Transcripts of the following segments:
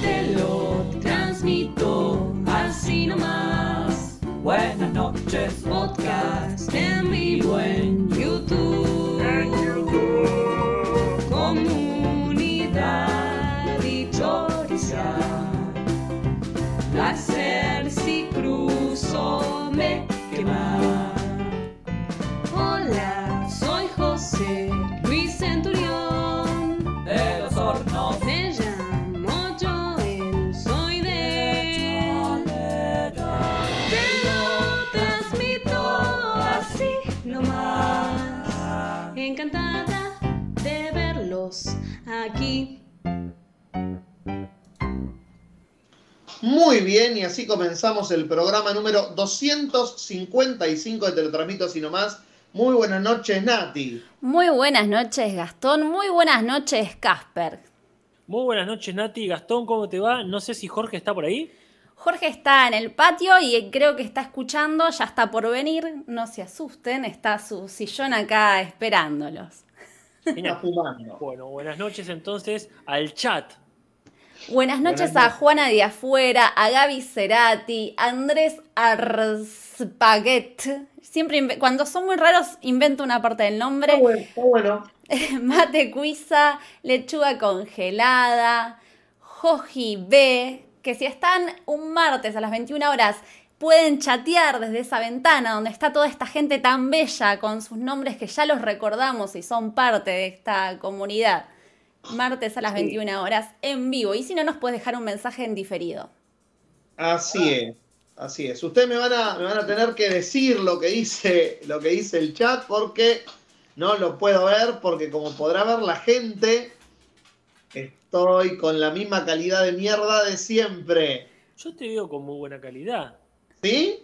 Te lo transmito así nomás. Buenas noches, Muy bien, y así comenzamos el programa número 255 de Te lo transmito así nomás. Muy buenas noches, Nati. Muy buenas noches, Gastón. Muy buenas noches, Casper. Muy buenas noches, Nati. Gastón, ¿cómo te va? No sé si Jorge está por ahí. Jorge está en el patio y creo que está escuchando, ya está por venir. No se asusten, está su sillón acá esperándolos. Está fumando. Bueno, buenas noches entonces al chat. Buenas noches Buenas a Juana de afuera, a Gaby Cerati, a Andrés Arspaguet. Siempre cuando son muy raros invento una parte del nombre. Está bueno, está bueno. Mate Cuiza, lechuga congelada, Joji B, que si están un martes a las 21 horas pueden chatear desde esa ventana donde está toda esta gente tan bella con sus nombres que ya los recordamos y son parte de esta comunidad. Martes a las 21 horas en vivo. Y si no, nos puedes dejar un mensaje en diferido. Así es, así es. Ustedes me van a, me van a tener que decir lo que dice, lo que dice el chat porque no lo puedo ver, porque como podrá ver la gente, estoy con la misma calidad de mierda de siempre. Yo te veo con muy buena calidad. ¿Sí?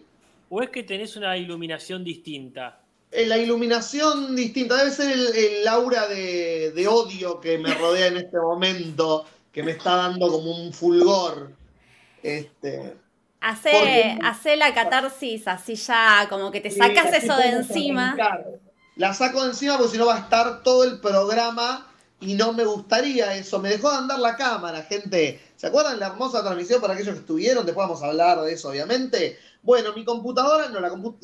¿O es que tenés una iluminación distinta? Eh, La iluminación distinta, debe ser el, el aura de, de odio que me rodea en este momento, que me está dando como un fulgor. Este, Hacé, Porque- hacé la catarsis así ya, como que te sacas eso de encima. La saco de encima porque si no va a estar todo el programa y no me gustaría eso. Me dejó de andar la cámara, gente. ¿Se acuerdan la hermosa transmisión para aquellos que estuvieron? Después vamos a hablar de eso, obviamente. Bueno, mi computadora, no, la, compu-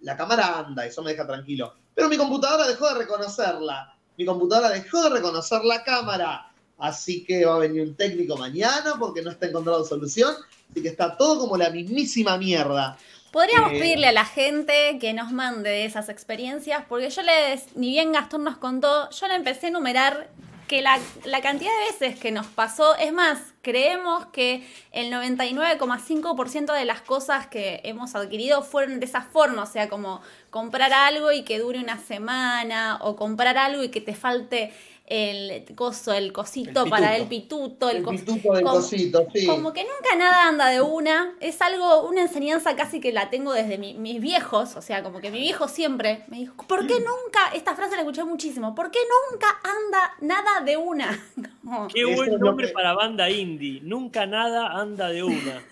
la, cámara anda, eso me deja tranquilo. Pero mi computadora dejó de reconocerla. Mi computadora dejó de reconocer la cámara. Así que va a venir un técnico mañana porque no está encontrando solución. Así que está todo como la mismísima mierda. Podríamos Eh, pedirle a la gente que nos mande esas experiencias, porque yo les, ni bien Gastón nos contó, yo le empecé a enumerar que la, la cantidad de veces que nos pasó, es más, creemos que el 99,5% de las cosas que hemos adquirido fueron de esa forma, o sea, como comprar algo y que dure una semana, o comprar algo y que te falte el coso, el cosito El para el pituto, el, El cos- pituto del como- cosito, sí. como que nunca nada anda de una. Es algo, una enseñanza casi que la tengo desde mi- mis viejos. O sea, como que mi viejo siempre me dijo, ¿por qué nunca? Esta frase la escuché muchísimo. ¿Por qué nunca anda nada de una? Como- Qué buen nombre que- para banda indie. Nunca nada anda de una.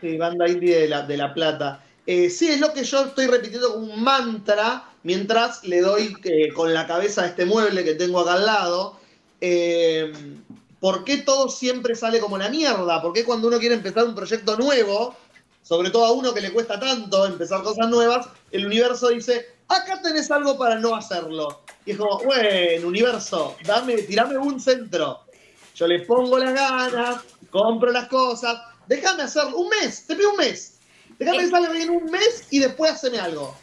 Sí, banda indie de La, de la Plata. Eh, sí, es lo que yo estoy repitiendo como un mantra mientras le doy eh, con la cabeza a este mueble que tengo acá al lado. Eh, ¿Por qué todo siempre sale como la mierda? ¿Por qué cuando uno quiere empezar un proyecto nuevo, sobre todo a uno que le cuesta tanto empezar cosas nuevas, el universo dice, acá tenés algo para no hacerlo? Y es como, bueno, universo, dame, tirame un centro. Yo le pongo las ganas, compro las cosas, déjame hacerlo un mes, te pido un mes. Déjame que salga bien un mes y después haceme algo.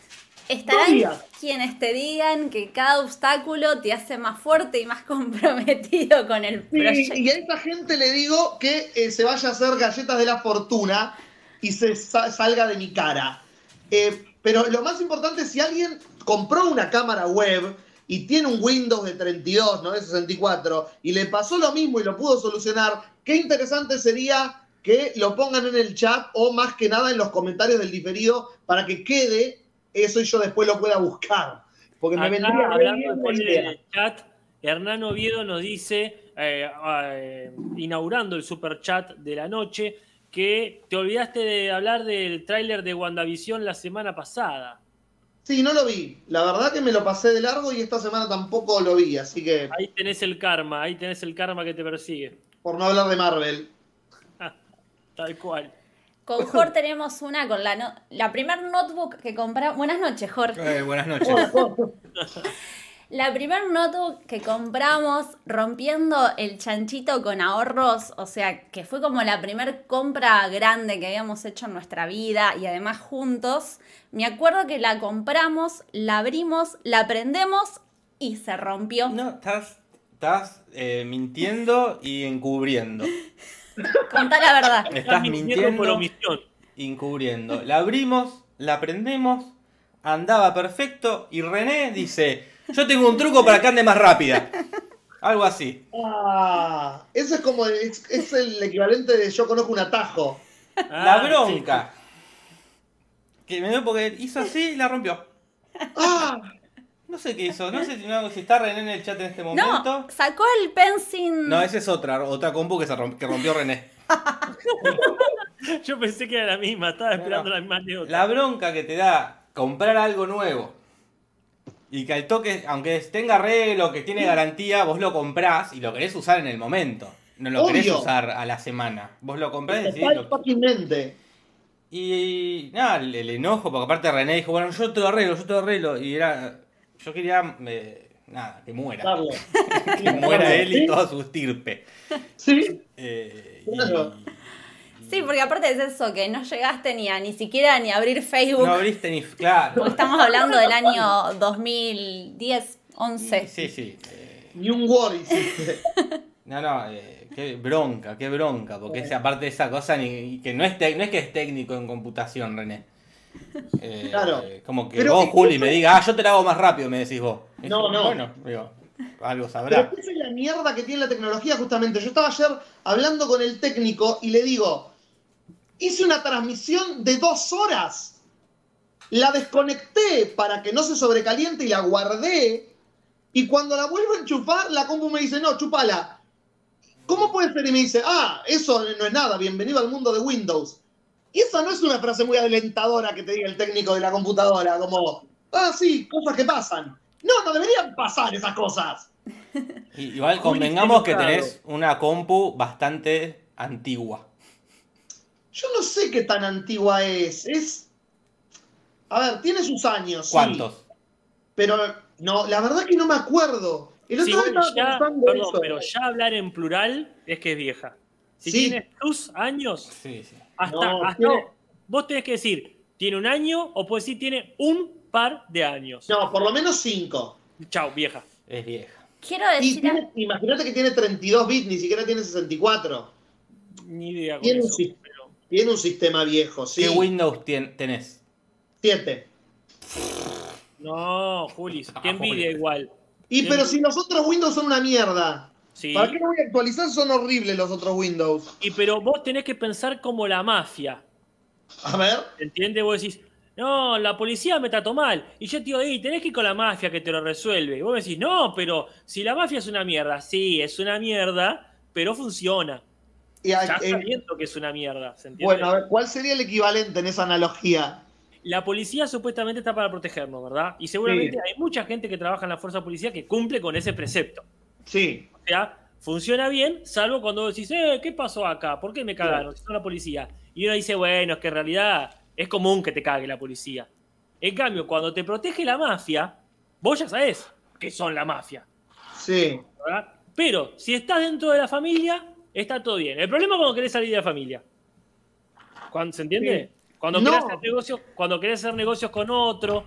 Estarán quienes te digan que cada obstáculo te hace más fuerte y más comprometido con el Sí, proyecto. y a esa gente le digo que eh, se vaya a hacer galletas de la fortuna y se sa- salga de mi cara. Eh, pero lo más importante, si alguien compró una cámara web y tiene un Windows de 32, no de 64, y le pasó lo mismo y lo pudo solucionar, qué interesante sería que lo pongan en el chat o más que nada en los comentarios del diferido para que quede eso y yo después lo pueda buscar. Porque me Acá, vendría hablando en el chat, Hernán Oviedo nos dice, eh, eh, inaugurando el super chat de la noche, que te olvidaste de hablar del tráiler de WandaVision la semana pasada. Sí, no lo vi. La verdad que me lo pasé de largo y esta semana tampoco lo vi, así que Ahí tenés el karma, ahí tenés el karma que te persigue. por no hablar de Marvel. Tal cual. Con Jor tenemos una con la, no- la primer notebook que compramos. Buenas noches, Jor. Eh, buenas noches. La primer notebook que compramos rompiendo el chanchito con ahorros, o sea, que fue como la primer compra grande que habíamos hecho en nuestra vida y además juntos. Me acuerdo que la compramos, la abrimos, la prendemos y se rompió. No, estás, estás eh, mintiendo y encubriendo. Contá la verdad. Estás mintiendo por omisión. encubriendo. La abrimos, la prendemos, andaba perfecto y René dice, yo tengo un truco para que ande más rápida. Algo así. Ah, eso es como es, es el equivalente de yo conozco un atajo. La Ah, bronca. Que me dio porque hizo así y la rompió. Ah, No sé qué hizo, no sé si, no, si está René en el chat en este momento. No, sacó el pen sin. No, esa es otra, otra compu que, se romp- que rompió René. Yo pensé que era la misma, estaba esperando No. la misma anécdota. La bronca que te da comprar algo nuevo y que al toque, aunque tenga arreglo, que tiene garantía, vos lo comprás y lo querés usar en el momento. No lo querés usar a la semana. Vos lo comprás y lo-. Y nada, el, el enojo, porque aparte René dijo, bueno, yo te lo arreglo, yo te lo arreglo. Y era, yo quería, eh, nada, que muera. Que muera él y toda su estirpe. Sí, Eh, y- Claro. Sí, porque aparte es eso, que no llegaste ni a ni siquiera ni a abrir Facebook. No abriste ni... Claro. Porque estamos hablando del año 2010, 11. Sí, sí. eh, ni un hiciste. No, no, eh, qué bronca, qué bronca, porque esa aparte de esa cosa ni, que no es, no es que es técnico en computación, René. Eh, Claro. Como que Pero vos, Juli, me diga, ah, yo te la hago más rápido, me decís vos. No, no. Bueno, digo, algo Pero sabrá. esa es la mierda que tiene la tecnología justamente. Yo estaba ayer hablando con el técnico y le digo, hice una transmisión de dos horas. La desconecté para que no se sobrecaliente y la guardé. Y cuando la vuelvo a enchufar, la compu me dice, no, chupala. ¿Cómo puede ser? Y me dice, ah, eso no es nada, bienvenido al mundo de Windows. Y esa no es una frase muy alentadora que te diga el técnico de la computadora, como, ah, sí, cosas que pasan. No, no deberían pasar esas cosas. Y- igual convengamos que tenés una compu bastante antigua. Yo no sé qué tan antigua es. Es. A ver, tiene sus años. sí, ¿Cuántos? pero no, la verdad que no me acuerdo. El Sí, otro día bueno, estaba ya, pensando perdón, eso. pero ya hablar en plural es que es vieja. Si Sí. tienes tus años, Sí, sí. Hasta, No, hasta- tiene- vos tenés que decir, tiene un año o puedes decir tiene un par de años. No, por lo menos 5. Chao, vieja. Es vieja. Quiero decir. tiene- imagínate que tiene 32 bits, ni siquiera tiene 64. Ni idea con Tiene un eso. pero- Tiene un sistema viejo, sí. ¿Qué Windows tien- tenés? 7. No, Juli, Ah, qué envidia igual. Y pero si los otros Windows son una mierda. Sí. ¿Para qué no voy a actualizar? Son horribles los otros Windows. Y pero vos tenés que pensar como la mafia. A ver. ¿Entiendes? Vos decís, no, la policía me trató mal. Y yo te digo, "Ey, tenés que ir con la mafia que te lo resuelve. Y vos me decís, no, pero si la mafia es una mierda. Sí, es una mierda, pero funciona. Y hay- Ya eh, sabiendo que es una mierda. ¿se entiende? bueno, a ver, ¿cuál sería el equivalente en esa analogía? La policía supuestamente está para protegernos, ¿verdad? Y seguramente Sí. hay mucha gente que trabaja en la fuerza policial que cumple con ese precepto. Sí. O sea, funciona bien, salvo cuando vos decís, eh, ¿qué pasó acá? ¿Por qué me cagaron? Si son la policía. Y uno dice, bueno, es que en realidad es común que te cague la policía. En cambio, cuando te protege la mafia, vos ya sabés que son la mafia, Sí. ¿verdad? Pero si estás dentro de la familia, está todo bien. El problema es cuando querés salir de la familia. ¿Se entiende? Cuando, No. querés hacer negocios, cuando querés hacer negocios con otro,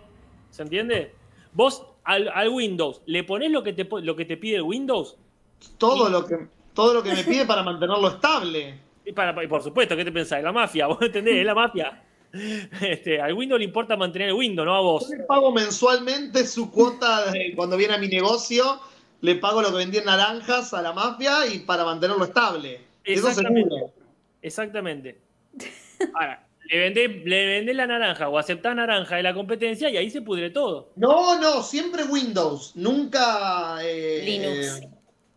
¿se entiende? Vos al, al Windows, ¿le ponés lo que, te, lo que te pide el Windows? Todo lo que todo lo que me pide para mantenerlo estable. Y, para, y por supuesto, ¿qué te pensás? La mafia, ¿vos entendés? Es la mafia. Este, al Windows le importa mantener el Windows, no a vos. Yo le pago mensualmente su cuota de- cuando viene a mi negocio, le pago lo que vendí en naranjas a la mafia y para mantenerlo estable. Eso Exactamente. seguro. Exactamente. Ahora, le vendés, le vendés la naranja o aceptás naranja de la competencia y ahí se pudre todo. No, no, siempre Windows, nunca eh, Linux. eh,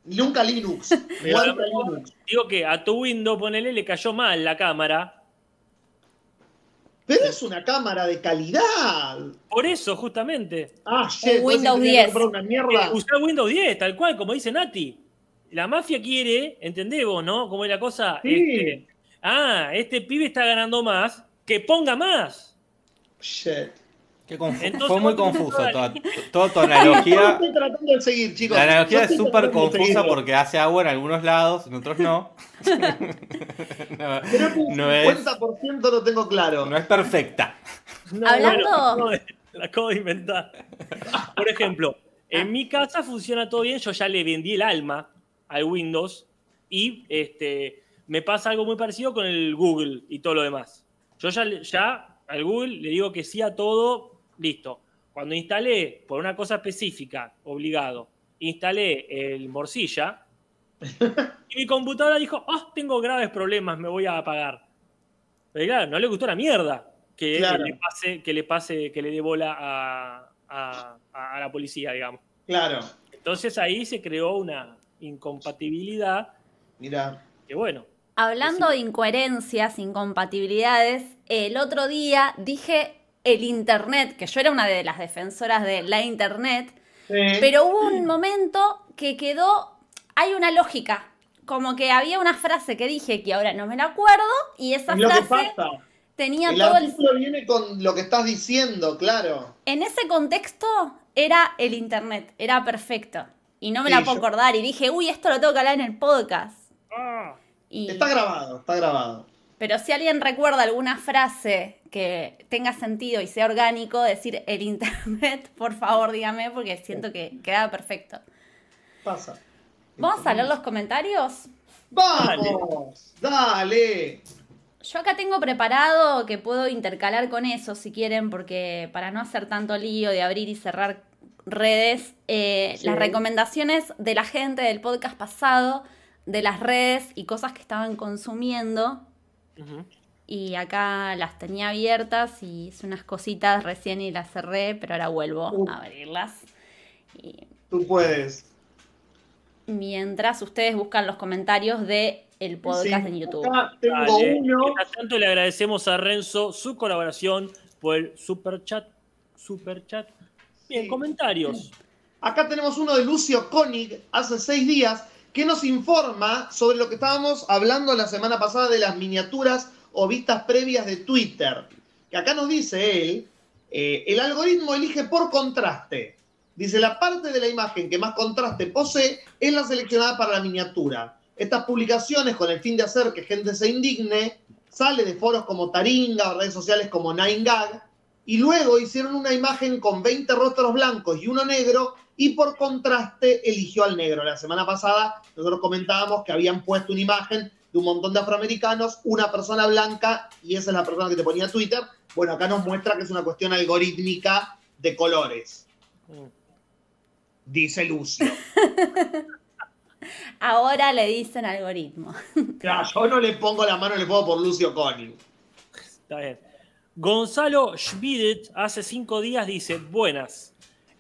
nunca Linux. Linux. digo que a tu Windows, ponele, le cayó mal la cámara. Pero es una cámara de calidad. Por eso, justamente. Ah, shit, Windows entonces tenía que 10. comprar una mierda. Eh, usar Windows 10, tal cual, como dice Nati. La mafia quiere, entendés vos, ¿no? Cómo es la cosa. Sí. Este, ah, este pibe está ganando más, que ponga más. Shit. Qué confu- Entonces, fue muy confuso toda- tu analogía. estoy tratando de seguir, chicos. La analogía es súper confusa porque hace agua en algunos lados, en otros no. no, Creo que un no es, 50% lo tengo claro. no es perfecta. No, Hablando- bueno, de- la acabo de inventar. Por ejemplo, en mi casa funciona todo bien, yo ya le vendí el alma al Windows y este, me pasa algo muy parecido con el Google y todo lo demás. Yo ya, al Google le digo que sí a todo, listo. Cuando instalé, por una cosa específica, obligado, instalé el Morcilla y mi computadora dijo, ah, tengo graves problemas, me voy a apagar. Pero claro, no le gustó la mierda que Claro. le pase, que le pase, que le dé bola a, a- a la policía, digamos. Claro. Entonces ahí se creó una incompatibilidad Mira. que bueno, Hablando de incoherencias, incompatibilidades, el otro día dije el Internet, que yo era una de las defensoras de la Internet, pero hubo un momento que quedó, hay una lógica, como que había una frase que dije que ahora no me la acuerdo y esa Es lo frase tenía El todo el... viene con lo que estás diciendo, claro. En ese contexto era el Internet, era perfecto. Y no me Sí, la puedo yo- acordar y dije, uy, esto lo tengo que hablar en el podcast. ah, Y... Está grabado, está grabado. Pero si alguien recuerda alguna frase que tenga sentido y sea orgánico, decir el internet, por favor dígame, porque siento que queda perfecto. Pasa. ¿Vamos a leer los comentarios? ¡Vamos! ¡Dale! Yo acá tengo preparado que puedo intercalar con eso si quieren, porque para no hacer tanto lío de abrir y cerrar redes, eh, Sí. las recomendaciones de la gente del podcast pasado, de las redes y cosas que estaban consumiendo. Y acá las tenía abiertas y hice unas cositas recién y las cerré, pero ahora vuelvo Uh. a abrirlas. Y Tú puedes. mientras ustedes buscan los comentarios de el podcast Sí, en YouTube. Acá tengo uno. Mientras tanto, le agradecemos a Renzo su colaboración por el super chat. Super chat. Bien, Sí. comentarios. Acá tenemos uno de Lucio Koenig hace seis días que nos informa sobre lo que estábamos hablando la semana pasada de las miniaturas o vistas previas de Twitter. Que acá nos dice él, eh, el algoritmo elige por contraste. Dice, la parte de la imagen que más contraste posee es la seleccionada para la miniatura. Estas publicaciones, con el fin de hacer que gente se indigne, sale de foros como Taringa o redes sociales como 9gag, y luego hicieron una imagen con 20 rostros blancos y uno negro, y por contraste eligió al negro. La semana pasada nosotros comentábamos que habían puesto una imagen de un montón de afroamericanos, una persona blanca, y esa es la persona que te ponía Twitter. Bueno, acá nos muestra que es una cuestión algorítmica de colores, dice Lucio. Ahora le dicen algoritmo. Claro, yo no le pongo la mano, le pongo por Lucio Conning. Está bien. Gonzalo Schmidt hace cinco días dice, buenas.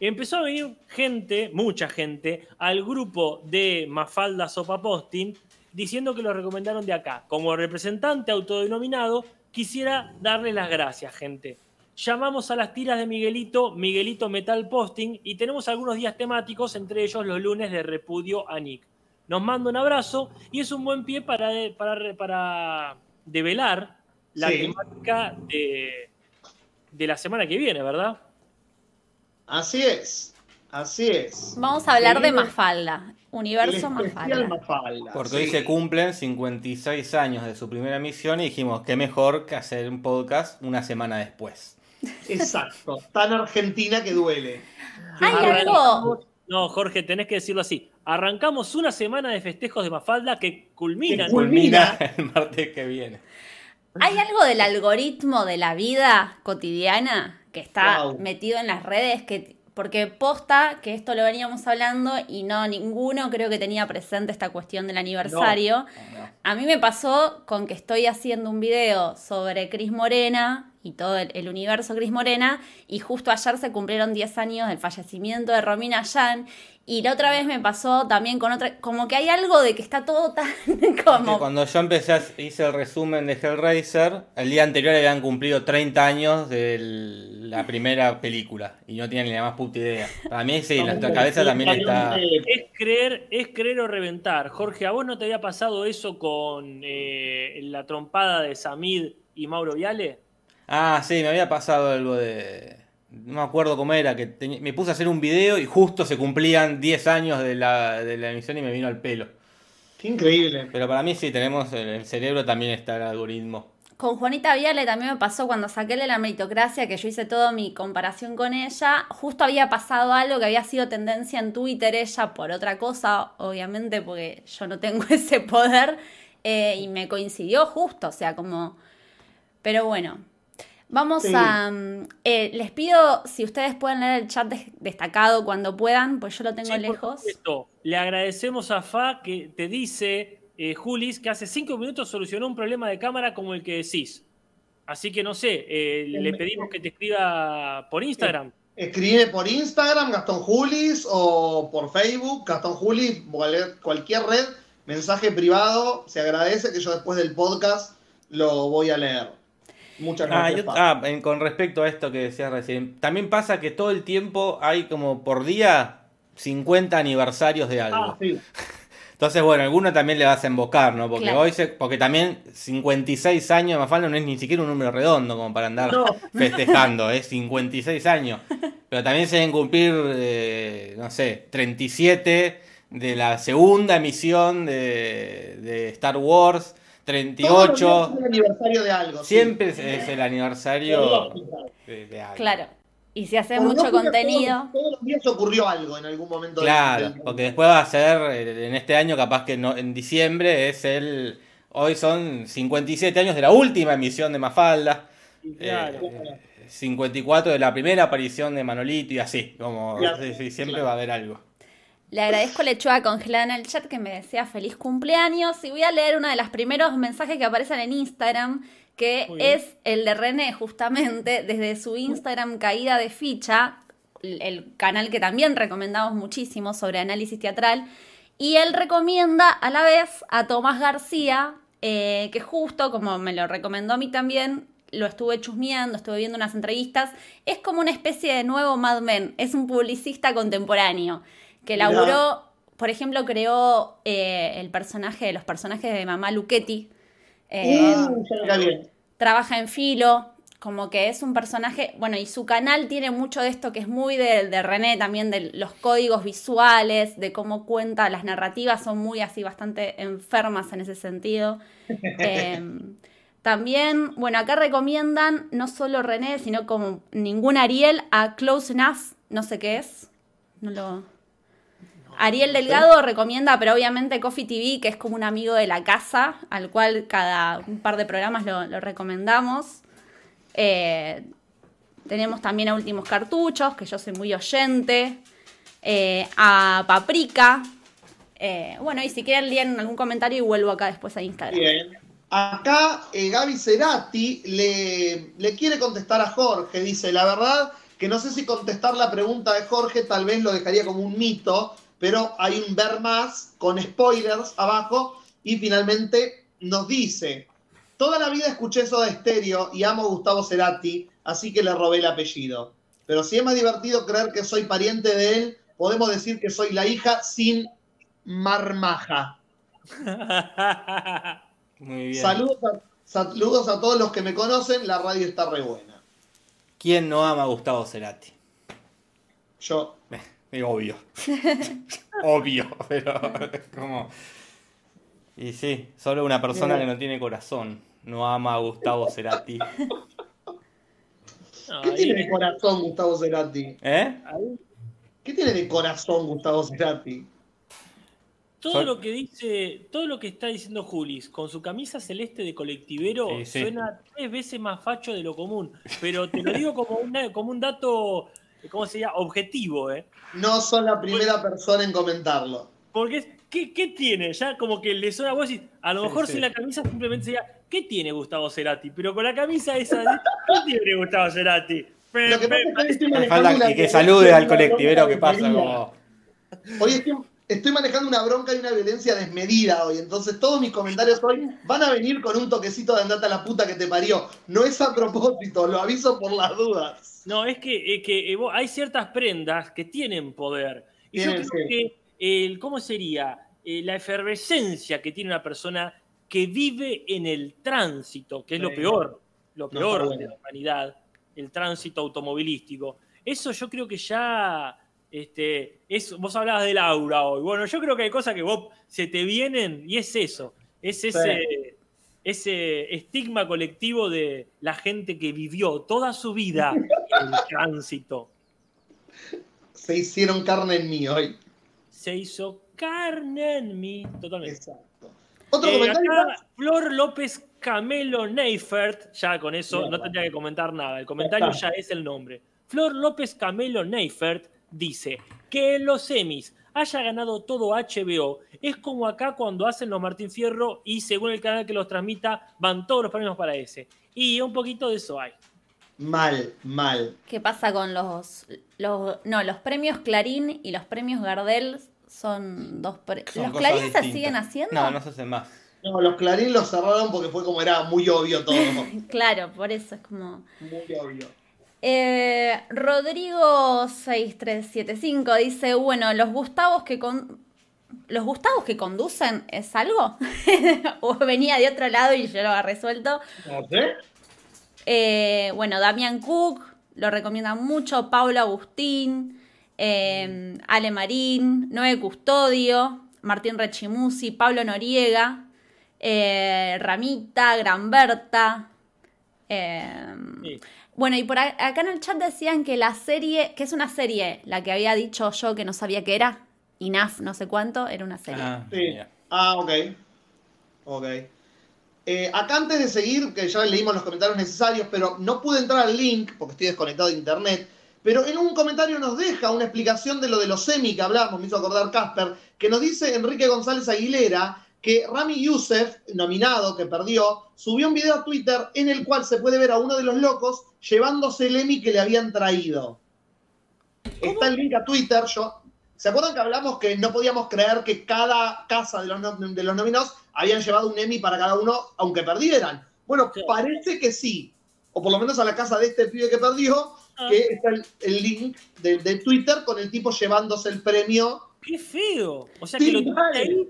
Empezó a venir gente, mucha gente, al grupo de Mafalda Sopa Posting diciendo que lo recomendaron de acá. Como representante autodenominado, quisiera darle las gracias, gente. Llamamos a las tiras de Miguelito, Miguelito Metal Posting, y tenemos algunos días temáticos, entre ellos los lunes de repudio a Nick. Nos manda un abrazo y es un buen pie para, para, para develar la Sí. temática de, de la semana que viene, ¿verdad? Así es, así es. Vamos a hablar de Mafalda. Universo Mafalda. Mafalda. Porque sí. hoy se cumplen 56 años de su primera emisión y dijimos, qué mejor que hacer un podcast una semana después. Exacto, tan argentina que duele. Hay algo, No, Jorge, tenés que decirlo así. Arrancamos una semana de festejos de Mafalda que culminan. Que Culmina. el martes que viene. hay algo del algoritmo de la vida cotidiana que está Wow. metido en las redes que porque posta que esto lo veníamos hablando y no ninguno creo que tenía presente esta cuestión del aniversario. A mí me pasó con que estoy haciendo un video sobre Cris Morena y todo el, el universo Cris Morena y justo ayer se cumplieron 10 años del fallecimiento de Romina Yan Y la otra vez me pasó también con otra, como que hay algo de que está todo tan como... cuando yo empecé, a- hice el resumen de Hellraiser, el día anterior habían cumplido 30 años de la primera película y no tienen ni la más puta idea. Para mí sí, en la cabeza también está... Es creer, es creer o reventar. Jorge, ¿a vos no te había pasado eso con eh, la trompada de Samid y Mauro Viale? Ah, sí, me había pasado algo de... No me acuerdo cómo era, que me puse a hacer un video y justo se cumplían 10 años de la, de la emisión y me vino al pelo. Qué increíble. Pero para mí sí, tenemos en el cerebro también está el algoritmo. Con Juanita Viale también me pasó cuando saqué el de la meritocracia, que yo hice toda mi comparación con ella. Justo había pasado algo que había sido tendencia en Twitter ella por otra cosa, obviamente, porque yo no tengo ese poder. eh, y me coincidió justo, o sea, como. Pero bueno. Vamos Sí. a. mm, eh, les pido si ustedes pueden leer el chat des- destacado cuando puedan, pues yo lo tengo Sí, lejos. Le agradecemos a Fa que te dice, eh, Julis, que hace cinco minutos solucionó un problema de cámara como el que decís. Así que no sé, eh, le pedimos que te escriba por Instagram. Escribe por Instagram, Gastón Julis, o por Facebook, Gastón Julis, cual- cualquier red, mensaje privado, se agradece que yo después del podcast lo voy a leer. Muchas Ah, yo- ah, en- con respecto a esto que decías recién, también pasa que todo el tiempo hay como por día 50 aniversarios de algo. Ah, sí. Entonces, bueno, alguno también le vas a embocar, ¿no? Porque Claro. hoy se, porque también 56 años de Mafalda no es ni siquiera un número redondo como para andar No. festejando, es 56 años. Pero también se deben cumplir, eh, no sé, 37 de la segunda emisión de, de Star Wars, 38. días es el aniversario de algo. Siempre es- es el aniversario de, de algo. Claro. Y si haces Por mucho contenido. Todos, todos los días ocurrió algo en algún momento. Claro, del- porque después va a ser, eh, en este año capaz que no, en diciembre es el, hoy son 57 años de la última emisión de Mafalda, Y claro. eh, 54 de la primera aparición de Manolito y así, como Claro, sí, sí, siempre claro. va a haber algo. Le agradezco a Lechuga congelada en el chat que me desea feliz cumpleaños. Y voy a leer uno de los primeros mensajes que aparecen en Instagram, que es el de René justamente, desde su Instagram Caída de Ficha, el el canal que también recomendamos muchísimo sobre análisis teatral, y él recomienda a la vez a Tomás García, eh, que justo como me lo recomendó a mí también, lo estuve chusmeando, estuve viendo unas entrevistas, es como una especie de nuevo Mad Men, es un publicista contemporáneo que Mirá. laburó, por ejemplo, creó eh, el personaje de los personajes de Mamá Luchetti. eh, Uh, trabaja en filo, como que es un personaje, bueno, y su canal tiene mucho de esto que es muy de, de René, también de los códigos visuales, de cómo cuenta, las narrativas son muy así, bastante enfermas en ese sentido. Eh, también, bueno, acá recomiendan no solo René, sino como ningún Ariel a Close Enough, no sé qué es, no lo... Ariel Delgado recomienda, pero obviamente Coffee TV, que es como un amigo de la casa, al cual cada un par de programas lo, lo recomendamos. Eh, tenemos también a Últimos Cartuchos, que yo soy muy oyente. Eh, a Paprika. Eh, bueno, y si quieren leer algún comentario y vuelvo acá después a Instagram. Bien. Acá Gaby Cerati le, le quiere contestar a Jorge. Dice, la verdad que no sé si contestar la pregunta de Jorge, tal vez lo dejaría como un mito, pero hay un ver más con spoilers abajo y finalmente nos dice, toda la vida escuché eso de estéreo y amo a Gustavo Cerati, así que le robé el apellido. Pero si es más divertido creer que soy pariente de él, podemos decir que soy la hija sin marmaja. Muy bien. Saludos a, saludos a todos los que me conocen, la radio está re buena. ¿Quién no ama a Gustavo Cerati? Yo, Es obvio. obvio, pero como... Y sí, solo una persona que no tiene corazón no ama a Gustavo Cerati. ¿qué tiene de corazón Gustavo Cerati? ¿Eh? ¿Qué tiene de corazón Gustavo Cerati? todo Sol- lo que dice, todo lo que está diciendo Julis con su camisa celeste de colectivero Sí, sí. suena tres veces más facho de lo común. Pero te lo digo como, una- como un dato, ¿cómo se llama? Objetivo, ¿eh? No son la primera persona en comentarlo. Porque, es- ¿qué, qué tiene? Ya como que le suena a vos y a lo mejor sí. si la camisa simplemente sería, ¿qué tiene Gustavo Cerati? Pero con la camisa esa, de, ¿qué tiene Gustavo Cerati? Lo que pasa es que que salude al colectivero que pasa como... Hoy estoy, estoy manejando una bronca y una violencia desmedida hoy, entonces todos mis comentarios hoy van a venir con un toquecito de andate a la puta que te parió. No es a propósito, lo aviso por las dudas. No, es que, es que eh, hay ciertas prendas que tienen poder. Y yo creo que, el, ¿cómo sería? Eh, la efervescencia que tiene una persona que vive en el tránsito, que es lo peor, lo No peor de la humanidad, el tránsito automovilístico. Eso yo creo que ya, este, es, vos hablabas del aura hoy. Bueno, yo creo que hay cosas que vos se te vienen y es eso, es ese, ese estigma colectivo de la gente que vivió toda su vida en el tránsito. Se hicieron carne en mí hoy. Se hizo carne en mí, totalmente. Exacto. Otro Eh, comentario. acá, Flor López Camelo Neifert, ya con eso Bien. no tendría que comentar nada, el comentario está. ya es el nombre. Flor López Camelo Neifert dice que en los semis haya ganado todo HBO es como acá cuando hacen los Martín Fierro y según el canal que los transmita van todos los premios para ese. Y un poquito de eso hay. Mal, mal. ¿Qué pasa con los, los. No, los premios Clarín y los premios Gardel son dos. pre- Son ¿Los Clarín se siguen haciendo? No, no se hacen más. No, los Clarín los cerraron porque fue como era muy obvio todo. Claro, por eso es como. Muy obvio. Eh, Rodrigo 6375 dice, bueno, los Gustavos que con... ¿Los Gustavos que conducen es algo? ¿O venía de otro lado y yo lo había resuelto? No sé. Eh, bueno, Damián Cook, lo recomiendan mucho, Paulo Agustín, eh, Ale Marín, Noé Custodio, Martín Rechimusi, Pablo Noriega, eh, Ramita, Granberta. Sí. Bueno, y por a- acá en el chat decían que la serie, que es una serie, la que había dicho yo que no sabía que era, INAF no sé cuánto, era una serie. Ah, Sí. Ah, ok. Ok. Eh, acá antes de seguir, que ya leímos los comentarios necesarios, pero no pude entrar al link porque estoy desconectado de internet. Pero en un comentario nos deja una explicación de lo de los semi que hablábamos, me hizo acordar Casper, que nos dice Enrique González Aguilera que Rami Youssef, nominado, que perdió, subió un video a Twitter en el cual se puede ver a uno de los locos llevándose el Emmy que le habían traído. Está el link a Twitter, yo. ¿Se acuerdan que hablamos que no podíamos creer que cada casa de los, de los nominados habían llevado un Emmy para cada uno, aunque perdieran? Bueno, Sí. parece que sí. O por lo menos a la casa de este pibe que perdió, Ah. que está el, el link de, de Twitter con el tipo llevándose el premio. ¡Qué feo! O sea Sí, que lo ahí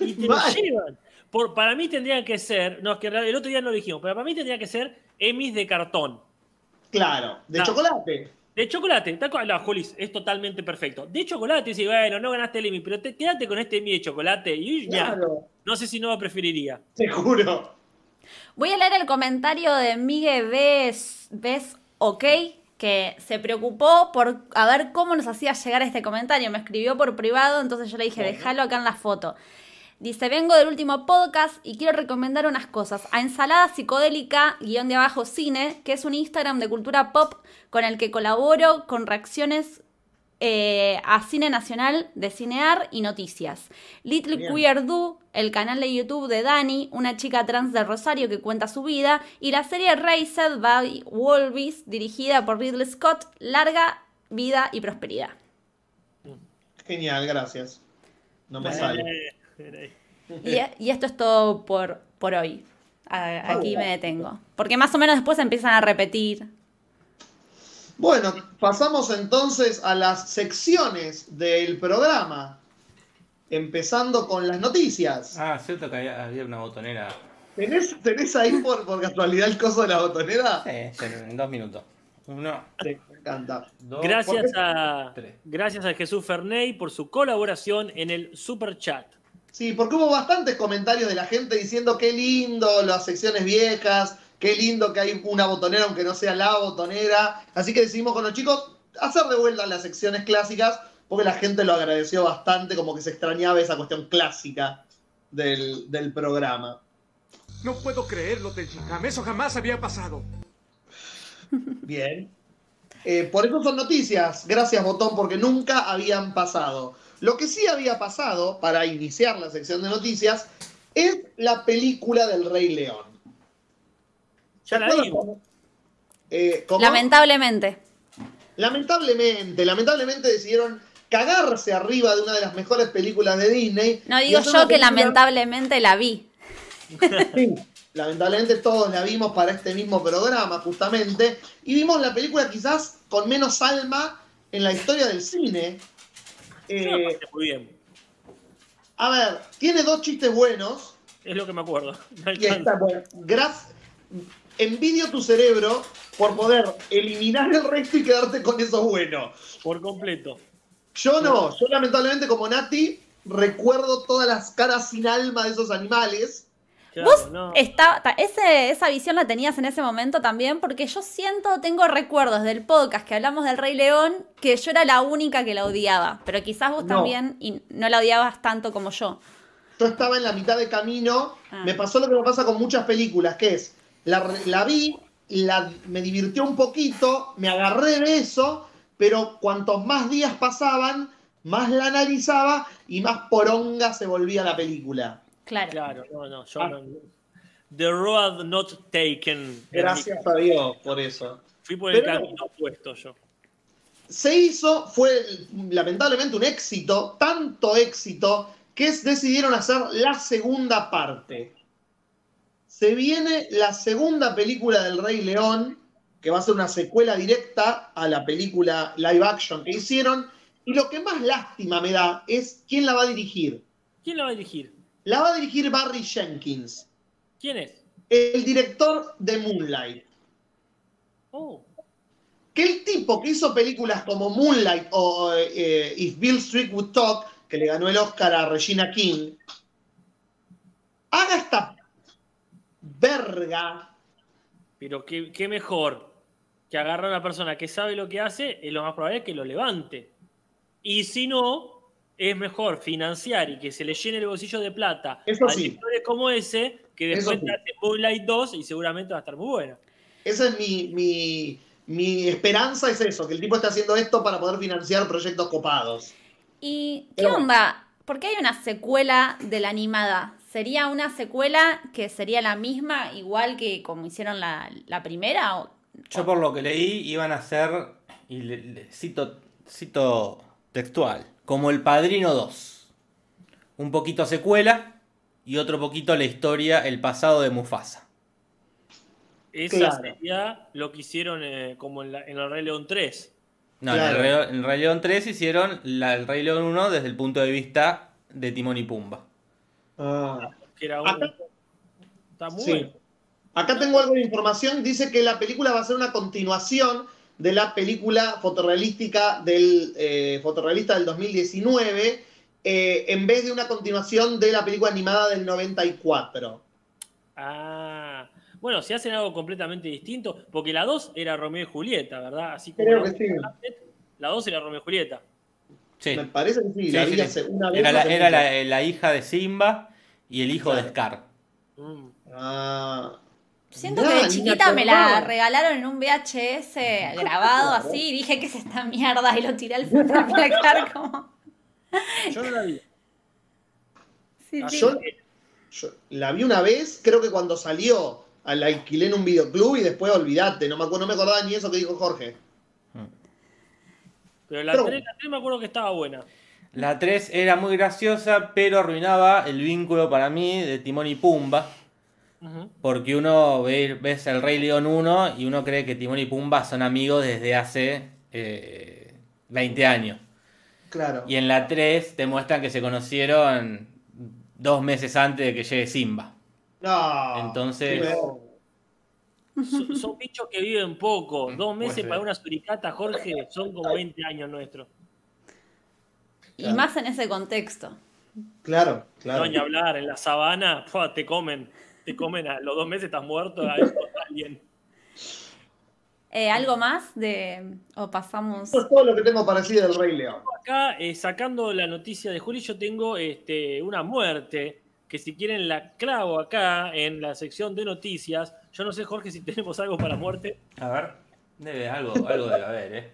y te lo llevan. Por, para mí tendrían que ser, no, es que el otro día no lo dijimos, pero para mí tendría que ser Emmys de cartón. Claro, de No. chocolate. De chocolate, tal cual, no, Julis, es totalmente perfecto. De chocolate, sí, bueno, no ganaste el Emmy, pero te, quédate con este Emmy de chocolate y ya, no sé si no lo preferiría. te juro. Voy a leer el comentario de Miguel Ves, Ves OK, que se preocupó por a ver cómo nos hacía llegar este comentario. Me escribió por privado, entonces yo le dije, déjalo acá en la foto. Dice, vengo del último podcast y quiero recomendar unas cosas. A Ensalada Psicodélica, guion de abajo cine, que es un Instagram de cultura pop con el que colaboro con reacciones eh, a cine nacional de Cinear y noticias. Little Bien. Queer Do, el canal de YouTube de Dani, una chica trans de Rosario que cuenta su vida, y la serie Raised by Wolves, dirigida por Ridley Scott, larga vida y prosperidad. Genial, gracias. No me sale. Eh, Y, y esto es todo por, por hoy. A- aquí me detengo. Porque más o menos después empiezan a repetir. Bueno, pasamos entonces a las secciones del programa. Empezando con las noticias. Ah, cierto que había, había una botonera. ¿Tenés, tenés ahí por, por casualidad el coso de la botonera? Sí, en dos minutos. Uno, Sí, me encanta. dos, Gracias ¿por a, Tres. gracias a Jesús Ferney por su colaboración en el Super Chat. Sí, porque hubo bastantes comentarios de la gente diciendo qué lindo las secciones viejas, qué lindo que hay una botonera aunque no sea la botonera. Así que decidimos con los chicos hacer de vuelta las secciones clásicas porque la gente lo agradeció bastante, como que se extrañaba esa cuestión clásica del, del programa. No puedo creerlo, Tenchikam. Eso jamás había pasado. Bien. Eh, por eso son noticias. Gracias, Botón, porque nunca habían pasado. Lo que sí había pasado, para iniciar la sección de noticias, es la película del Rey León. Ya la ¿Recuerdan digo. cómo? Eh. Lamentablemente. Lamentablemente, lamentablemente decidieron cagarse arriba de una de las mejores películas de Disney. No digo yo que película- lamentablemente la vi. Sí, lamentablemente todos la vimos para este mismo programa, justamente, y vimos la película quizás con menos alma en la historia del cine. Eh, muy bien. a ver, tiene dos chistes buenos. Es lo que me acuerdo. Y está bueno. Gracias. Envidio tu cerebro por poder eliminar el resto y quedarte con eso bueno. Por completo. Yo no, yo lamentablemente como Nati recuerdo todas las caras sin alma de esos animales. Claro, Vos no. está- ta- ese- esa visión la tenías en ese momento también, porque yo siento, tengo recuerdos del podcast que hablamos del Rey León, que yo era la única que la odiaba, pero quizás vos No. también y no la odiabas tanto como yo. Yo estaba en la mitad de camino, Ah. me pasó lo que me pasa con muchas películas, que es, la, la vi, la, me divirtió un poquito, me agarré de eso, pero cuantos más días pasaban, más la analizaba y más poronga se volvía la película. Claro. Claro, no, no. Yo Ah. no. The road not taken. Gracias a Dios por eso. Fui por el Pero- camino opuesto yo. se hizo, fue lamentablemente un éxito, tanto éxito, que decidieron hacer la segunda parte. Se viene la segunda película del Rey León, que va a ser una secuela directa a la película live action que hicieron. Y lo que más lástima me da es quién la va a dirigir. ¿Quién la va a dirigir? La va a dirigir Barry Jenkins, ¿Quién es? el director de Moonlight. Oh, que el tipo que hizo películas como Moonlight o eh, If Bill Street Would Talk, que le ganó el Oscar a Regina King, haga esta verga. pero qué, qué mejor que agarrar a una persona que sabe lo que hace, es lo más probable que lo levante. Y si no, es mejor financiar y que se le llene el bolsillo de plata Eso a sí. directores como ese, que después sí. te hace Moonlight 2 y seguramente va a estar muy buena. Esa es mi, mi, mi esperanza, es eso, que el tipo esté haciendo esto para poder financiar proyectos copados. ¿Y qué Pero- onda? ¿Por qué hay una secuela de la animada? ¿Sería una secuela que sería la misma, igual que como hicieron la, la primera? O- Yo por lo que leí iban a ser, y le- le- cito, cito textual, como El Padrino 2. Un poquito secuela y otro poquito la historia, el pasado de Mufasa. Esa Claro. sería lo que hicieron eh, como en, la- en el Rey León 3. No, Claro. en, el Rey, en el Rey León 3 hicieron la, el Rey León 1 desde el punto de vista de Timón y Pumba. Que era un- Acá- Está muy Sí. Acá tengo algo de información. Dice que la película va a ser una continuación de la película fotorrealística del eh, fotorrealista del 2019, eh, en vez de una continuación de la película animada del 94. Ah, bueno, si hacen algo completamente distinto, porque la 2 era Romeo y Julieta, ¿verdad? Así como Creo la, que sí. la 2 era Romeo y Julieta. Sí. Me parece que sí, Sí, la sí, vi sí. hace una vez. Era, la, hace era mucho. la, la hija de Simba y el hijo de. Scar. Mm. Ah, Siento mirá, que de chiquita me la regalaron en un VHS grabado así y dije que es esta mierda y lo tiré al placar como... Yo no la vi. Sí, Ah, sí. Yo, yo la vi una vez, creo que cuando salió, la alquilé en un videoclub y después olvidate, no me, acuerdo, no me acordaba ni eso que dijo Jorge. Pero la Pero- 3, la 3 me acuerdo que estaba buena. La 3 era muy graciosa, pero arruinaba el vínculo para mí de Timón y Pumba. Porque uno ve, ves el Rey León 1 y uno cree que Timón y Pumba son amigos desde hace eh, 20 años. Claro. Y en la 3 te muestran que se conocieron dos meses antes de que llegue Simba. No. Entonces-. Son, son bichos que viven poco. Dos meses para una suricata, Jorge, son como 20 años nuestros. Y más en ese contexto. Claro, claro. No ni hablar, en la sabana, te comen. Te comen a los dos meses, estás muerto. a eso, alguien. Eh, ¿Algo más de... o pasamos... Es todo lo que tengo para decir del Rey León. Acá, eh, sacando la noticia de Juli, yo tengo este, una muerte. Que si quieren la clavo acá en la sección de noticias. Yo no sé, Jorge, si tenemos algo para muerte. A ver, debe, algo, algo debe haber, ¿eh?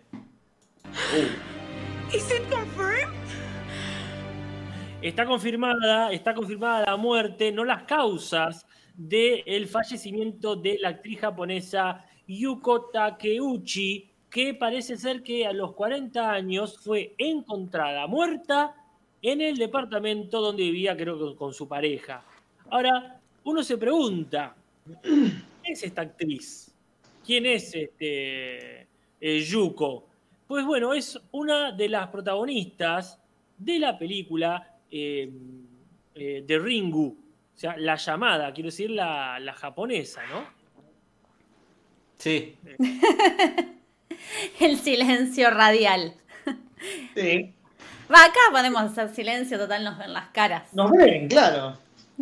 Está confirmada, está confirmada la muerte, no las causas del fallecimiento de la actriz japonesa Yuko Takeuchi, que parece ser que a los 40 años fue encontrada muerta en el departamento donde vivía, creo que con su pareja. Ahora, uno se pregunta, ¿quién es esta actriz? ¿Quién es este eh, Yuko? Pues bueno, es una de las protagonistas de la película eh, eh, de Ringu, sea, la llamada, quiero decir la, la japonesa, ¿no? Sí. El silencio radial. Sí. Va, acá podemos hacer silencio, total nos ven las caras. Nos ven, claro.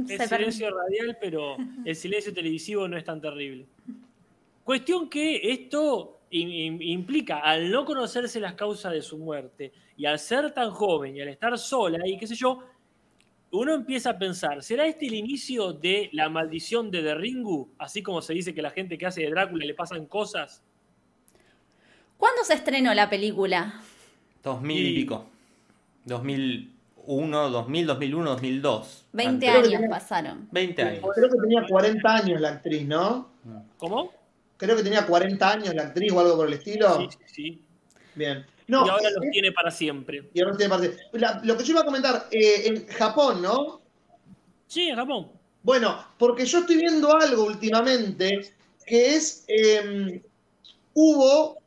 Es Se silencio radial, pero el silencio televisivo no es tan terrible. Cuestión que esto im- im- implica, al no conocerse las causas de su muerte y al ser tan joven y al estar sola y qué sé yo, uno empieza a pensar, ¿será este el inicio de la maldición de The Ringu? Así como se dice que la gente que hace de Drácula le pasan cosas. ¿Cuándo se estrenó la película? 2000 y Y- pico. 2001, 2000, 2001, 2002. 20 Creo que años tenía- pasaron. 20 años. Creo que tenía 40 años la actriz, ¿no? ¿Cómo? Creo que tenía 40 años la actriz o algo por el estilo. Sí, sí, sí. Bien. No, y ahora los eh, tiene para siempre. y ahora tiene parte. La- lo que yo iba a comentar, eh, en Japón, ¿no? Sí, en Japón. Bueno, porque yo estoy viendo algo últimamente que es, eh, hubo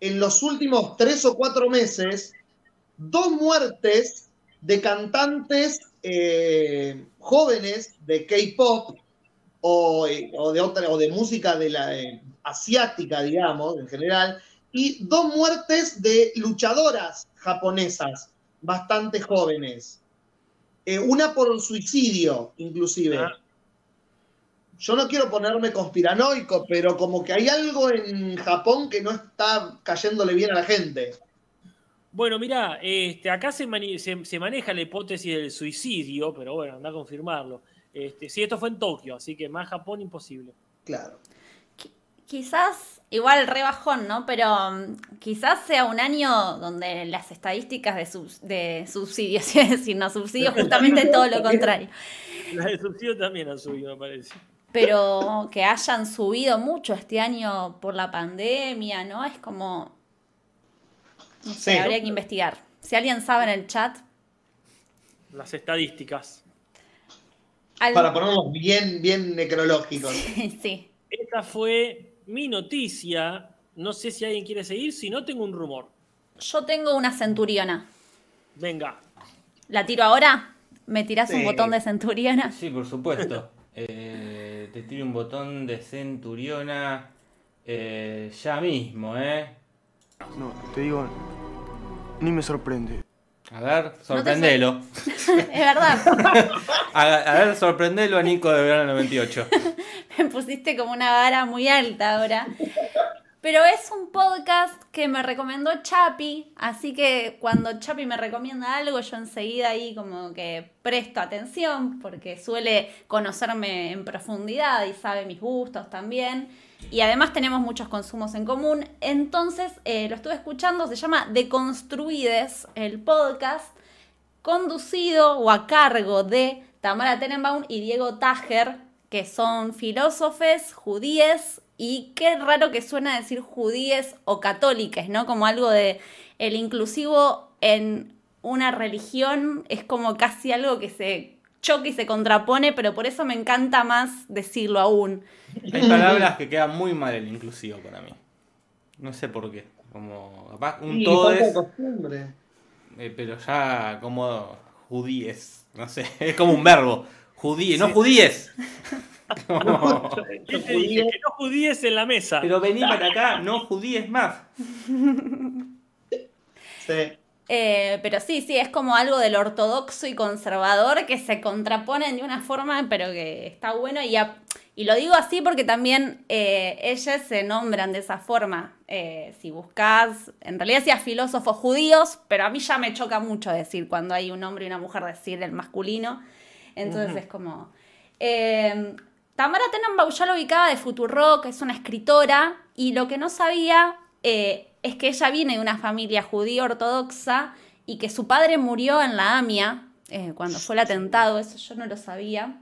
en los últimos tres o cuatro meses dos muertes de cantantes eh, jóvenes de K-pop o, o de otra o de música de la asiática, digamos, en general, y dos muertes de luchadoras japonesas bastante jóvenes. Eh, una por suicidio, inclusive. Ah. Yo no quiero ponerme conspiranoico, pero como que hay algo en Japón que no está cayéndole bien a la gente. Bueno, mira, este, acá se, mani- se- se maneja la hipótesis del suicidio, pero bueno, anda a confirmarlo. Este, sí, esto fue en Tokio, así que más Japón imposible. Claro. Quizás, igual re bajón, ¿no? Pero mm, quizás sea un año donde las estadísticas de, subs- de subsidios, a decir, no subsidios, justamente todo lo contrario. Las de subsidio también han subido, me parece. Pero que hayan subido mucho este año por la pandemia, ¿no? Es como. No sé, Sí. habría que investigar. Si alguien sabe en el chat. Las estadísticas. al- Para ponernos bien, bien necrológicos. sí. Esta fue mi noticia. No sé si alguien quiere seguir, si no tengo un rumor. Yo tengo una centuriona. Venga. ¿La tiro ahora? ¿Me tirás un botón de centuriona? Sí, por supuesto. Eh, te tiro un botón de centuriona eh, ya mismo, ¿eh? No, te digo, ni me sorprende. A ver, sorprendelo. es verdad. A, a ver, sorprendelo a Nico de verano 98. Me pusiste como una vara muy alta ahora. Pero es un podcast que me recomendó Chapi, así que cuando Chapi me recomienda algo, yo enseguida ahí como que presto atención, porque suele conocerme en profundidad y sabe mis gustos también. Y además tenemos muchos consumos en común. Entonces eh, lo estuve escuchando, se llama Deconstruides, el podcast conducido o a cargo de Tamara Tenenbaum y Diego Tajer, que son filósofes judíes y qué raro que suena decir judíes o católicas, ¿no? Como algo de el inclusivo en una religión es como casi algo que se choca y se contrapone, pero por eso me encanta más decirlo aún. Hay palabras que quedan muy mal el inclusivo para mí. No sé por qué. Como capaz un todo es, costumbre. eh, pero ya como judíes. No sé, es como un verbo. Judíes, no judíes. ¿Qué te dije? Que no judíes en la mesa. pero vení para acá, no judíes más. Sí. Eh, pero sí, sí, es como algo del ortodoxo y conservador que se contraponen de una forma, pero que está bueno. Y, a- y lo digo así porque también eh, ellas se nombran de esa forma. Eh, si buscas, en realidad decía filósofos judíos, pero a mí ya me choca mucho decir cuando hay un hombre y una mujer decir el masculino. Entonces es como... Tamara Tenenbaum ya lo ubicaba de Futurock, es una escritora, y lo que no sabía eh, es que ella viene de una familia judía ortodoxa y que su padre murió en la AMIA eh, cuando fue el atentado, eso yo no lo sabía.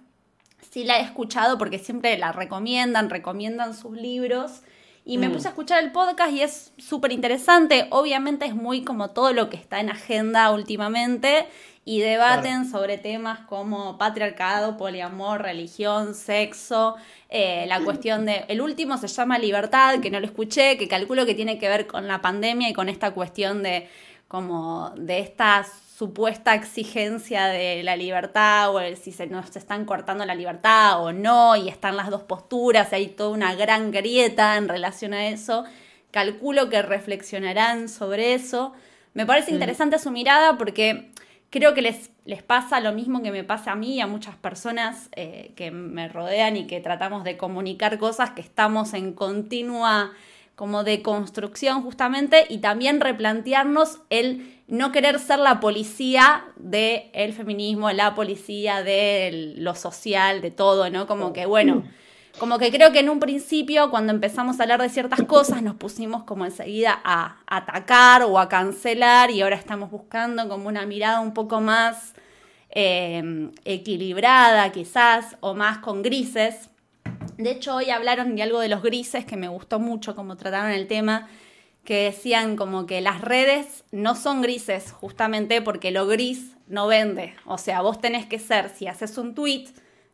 Sí la he escuchado porque siempre la recomiendan, recomiendan sus libros Y me Mm. puse a escuchar el podcast y es súper interesante. Obviamente es muy como todo lo que está en agenda últimamente y debaten sobre temas como patriarcado, poliamor, religión, sexo, eh, la cuestión de... El último se llama Libertad, que no lo escuché, que calculo que tiene que ver con la pandemia y con esta cuestión de como de esta supuesta exigencia de la libertad o el si se nos están cortando la libertad o no y están las dos posturas y hay toda una gran grieta en relación a eso. Calculo que reflexionarán sobre eso. Me parece interesante su mirada porque creo que les, les pasa lo mismo que me pasa a mí y a muchas personas eh, que me rodean y que tratamos de comunicar cosas que estamos en continua como de construcción justamente y también replantearnos el no querer ser la policía del feminismo, la policía de lo social, de todo, ¿no? Como que, bueno, como que creo que en un principio, cuando empezamos a hablar de ciertas cosas, nos pusimos como enseguida a atacar o a cancelar y ahora estamos buscando como una mirada un poco más eh, equilibrada quizás o más con grises. De hecho, hoy hablaron de algo de los grises que me gustó mucho como trataron el tema, que decían como que las redes no son grises justamente porque lo gris no vende. O sea, vos tenés que ser, si haces un tweet,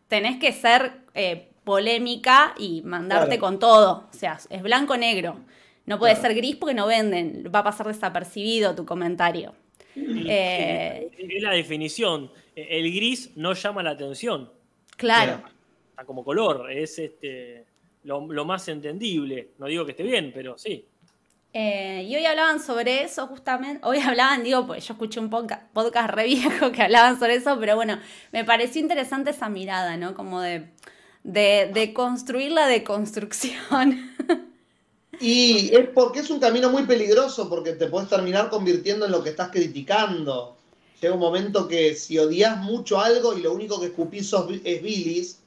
tenés que ser eh, polémica y mandarte Claro. con todo. O sea, es blanco-negro. No puede Claro. ser gris porque no venden. Va a pasar desapercibido tu comentario. Eh, Es la definición. El gris no llama la atención. claro. Está como color. Es este lo, lo más entendible. No digo que esté bien, pero sí. Eh, y hoy hablaban sobre eso justamente, hoy hablaban, digo, pues yo escuché un podca- podcast re viejo que hablaban sobre eso, pero bueno, me pareció interesante esa mirada, ¿no? Como de, de, de construir la deconstrucción. Y es porque es un camino muy peligroso, porque te puedes terminar convirtiendo en lo que estás criticando. Llega un momento que si odias mucho algo y lo único que escupís es bilis,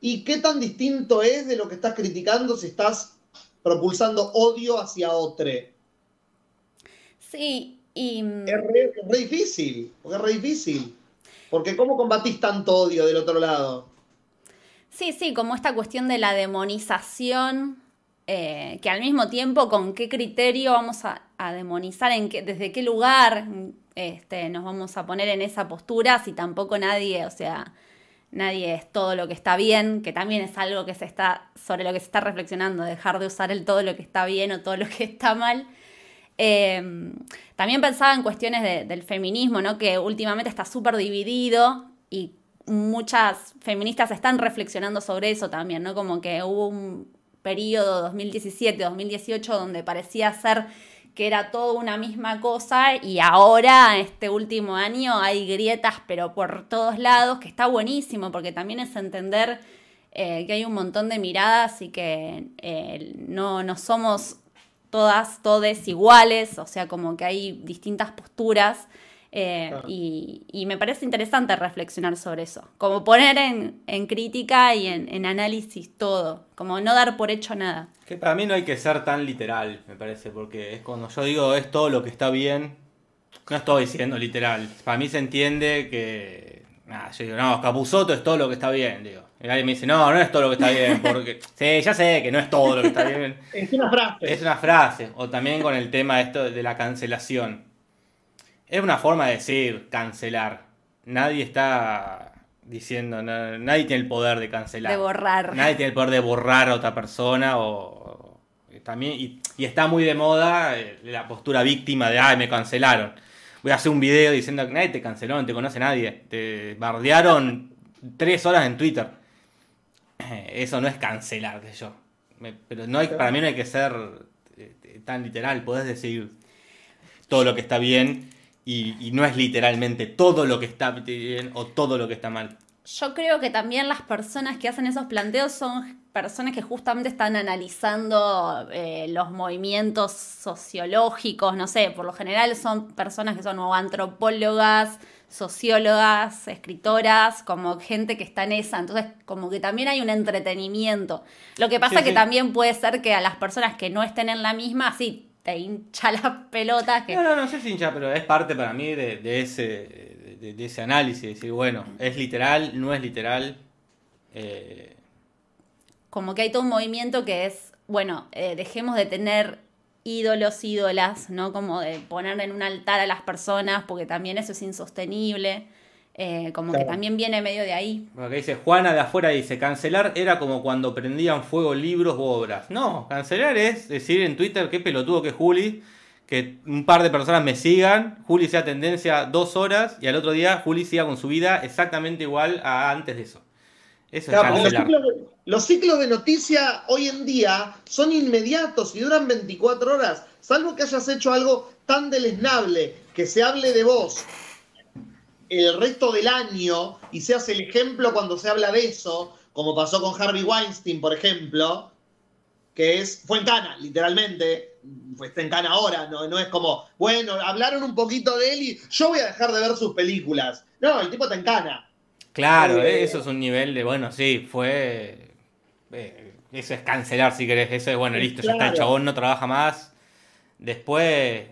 ¿y qué tan distinto es de lo que estás criticando si estás propulsando odio hacia otro? Sí, y mm, re, es re difícil, porque es re difícil. Porque ¿cómo combatís tanto odio del otro lado? Sí, sí, como esta cuestión de la demonización, eh, que al mismo tiempo, ¿con qué criterio vamos a, demonizar? En qué, ¿Desde qué lugar este, nos vamos a poner en esa postura si tampoco nadie, o sea, nadie es todo lo que está bien, que también es algo que se está, sobre lo que se está reflexionando, dejar de usar el todo lo que está bien o todo lo que está mal. Eh, también pensaba en cuestiones de- del feminismo, ¿no? Que últimamente está súper dividido y muchas feministas están reflexionando sobre eso también, ¿no? Como que hubo un periodo 2017-2018 donde parecía ser que era todo una misma cosa y ahora, este último año, hay grietas pero por todos lados, que está buenísimo porque también es entender eh, que hay un montón de miradas y que eh, no, no somos todas, todes iguales, o sea, como que hay distintas posturas. Eh, Claro. y, y me parece interesante reflexionar sobre eso, como poner en, en crítica y en, en análisis todo, como no dar por hecho nada. Que para mí no hay que ser tan literal, me parece, porque es cuando yo digo es todo lo que está bien, no estoy diciendo literal. Para mí se entiende que. Nada, yo digo, no, Capuzoto es todo lo que está bien, digo. Y alguien me dice, no, no es todo lo que está bien, porque. sí, ya sé que no es todo lo que está bien. Es una frase. Es una frase. O también con el tema esto de la cancelación. Es una forma de decir cancelar. Nadie está diciendo, na- nadie tiene el poder de cancelar. De borrar. Nadie tiene el poder de borrar a otra persona o, o- también y, y está muy de moda eh, la postura víctima de ay me cancelaron. Voy a hacer un video diciendo que nadie te canceló, no te conoce nadie. Te bardearon tres horas en Twitter. Eso no es cancelar, que yo. Me- pero no hay, para mí no hay que ser eh, tan literal. Podés decir todo lo que está bien y, y no es literalmente todo lo que está bien o todo lo que está mal. Yo creo que también las personas que hacen esos planteos son personas que justamente están analizando eh, los movimientos sociológicos, no sé, por lo general son personas que son o antropólogas, sociólogas, escritoras, como gente que está en esa, entonces como que también hay un entretenimiento. Lo que pasa Sí, que sí. también puede ser que a las personas que no estén en la misma, sí, te hincha las pelotas, que No, no, no sé si hincha, pero es parte para mí de, de ese, de, de ese análisis. Decir, bueno, es literal, no es literal. Eh, como que hay todo un movimiento que es bueno, eh, dejemos de tener ídolos, ídolas, ¿no? Como de poner en un altar a las personas, porque también eso es insostenible. Eh, como que también viene medio de ahí. Acá dice Juana de afuera dice, cancelar era como cuando prendían fuego libros u obras. No, cancelar es decir en Twitter qué pelotudo que es Juli, que un par de personas me sigan, Juli sea tendencia dos horas y al otro día Juli siga con su vida exactamente igual a antes de eso. Eso es Claro, los, cancelar. ciclos de, los ciclos de noticia hoy en día son inmediatos y duran 24 horas, salvo que hayas hecho algo tan deleznable, que se hable de vos el resto del año y seas el ejemplo cuando se habla de eso, como pasó con Harvey Weinstein, por ejemplo, que es, fue en cana, literalmente, pues está en cana ahora, no, no es como, bueno, hablaron un poquito de él y yo voy a dejar de ver sus películas. No, el tipo está en cana. Claro, Eh, eh, eso es un nivel de, bueno, sí, fue... eh, eso es cancelar si querés, eso es, bueno, listo, ya está, el chabón no trabaja más. Después...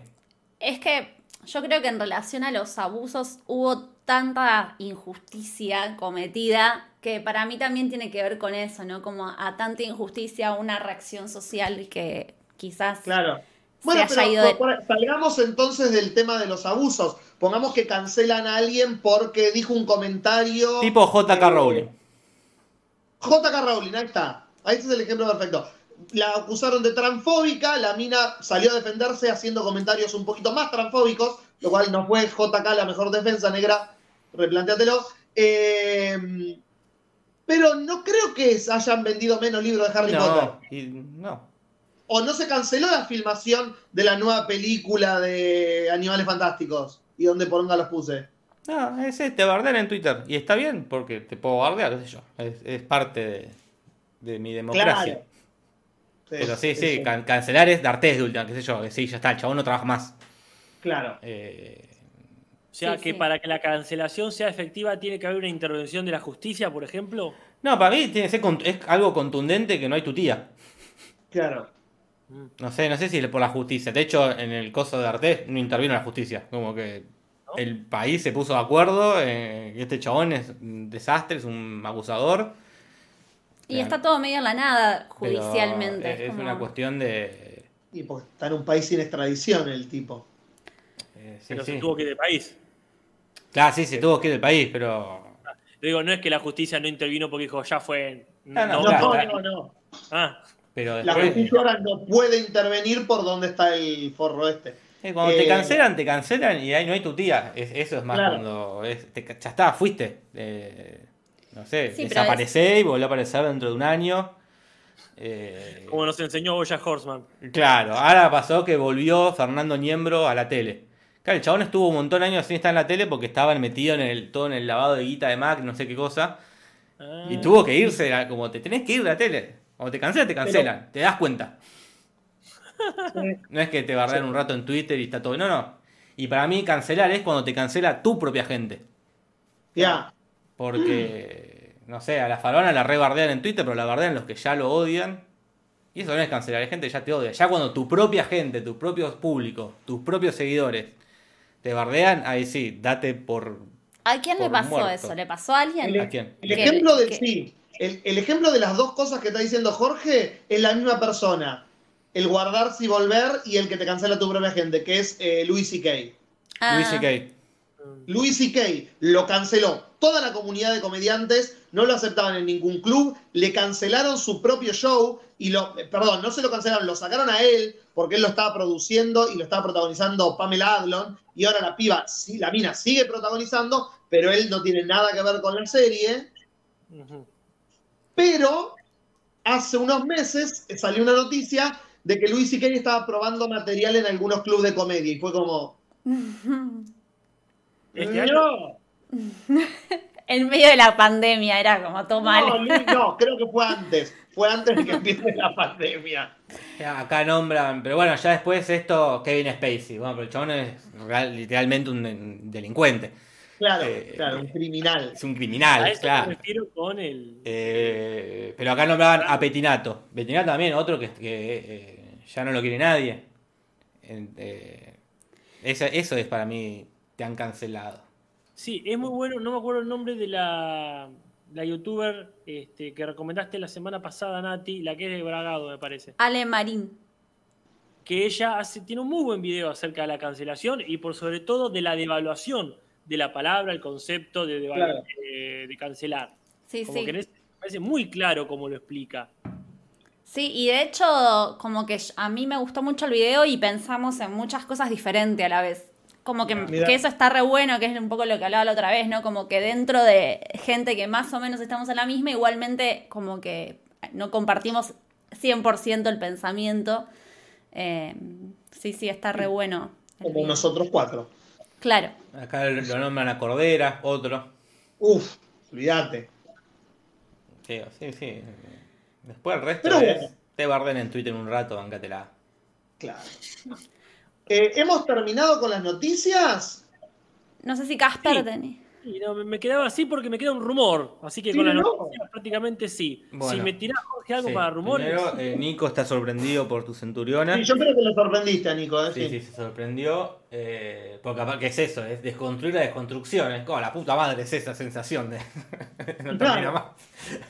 Es que yo creo que en relación a los abusos hubo tanta injusticia cometida que para mí también tiene que ver con eso, ¿no? Como a tanta injusticia una reacción social que quizás Claro. se Bueno, haya pero ido de- salgamos entonces del tema de los abusos. Pongamos que cancelan a alguien porque dijo un comentario. Tipo JK Rowling. JK Rowling, ahí está. Ahí este es el ejemplo perfecto. La acusaron de transfóbica, la mina salió a defenderse haciendo comentarios un poquito más transfóbicos, lo cual no fue JK la mejor defensa negra, replantéatelo. Eh, pero no creo que hayan vendido menos libros de Harry Potter. No, y- no. o no se canceló la filmación de la nueva película de Animales Fantásticos y donde poronga los puse. No, ese te bardean en Twitter. Y está bien, porque te puedo bardear, qué sé yo. Es, es parte de, de mi democracia. Pero sí, sí, can- cancelar es darte de última, qué sé yo. Que sí, ya está, el chabón no trabaja más. Claro. Eh, O sea, Sí, que sí. para que la cancelación sea efectiva tiene que haber una intervención de la justicia, por ejemplo. no, para mí tiene que ser es algo contundente que no hay tu tía. Claro. No sé, no sé si es por la justicia. De hecho, en el coso de Arte no intervino la justicia. Como que el país se puso de acuerdo. eh, que este chabón es un desastre, es un abusador. Y está todo medio en la nada judicialmente. Es, es es como- una cuestión de. Y porque está en un país sin extradición el tipo. eh, sí, Pero sí. se tuvo que ir del país. Claro, sí, se tuvo que ir del país, pero. Yo digo, no es que la justicia no intervino porque dijo, ya fue. No, no, No, no, claro. no, no. Ah, pero La justicia ahora no puede intervenir por donde está el forro este. Eh, cuando te Eh, cancelan, te cancelan y ahí no hay tu tía. Es- eso es más Claro. cuando. es- te- ya está, fuiste. Eh, no sé, Sí, y volvió a aparecer dentro de un año. Eh, como nos enseñó Boya Horseman. Claro, ahora pasó que volvió Fernando Niembro a la tele. Claro, el chabón estuvo un montón de años sin estar en la tele porque estaban metido en el, todo en el lavado de guita de Mac, no sé qué cosa. Ah, Y tuvo que irse, como te tenés que ir de la tele. Cuando te cancelan, te cancelan. Te das cuenta. No es que te bardean un rato en Twitter y está todo. No, no. Y para mí cancelar es cuando te cancela tu propia gente. Ya. Porque, no sé, a la farona la rebardean en Twitter, pero la bardean los que ya lo odian. Y eso no es cancelar, hay gente que ya te odia. Ya cuando tu propia gente, tus propios públicos, tus propios seguidores te bardean, ahí sí, date por... ¿A quién le pasó muerto. eso? ¿Le pasó a alguien? El, ¿A quién? el ejemplo de sí. El, el ejemplo de las dos cosas que está diciendo Jorge es la misma persona. El guardarse y volver y el que te cancela tu propia gente, que es eh, Louis C.K. Ah, Luis C.K. Louis C.K. lo canceló. Toda la comunidad de comediantes no lo aceptaban en ningún club, le cancelaron su propio show y lo, eh, perdón, no se lo cancelaron, lo sacaron a él porque él lo estaba produciendo y lo estaba protagonizando Pamela Adlon y ahora la piba, sí, la mina sigue protagonizando, pero él no tiene nada que ver con la serie. Pero hace unos meses salió una noticia de que Louis C.K. estaba probando material en algunos clubes de comedia y fue como, Este no, En medio de la pandemia era como todo mal. no, Louis, no, creo que fue antes, fue antes de que empiece la pandemia. Acá nombran, pero bueno, ya después esto, Kevin Spacey. Bueno, pero el chabón es real- literalmente un, delincuente. Claro, Eh, claro, un criminal. Es un a criminal, eso claro. me refiero con el. Eh, pero acá nombraban a Petinato. Petinato también, otro que, que, eh, ya no lo quiere nadie. Eh, eso, eso es para mí, te han cancelado. Sí, es muy bueno, no me acuerdo el nombre de la la youtuber este, que recomendaste la semana pasada, Nati, la que es de Bragado, me parece. Ale Marín. Que ella hace, tiene un muy buen video acerca de la cancelación y por sobre todo de la devaluación de la palabra, el concepto de, devalu- Claro. de- de cancelar. Sí, Como sí. que en ese- me parece muy claro cómo lo explica. Sí, y de hecho, como que a mí me gustó mucho el video y pensamos en muchas cosas diferentes a la vez. Como que, que eso está re bueno, que es un poco lo que hablaba la otra vez, ¿no? Como que dentro de gente que más o menos estamos en la misma, igualmente como que no compartimos 100% el pensamiento. Eh, sí, sí, está re bueno. Como video. nosotros cuatro. Claro. Acá lo nombran a Cordera, otro. Uf, olvídate. Sí, sí, sí. Después el resto Pero es. bueno. Te barden en Twitter un rato, bancatela. Claro. Eh, ¿Hemos terminado con las noticias? No sé si Casper Sí. tenía. Y no, me- quedaba así porque me queda un rumor. Así que Sí, con las ¿no? noticias prácticamente sí. Bueno. Si me tirás, Jorge, algo Sí, para rumores. Primero, eh, Nico está sorprendido por tu centuriona. Sí, yo creo que lo sorprendiste a Nico. ¿eh? Sí, Sí. sí, se sorprendió. eh, porque aparte, ¿qué es eso? Es desconstruir la desconstrucción. Es como la puta madre, es esa sensación de. no termina Claro. más.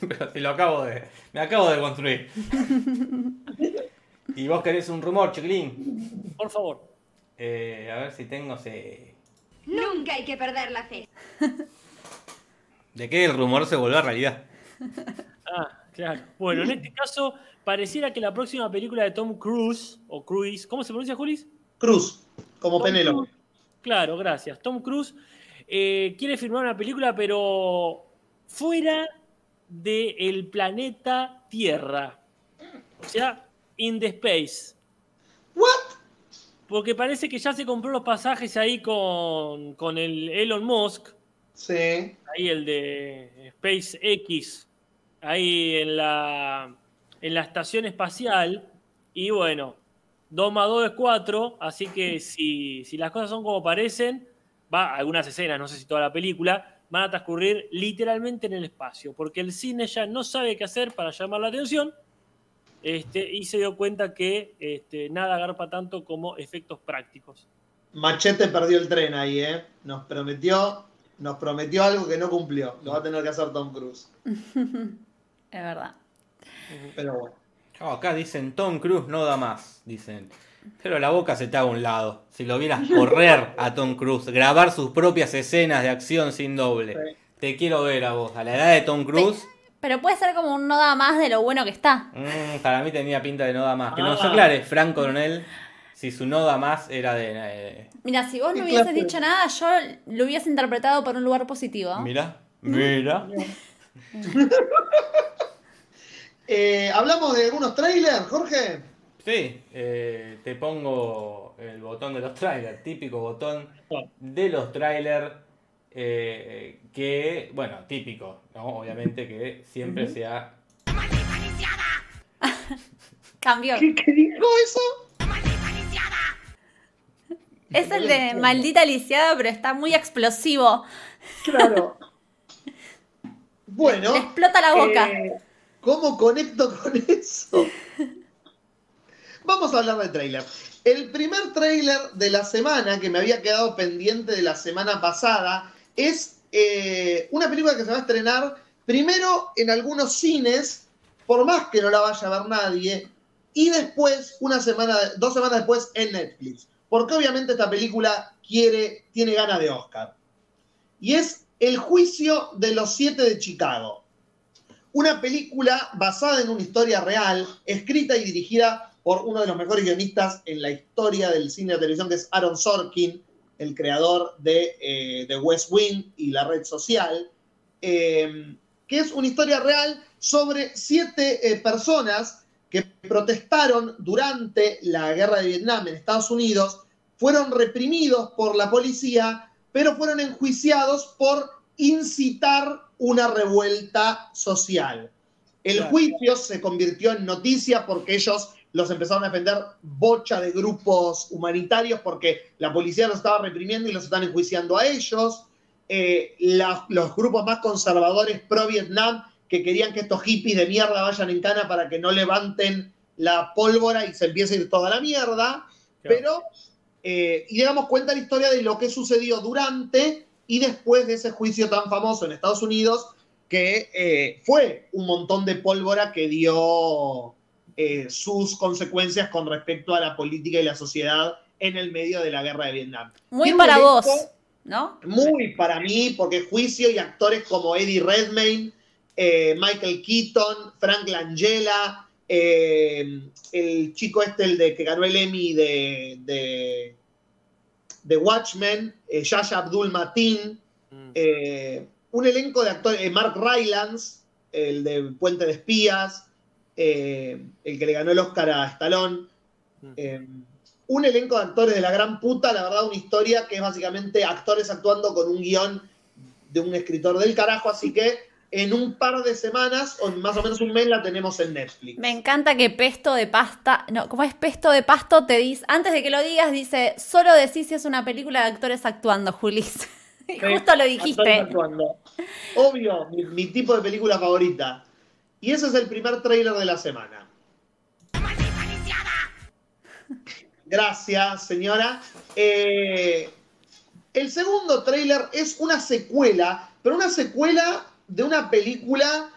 Pero si lo acabo de. Me acabo de construir. y vos querés un rumor, chiquilín. Por favor. Eh, a ver si tengo. sí. Nunca hay que perder la fe. De que el rumor se volvió realidad. Ah, claro. Bueno, en este caso, pareciera que la próxima película de Tom Cruise, o Cruise, ¿cómo se pronuncia, Julis? Cruz, como Tom Penélope. Cruise. Claro, gracias. Tom Cruise eh, quiere filmar una película, pero fuera del planeta Tierra. O sea, in the space. ¿What? Porque parece que ya se compró los pasajes ahí con, con el Elon Musk, Sí. ahí el de SpaceX, ahí en la, en la estación espacial. Y bueno, 2 más 2 es 4, así que si, si las cosas son como parecen, va, algunas escenas, no sé si toda la película, van a transcurrir literalmente en el espacio, porque el cine ya no sabe qué hacer para llamar la atención. Este, y se dio cuenta que este, nada agarpa tanto como efectos prácticos. Machete perdió el tren ahí, ¿eh? Nos prometió, nos prometió algo que no cumplió. Lo va a tener que hacer Tom Cruise. Es verdad. Pero bueno. Oh, acá dicen Tom Cruise no da más. Dicen. Pero la boca se te a un lado. Si lo vieras correr a Tom Cruise, grabar sus propias escenas de acción sin doble. Sí. Te quiero ver a vos. A la edad de Tom Cruise, Pero puede ser como un no da más de lo bueno que está. mm, para mí tenía pinta de no da más. Que nos Ah. aclare Frank Coronel si su no da más era de. eh, Mira, si vos no ¿Qué hubieses clase? dicho nada, yo lo hubiese interpretado por un lugar positivo. mira, mira. Eh, ¿Hablamos de algunos trailers, Jorge? Sí, eh, te pongo el botón de los trailers, típico botón de los trailers eh, que, bueno, típico, ¿no? Obviamente que siempre sea... Cambió. ¿Qué, qué dijo eso? Es el de maldita lisiada, pero está muy explosivo. Claro. Bueno. Le explota la boca. eh, ¿Cómo conecto con eso? Vamos a hablar del tráiler. El primer tráiler de la semana, que me había quedado pendiente de la semana pasada, es eh, una película que se va a estrenar primero en algunos cines, por más que no la vaya a ver nadie, y después, una semana, dos semanas después, en Netflix. Porque obviamente esta película quiere, tiene ganas de Oscar. Y es El juicio de los siete de Chicago. Una película basada en una historia real, escrita y dirigida por uno de los mejores guionistas en la historia del cine de televisión, que es Aaron Sorkin, el creador de, eh, de West Wing y la red social, eh, que es una historia real sobre siete eh, personas que protestaron durante la guerra de Vietnam en Estados Unidos, fueron reprimidos por la policía, pero fueron enjuiciados por incitar una revuelta social. El juicio se convirtió en noticia porque ellos los empezaron a defender bocha de grupos humanitarios porque la policía los estaba reprimiendo y los están enjuiciando a ellos. Eh, la- los grupos más conservadores pro-Vietnam que querían que estos hippies de mierda vayan en cana para que no levanten la pólvora y se empiece a ir toda la mierda. Pero, eh, y digamos, cuenta la historia de lo que sucedió durante y después de ese juicio tan famoso en Estados Unidos que eh, fue un montón de pólvora que dio eh, sus consecuencias con respecto a la política y la sociedad en el medio de la guerra de Vietnam. Muy para vos, ¿no? Muy para mí, porque juicio y actores como Eddie Redmayne, eh, Michael Keaton, Frank Langella, eh, el chico este, el de que ganó el Emmy de, de, de Watchmen, eh, Yahya Abdul Mateen, Mm. eh, un elenco de actores, eh, Mark Rylance, el de Puente de Espías, eh, el que le ganó el Oscar a Stallone. Mm. Eh, un elenco de actores de la gran puta, la verdad, una historia que es básicamente actores actuando con un guion de un escritor del carajo, así que en un par de semanas, o en más o menos un mes, la tenemos en Netflix. Me encanta que pesto de pasta, no, ¿cómo es pesto de pasto? Te dice, antes de que lo digas, dice, solo decís si es una película de actores actuando, Julis. Sí, justo lo dijiste. actuando. Obvio, mi, mi tipo de película favorita. Y ese es el primer tráiler de la semana. Gracias, señora. Eh, el segundo tráiler es una secuela, pero una secuela de una película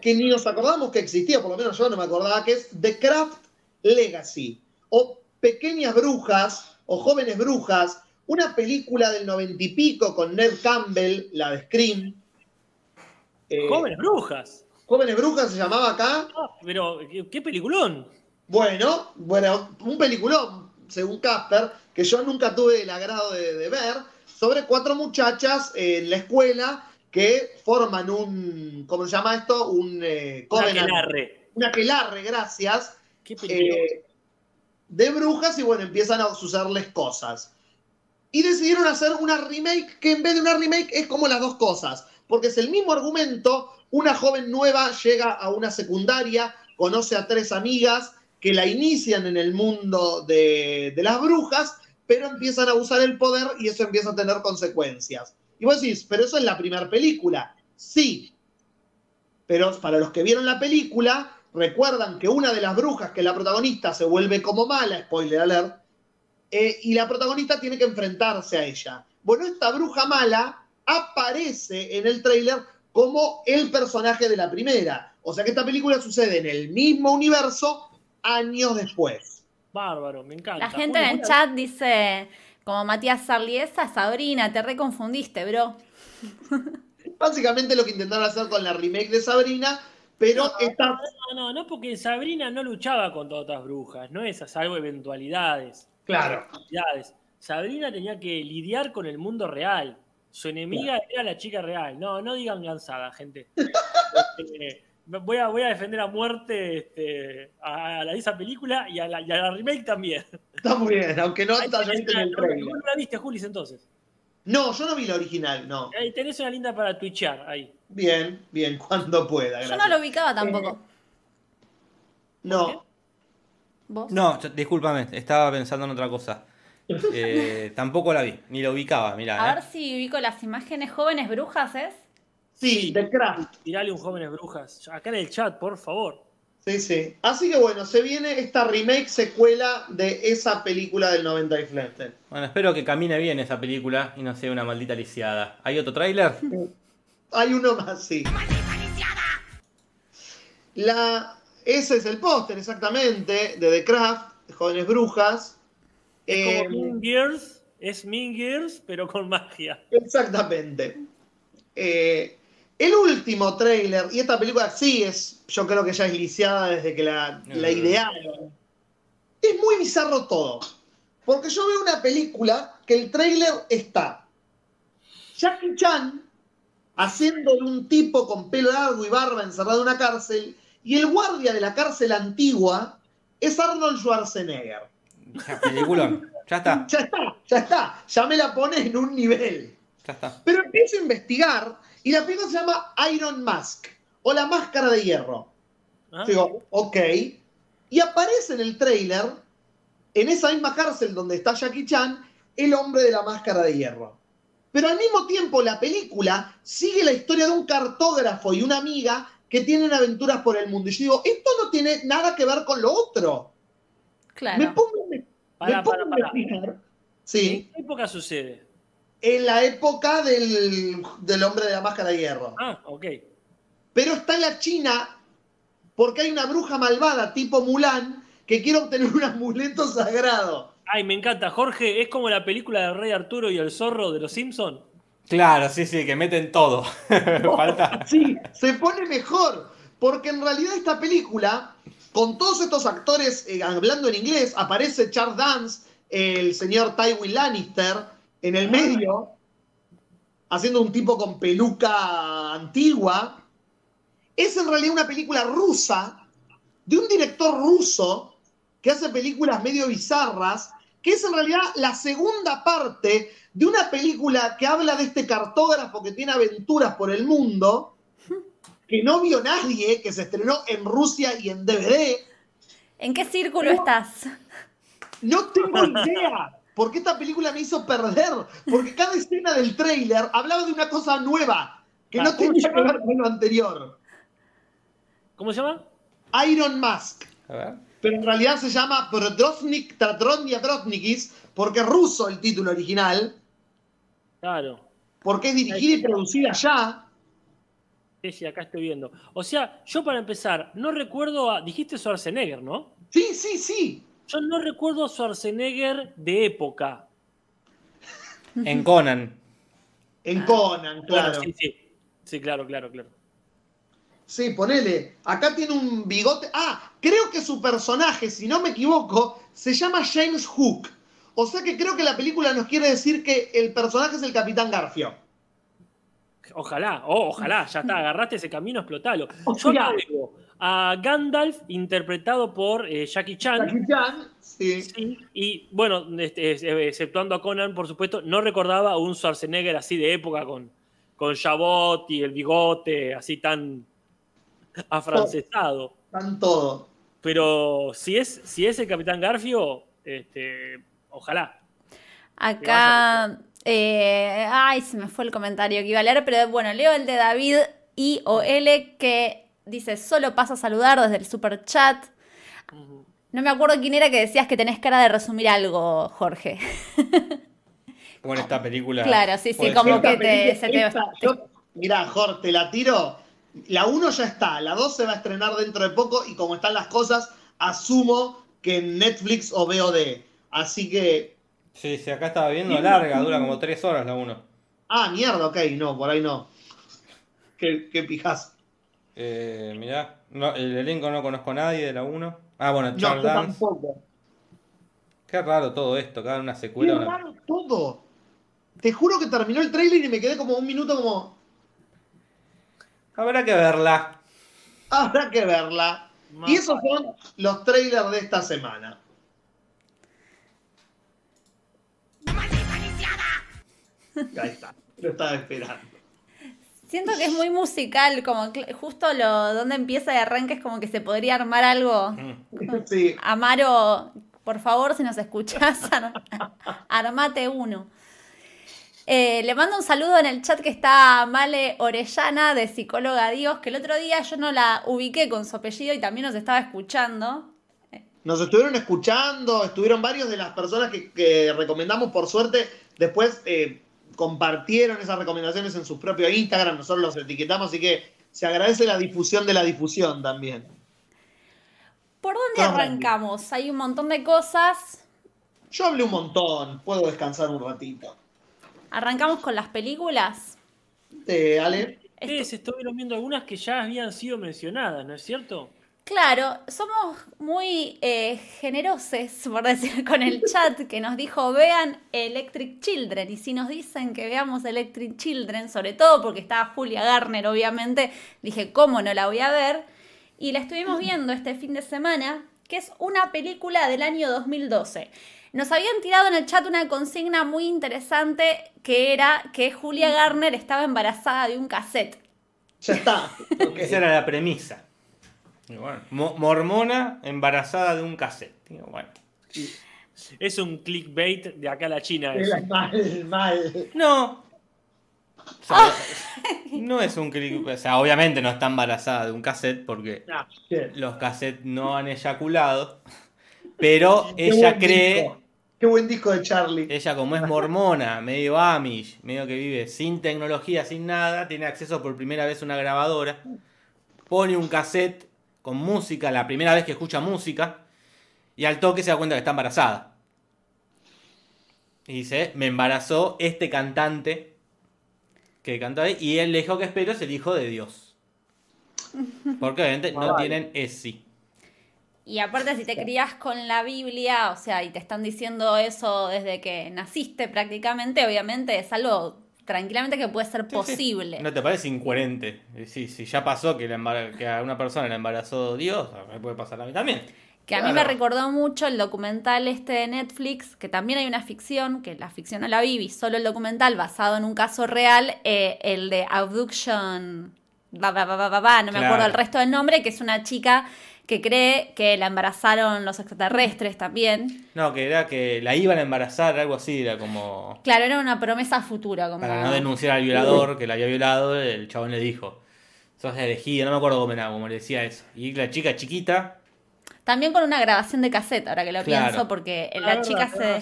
que ni nos acordamos que existía, por lo menos yo no me acordaba, que es The Craft Legacy, o Pequeñas Brujas, o Jóvenes Brujas, una película del noventa y pico con Ned Campbell, la de Scream. Eh, Jóvenes brujas. Jóvenes Brujas se llamaba acá. Ah, pero, ¿qué, peliculón? Bueno, bueno, un peliculón, según Casper, que yo nunca tuve el agrado de, de ver, sobre cuatro muchachas en la escuela que forman un, ¿cómo se llama esto? Un eh, Una covenant. aquelarre. Un aquelarre, gracias. Qué peliculón. eh, de brujas y bueno, empiezan a sucederles cosas. Y decidieron hacer una remake que en vez de una remake es como las dos cosas, porque es el mismo argumento, una joven nueva llega a una secundaria, conoce a tres amigas que la inician en el mundo de, las brujas, pero empiezan a usar el poder y eso empieza a tener consecuencias. Y vos decís, pero eso es la primera película. Sí, pero para los que vieron la película, recuerdan que una de las brujas, que la protagonista, se vuelve como mala, spoiler alert, eh, y la protagonista tiene que enfrentarse a ella. Bueno, esta bruja mala aparece en el tráiler como el personaje de la primera. O sea que esta película sucede en el mismo universo años después. Bárbaro, me encanta. La gente en el chat dice, como Matías Sarliesa, Sabrina, te reconfundiste, bro. Básicamente lo que intentaron hacer con la remake de Sabrina, pero esta... No, no, no, porque Sabrina no luchaba contra otras brujas, no es salvo eventualidades. Claro. Eventualidades. Sabrina tenía que lidiar con el mundo real. Su enemiga era la chica real. No, no digan gansada, gente. Este, voy, a, voy a defender a muerte este, a, la, esa película y a, la, y a la remake también. Está muy bien, aunque no está en el no, la viste, Julis, entonces. No, yo no vi la original, no. Ahí tenés una linda para twitchear ahí. Bien, bien, cuando pueda. Yo no lo ubicaba tampoco. No, ¿Vos? No, yo- discúlpame, estaba pensando en otra cosa. Eh, tampoco la vi, ni la ubicaba, mirá. A eh. ver si ubico las imágenes jóvenes brujas, ¿es? sí, The Craft. Tirale un jóvenes brujas. Acá en el chat, por favor. Sí, sí. Así que bueno, se viene esta remake secuela de esa película del 90 y. Bueno, espero que camine bien esa película y no sea una maldita lisiada. ¿Hay otro tráiler? Hay uno más, sí. La, ese es el póster, exactamente, de The Craft, de Jóvenes Brujas. Es Eh, como Mean Girls, es Mean Girls, pero con magia. Exactamente. Eh, el último tráiler, y esta película sí es, yo creo que ya es lisiada desde que la, la idearon. Es muy bizarro todo. Porque yo veo una película que el tráiler está Jackie Chan haciendo de un tipo con pelo largo y barba encerrado en una cárcel, y el guardia de la cárcel antigua es Arnold Schwarzenegger. Ya, peliculón. Ya está, Ya está, ya está, ya me la pone en un nivel. ya está. Pero empiezo a investigar y la película se llama Iron Mask o la máscara de hierro. ¿Ah? Digo, ok. Y aparece en el trailer, en esa misma cárcel donde está Jackie Chan, el hombre de la máscara de hierro. Pero al mismo tiempo la película sigue la historia de un cartógrafo y una amiga que tienen aventuras por el mundo. Y yo digo, esto no tiene nada que ver con lo otro. Claro. Me pongo, me, Pará, me pongo pará, a pará. investigar. ¿En Sí, qué época sucede? en la época del, del hombre de la máscara de hierro. Ah, ok. pero está en la China porque hay una bruja malvada tipo Mulan que quiere obtener un amuleto sagrado. Ay, me encanta, Jorge. Es como la película del Rey Arturo y el zorro de los Simpsons. Claro, sí, sí, que meten todo. Falta. Sí, se pone mejor. Porque en realidad esta película, con todos estos actores eh, hablando en inglés, aparece Charles Dance, el señor Tywin Lannister, en el medio, haciendo un tipo con peluca antigua. Es en realidad una película rusa, de un director ruso, que hace películas medio bizarras, que es en realidad la segunda parte de una película que habla de este cartógrafo que tiene aventuras por el mundo, que no vio nadie, que se estrenó en Rusia y en DVD. ¿En qué círculo estás? No tengo idea. Porque esta película me hizo perder. Porque cada escena del tráiler hablaba de una cosa nueva. Que no Ah, ¿cómo tenía que ver con lo anterior. ¿Cómo se llama? Iron Mask. A ver. Pero en realidad se llama Prodrosnik Tatrondia. Porque es ruso el título original. Claro. Porque es dirigida y producida allá. Sí, sí, acá estoy viendo. O sea, yo para empezar, no recuerdo a. Dijiste Schwarzenegger, ¿no? Sí, sí, sí. Yo no recuerdo a Schwarzenegger de época. En Conan. En Conan, claro. Bueno, sí, sí. Sí, claro, claro, claro. Sí, ponele. Acá tiene un bigote. Ah, creo que su personaje, si no me equivoco, se llama James Hook. O sea que creo que la película nos quiere decir que el personaje es el Capitán Garfio. Ojalá, oh, ojalá, ya está, agarraste ese camino, explotalo. Yo acá veo a Gandalf interpretado por eh, Jackie Chan. Jackie Chan, sí. Sí, y bueno, este, eh, exceptuando a Conan, por supuesto, no recordaba a un Schwarzenegger así de época con, con Jabot y el bigote así tan afrancesado. Están todo. Pero si es, si es el Capitán Garfio, este, ojalá. Acá. Eh, ay, se me fue el comentario que iba a leer, pero bueno, leo el de David IOL que dice: Solo pasa a saludar desde el super chat. No me acuerdo quién era que decías que tenés cara de resumir algo, Jorge. Como en esta película. Claro, sí, sí, como que te- se te- esta- yo- mirá, Jorge, te la tiro. La 1 ya está, la 2 se va a estrenar dentro de poco y como están las cosas, asumo que en Netflix o VOD. Así que. Sí, sí, acá estaba viendo larga, dura como tres horas la 1. Ah, mierda, ok, no, por ahí no. Qué, qué pijas. Eh, mirá, no, el elenco no conozco a nadie de la 1. Ah, bueno, No, Charles Dance. tampoco. Qué raro todo esto, cada una Qué secuela. una- raro todo. Te juro que terminó el trailer y me quedé como un minuto como. Habrá que verla. Habrá que verla. Y esos son los trailers de esta semana. Ahí está. Lo estaba esperando. Siento que es muy musical, como justo lo donde empieza y arranca es como que se podría armar algo. Sí. Amaro, por favor, si nos escuchás, ar- armate uno. Eh, le mando un saludo en el chat que está Male Orellana de Psicóloga Dios, que el otro día yo no la ubiqué con su apellido y también nos estaba escuchando. Nos estuvieron escuchando, estuvieron varios de las personas que, que recomendamos, por suerte, después eh, compartieron esas recomendaciones en su propio Instagram, nosotros los etiquetamos, así que se agradece la difusión de la difusión también. ¿Por dónde arrancamos? Hay un montón de cosas. Yo hablé un montón, puedo descansar un ratito. Arrancamos con las películas. Eh, Ale. Ustedes estuvieron viendo algunas que ya habían sido mencionadas, ¿no es cierto? Claro, somos muy eh, generosos, por decir, con el chat que nos dijo vean Electric Children. Y si nos dicen que veamos Electric Children, sobre todo porque estaba Julia Garner, obviamente, dije, ¿cómo no la voy a ver? Y la estuvimos viendo este fin de semana, que es una película del año 2012. Nos habían tirado en el chat una consigna muy interesante que era que Julia Garner estaba embarazada de un cassette. Ya está. Esa era la premisa. Y bueno, mo- mormona embarazada de un cassette. Bueno. Es un clickbait de acá a la China. eso. Mal, mal. No. O sea, no es un clic. O sea, obviamente no está embarazada de un cassette porque Ah, los cassettes no han eyaculado. Pero Qué ella cree. disco. Qué buen disco de Charlie. Ella como es mormona, medio amish, medio que vive sin tecnología, sin nada, tiene acceso por primera vez a una grabadora. pone un cassette con música, la primera vez que escucha música, y al toque se da cuenta que está embarazada. Y dice, me embarazó este cantante que cantó ahí, y él le dijo que espero es el hijo de Dios. Porque obviamente no tienen esi. Y aparte, si te crías con la Biblia, o sea, y te están diciendo eso desde que naciste prácticamente, obviamente es algo tranquilamente que puede ser posible. ¿No te parece incoherente? Si, si ya pasó que, la que a una persona le embarazó Dios, me puede pasar a mí también. Que a mí me recordó mucho el documental este de Netflix, que también hay una ficción, que la ficción no la vi, vi solo el documental basado en un caso real, eh, el de Abduction, ba, ba, ba, ba, ba, ba, no me Claro. acuerdo el resto del nombre, que es una chica que cree que la embarazaron los extraterrestres también. No, que era que la iban a embarazar, algo así, era como... Claro, era una promesa futura. Como... Para no denunciar al violador que la había violado, el chabón le dijo, sos elegida, no me acuerdo cómo era, como le decía eso. Y la chica chiquita, También con una grabación de cassette, ahora que lo Claro. pienso, porque la verdad, chica se...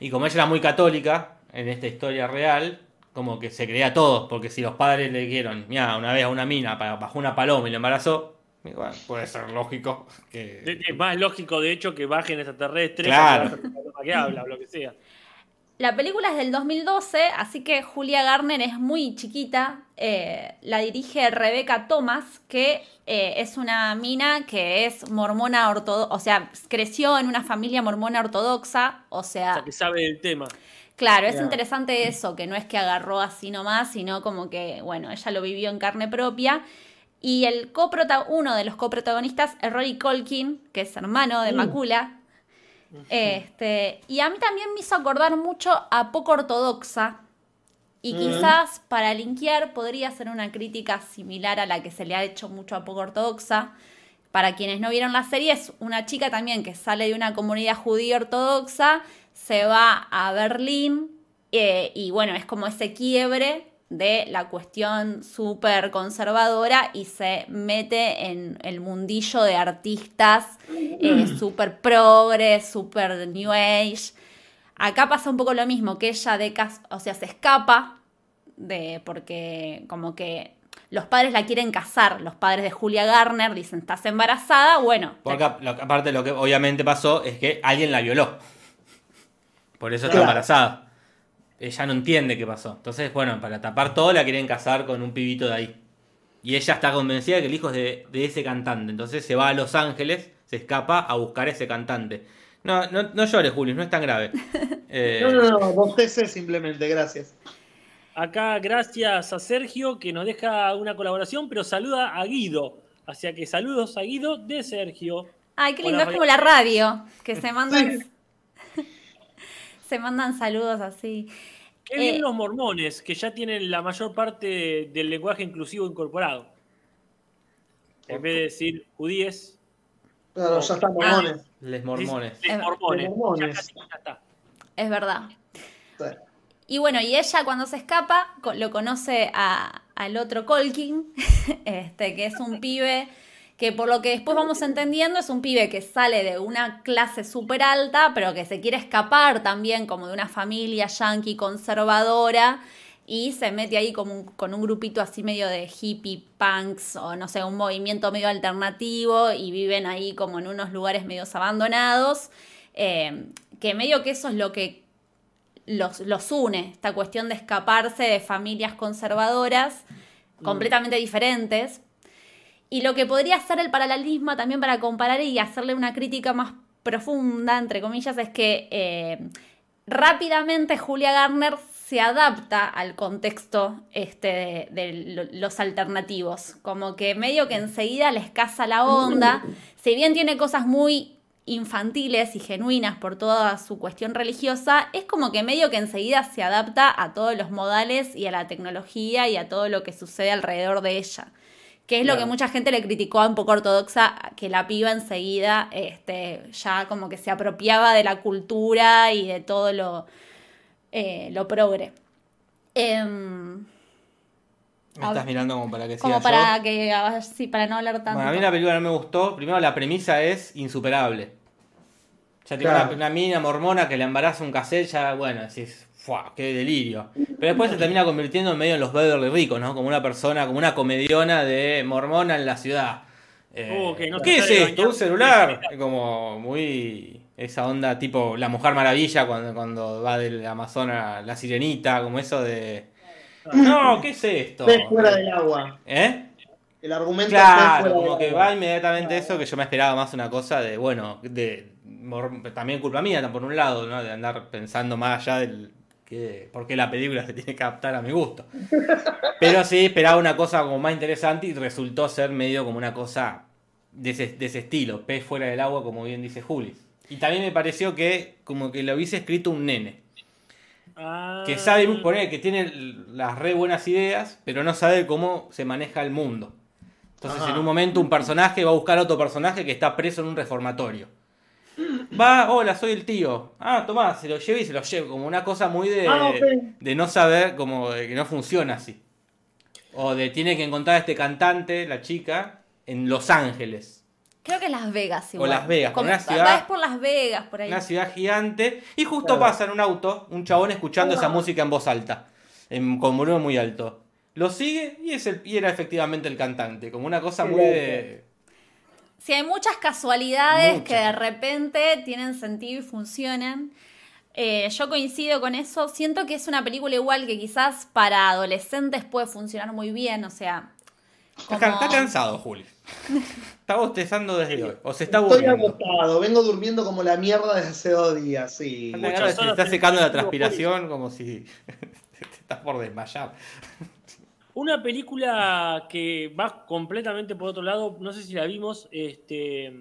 y como ella era muy católica, en esta historia real, como que se creía a todos, porque si los padres le dijeron, mira, una vez a una mina bajó una paloma y la embarazó, bueno, puede ser lógico que... Es más lógico, de hecho, que bajen extraterrestres Claro. que, habla o lo que sea. La película es del 2012, así que Julia Garner es muy chiquita. Eh, la dirige Rebecca Thomas, que eh, es una mina que es mormona ortodoxa, o sea, creció en una familia mormona ortodoxa, o O sea, sea, que sabe del tema. claro, es interesante eso, que no es que agarró así nomás, sino como que, bueno, ella lo vivió en carne propia. Y el coprota uno de los coprotagonistas es Rory Colkin, que es hermano de Macula. Este, y a mí también me hizo acordar mucho a Poco Ortodoxa. Y quizás para linkear podría ser una crítica similar a la que se le ha hecho mucho a Poco Ortodoxa. Para quienes no vieron la serie, es una chica también que sale de una comunidad judía ortodoxa, se va a Berlín eh, y bueno, es como ese quiebre de la cuestión súper conservadora y se mete en el mundillo de artistas eh, súper progres, súper new age. Acá pasa un poco lo mismo, que ella de o sea, se escapa de porque como que los padres la quieren casar, los padres de Julia Garner dicen, "Estás embarazada", bueno, Porque a- lo- aparte lo que obviamente pasó es que alguien la violó. Por eso está embarazada. Ella no entiende qué pasó. Entonces, bueno, para tapar todo la quieren casar con un pibito de ahí. Y ella está convencida de que el hijo es de, de ese cantante. Entonces se va a Los Ángeles, se escapa a buscar a ese cantante. No, no, no llores, Julio, no es tan grave. Eh, No, no, no, bostecé simplemente, gracias. Acá, gracias a Sergio, que nos deja una colaboración, pero saluda a Guido. Así que saludos a Guido de Sergio. Ay, qué lindo, Hola, es como la radio, que se mandan se mandan saludos así. Qué bien Eh, los mormones, que ya tienen la mayor parte del lenguaje inclusivo incorporado. En vez de decir judíes, Claro, ya están Ah. mormones. les mormones. les Eh, mormones. los mormones. Ya casi ya está. Es verdad. Sí. Y bueno, y ella cuando se escapa lo conoce a- al otro Colkin, este, que es un pibe que por lo que después vamos entendiendo es un pibe que sale de una clase súper alta, pero que se quiere escapar también como de una familia yankee conservadora y se mete ahí como un- con un grupito así medio de hippie punks o no sé, un movimiento medio alternativo y viven ahí como en unos lugares medios abandonados, eh, que medio que eso es lo que los, los une, esta cuestión de escaparse de familias conservadoras completamente diferentes. Y lo que podría ser el paralelismo también para comparar y hacerle una crítica más profunda, entre comillas, es que eh, rápidamente Julia Garner se adapta al contexto este, de, de lo- los alternativos. Como que medio que enseguida les casa la onda. Si bien tiene cosas muy infantiles y genuinas por toda su cuestión religiosa, es como que medio que enseguida se adapta a todos los modales y a la tecnología y a todo lo que sucede alrededor de ella. Que es lo que mucha gente le criticó a un poco ortodoxa, que la piba enseguida este, ya como que se apropiaba de la cultura y de todo lo, eh, lo progre. Em, Me estás mirando como para que siga como yo. para que a ver si- para no hablar tanto. Bueno, a mí la película no me gustó. Primero, la premisa es insuperable. Ya tiene Claro. una, una mina mormona que le embaraza un cassette, ya, bueno, decís, ¡Fua! ¡Qué delirio! Pero después se termina convirtiendo en medio en los Beverly ricos, ¿no? Como una persona, como una comediona de mormona en la ciudad. Eh, Oh, que no ¿Qué es esto? bañar. ¿Un celular? Como muy. Esa onda tipo La Mujer Maravilla cuando, cuando va del Amazonas a la sirenita, como eso de. No, ¿qué es esto? Pez fuera del agua. ¿Eh? El argumento Claro, fuera como del que agua. va inmediatamente eso, que yo me esperaba más una cosa de, bueno, de también culpa mía, por un lado, ¿no? De andar pensando más allá del que por qué la película se tiene que adaptar a mi gusto. Pero sí esperaba una cosa como más interesante y resultó ser medio como una cosa de ese, de ese estilo, pez fuera del agua, como bien dice Juli. Y también me pareció que como que lo hubiese escrito un nene Ah, que sabe poner que tiene las re buenas ideas, pero no sabe cómo se maneja el mundo. Entonces, Ajá. en un momento, un personaje va a buscar a otro personaje que está preso en un reformatorio. Va, hola, soy el tío. Ah, tomá, se lo lleva y se lo lleva. Como una cosa muy de, Ah, de no saber, como de que no funciona así. O de tiene que encontrar a este cantante, la chica, en Los Ángeles. Creo que Las Vegas igual. Las Vegas, Como- una ciudad- por Las Vegas, por ahí. Una ciudad gigante. Y justo pasa en un auto un chabón escuchando esa música en voz alta. En, con volumen muy alto. Lo sigue y, es el, y era efectivamente el cantante. Como una cosa Qué muy de. Sí, hay muchas casualidades Muchas. que de repente tienen sentido y funcionan. Eh, yo coincido con eso. Siento que es una película igual que quizás para adolescentes puede funcionar muy bien. O sea, Está, como- está cansado, Juli. Está bostezando desde hoy. O se está Estoy agotado, vengo durmiendo como la mierda desde hace dos días, sí. Muchas se está secando la transpiración como si te estás por desmayar. Una película que va completamente por otro lado, no sé si la vimos, este,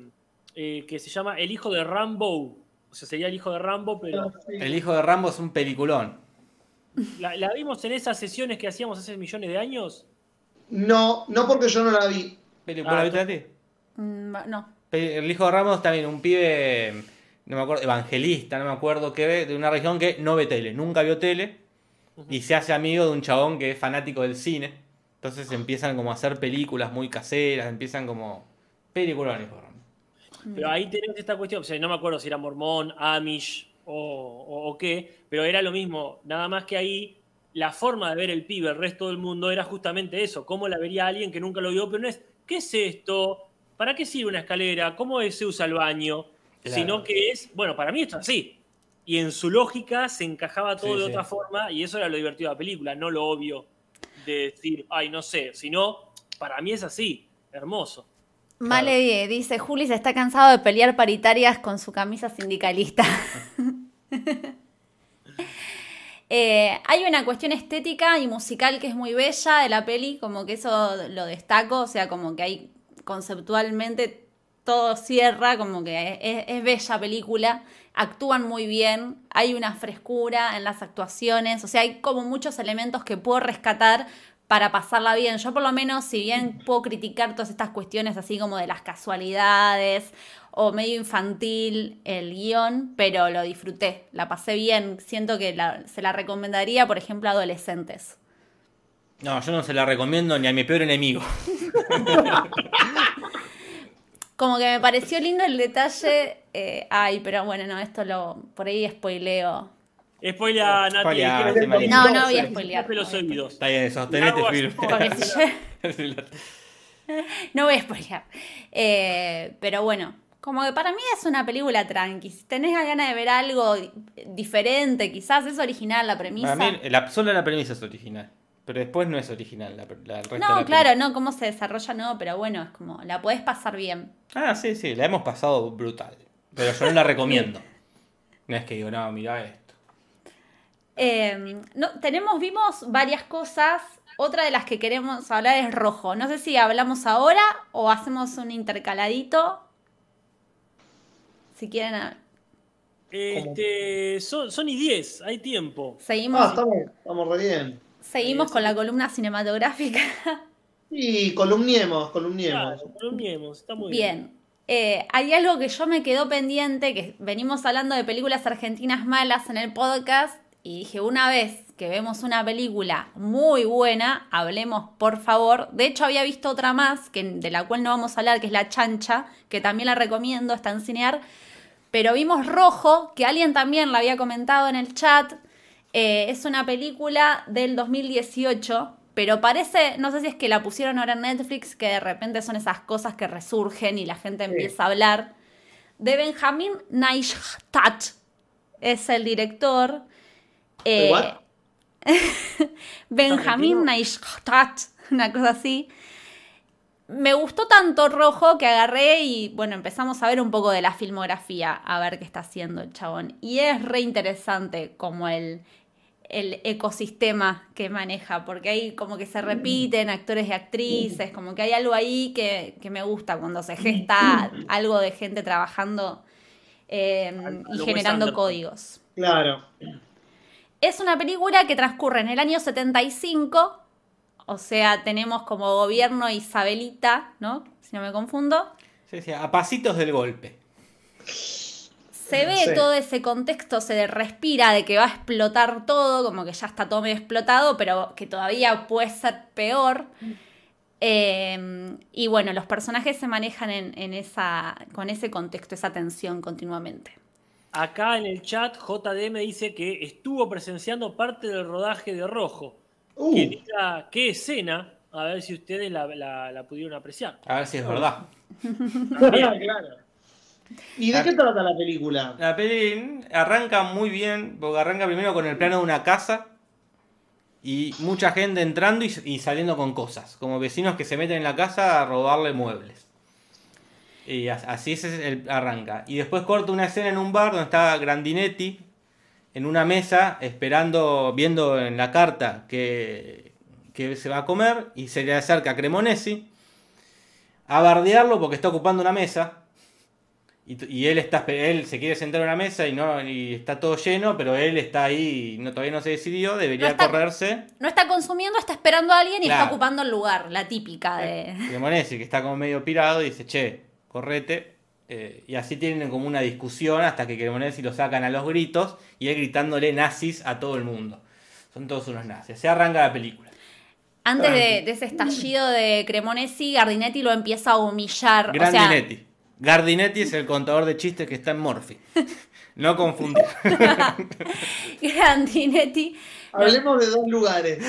eh, que se llama El hijo de Rambo. O sea, sería el hijo de Rambo, pero El hijo de Rambo es un peliculón. la, la vimos en esas sesiones que hacíamos hace millones de años. No, no porque yo no la vi. ¿Película Ah, viste a ti? mm, no. El hijo de Ramos también, un pibe, no me acuerdo, evangelista, no me acuerdo qué, de una región que no ve tele, nunca vio tele, y se hace amigo de un chabón que es fanático del cine. Entonces empiezan como a hacer películas muy caseras, empiezan como películas hijo de Ramos. Pero ahí tenemos esta cuestión, o sea, no me acuerdo si era mormón, amish o, o- o qué, pero era lo mismo, nada más que ahí la forma de ver el pibe, el resto del mundo, era justamente eso, cómo la vería alguien que nunca lo vio, pero no es, ¿qué es esto? ¿Para qué sirve una escalera? ¿Cómo se usa el baño? Claro. Sino que es, bueno, para mí esto es así. Y en su lógica se encajaba todo Sí, de sí. otra forma y eso era lo divertido de la película, no lo obvio de decir, ay, no sé, sino, para mí es así, hermoso. Male Die, dice, Juli se está cansado de pelear paritarias con su camisa sindicalista. Eh, hay una cuestión estética y musical que es muy bella de la peli, como que eso lo destaco, o sea, como que hay conceptualmente todo cierra, como que es, es bella película, actúan muy bien, hay una frescura en las actuaciones, o sea, hay como muchos elementos que puedo rescatar para pasarla bien. Yo por lo menos, si bien puedo criticar todas estas cuestiones así como de las casualidades o medio infantil el guion, pero lo disfruté, la pasé bien, siento que la- se la recomendaría, por ejemplo, a adolescentes. No, yo no se la recomiendo ni a mi peor enemigo. Como que me pareció lindo el detalle, eh, ay, pero bueno, no, esto lo, por ahí spoileo. Spoiler, Nati. Spoileá, ¿qué- sí, María. No, no voy a spoilear. los oídos. Está bien, sostenete Agua, firme. Porque si yo- No voy a spoilear. Eh, pero bueno, como que para mí es una película tranqui. Si tenés ganas de ver algo di- diferente, quizás es original la premisa. Para mí, la, solo la premisa es original. Pero después no es original la, la- el resto de no, la claro, película. no, cómo se desarrolla, no, pero bueno, es como, la podés pasar bien. Ah, sí, sí, la hemos pasado brutal. Pero yo no la recomiendo. No es que digo, no, mira esto. Eh, no, tenemos, vimos varias cosas. Otra de las que queremos hablar es rojo. No sé si hablamos ahora o hacemos un intercaladito. Si quieren, a- Este, son, son y 10, hay tiempo. seguimos, Ah, estamos, estamos re bien. Seguimos con la columna cinematográfica. Y columniemos, columniemos. Claro, columniemos, está muy bien. Bien. Eh, hay algo que yo me quedó pendiente, que venimos hablando de películas argentinas malas en el podcast, y dije, una vez que vemos una película muy buena, hablemos por favor. De hecho, había visto otra más, que, de la cual no vamos a hablar, que es La Chancha, que también la recomiendo, está en Cinear. Pero vimos Rojo, que alguien también la había comentado en el chat, Eh, es una película del 2018, pero parece, no sé si es que la pusieron ahora en Netflix, que de repente son esas cosas que resurgen y la gente empieza a hablar. De Benjamin Neistat es el director. ¿De Eh? Benjamin Neistat, una cosa así. Me gustó tanto Rojo que agarré y bueno, empezamos a ver un poco de la filmografía, a ver qué está haciendo el chabón. Y es re interesante como el, el ecosistema que maneja, porque ahí como que se repiten actores y actrices, como que hay algo ahí que, que me gusta cuando se gesta algo de gente trabajando eh, y generando códigos. Claro. Es una película que transcurre en el año 75, o sea, tenemos como gobierno Isabelita, ¿no? Si no me confundo. Sí, sí, a pasitos del golpe. Se ve Sí. todo ese contexto, se respira de que va a explotar todo, como que ya está todo medio explotado, pero que todavía puede ser peor. Eh, y bueno, los personajes se manejan en, en esa, con ese contexto, esa tensión continuamente. Acá en el chat, JD me dice que estuvo presenciando parte del rodaje de Rojo. Uh, Que diga qué escena, a ver si ustedes la, la- la pudieron apreciar. A ver si es verdad. claro. ¿Y de qué trata la película? La peli arranca muy bien, porque arranca primero con el plano de una casa y mucha gente entrando y, y saliendo con cosas, como vecinos que se meten en la casa a robarle muebles. Y as- así es el arranca. Y después corta una escena en un bar donde está Grandinetti en una mesa esperando, viendo en la carta que, que se va a comer y se le acerca a Cremonesi a bardearlo porque está ocupando una mesa. Y, él está él se quiere sentar a una mesa y no y está todo lleno, pero él está ahí y no, todavía no se decidió, debería No está- correrse. No está consumiendo, está esperando a alguien y Claro. está ocupando el lugar, la típica de... Cremonesi, que está como medio pirado, y dice, che, correte. Eh, y así tienen como una discusión hasta que Cremonesi lo sacan a los gritos y él gritándole nazis a todo el mundo. Son todos unos nazis. Se arranca la película. Antes de, de ese estallido de Cremonesi, Gardinetti lo empieza a humillar. O sea, Grandinetti. Gardinetti es el contador de chistes que está en Morphy. No confundir. Grandinetti, Hablemos de dos lugares.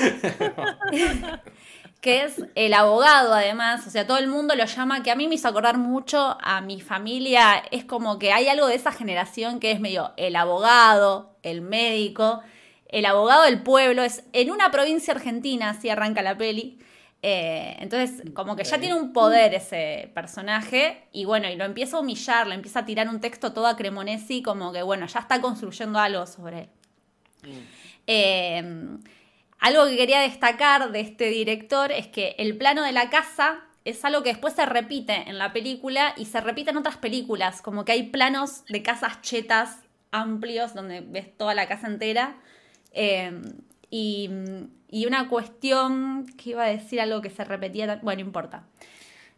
que es el abogado además, o sea, todo el mundo lo llama, que a mí me hizo acordar mucho a mi familia, es como que hay algo de esa generación que es medio el abogado, el médico, el abogado del pueblo, es en una provincia argentina, así arranca la peli. Eh, entonces, como que ya tiene un poder ese personaje, y bueno, y lo empieza a humillar, le empieza a tirar un texto todo a Cremonesi, como que bueno, ya está construyendo algo sobre él. Eh, algo que quería destacar de este director es que el plano de la casa es algo que después se repite en la película y se repite en otras películas, como que hay planos de casas chetas amplios donde ves toda la casa entera. Eh, y, y una cuestión que iba a decir algo que se repetía, tan- bueno, no importa.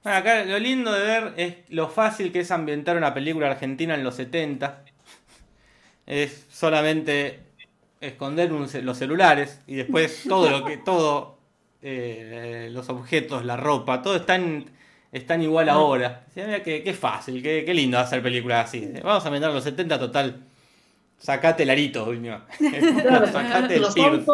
Bueno, acá lo lindo de ver es lo fácil que es ambientar una película argentina en los 70. Es solamente esconder un los celulares y después todo lo que todo eh, los objetos, la ropa, todo están están igual ahora. Sí, qué, qué fácil, qué, qué lindo hacer películas así. Vamos a ambientar los 70 total. Sacate el arito, Viña. Sacate el Los piercing.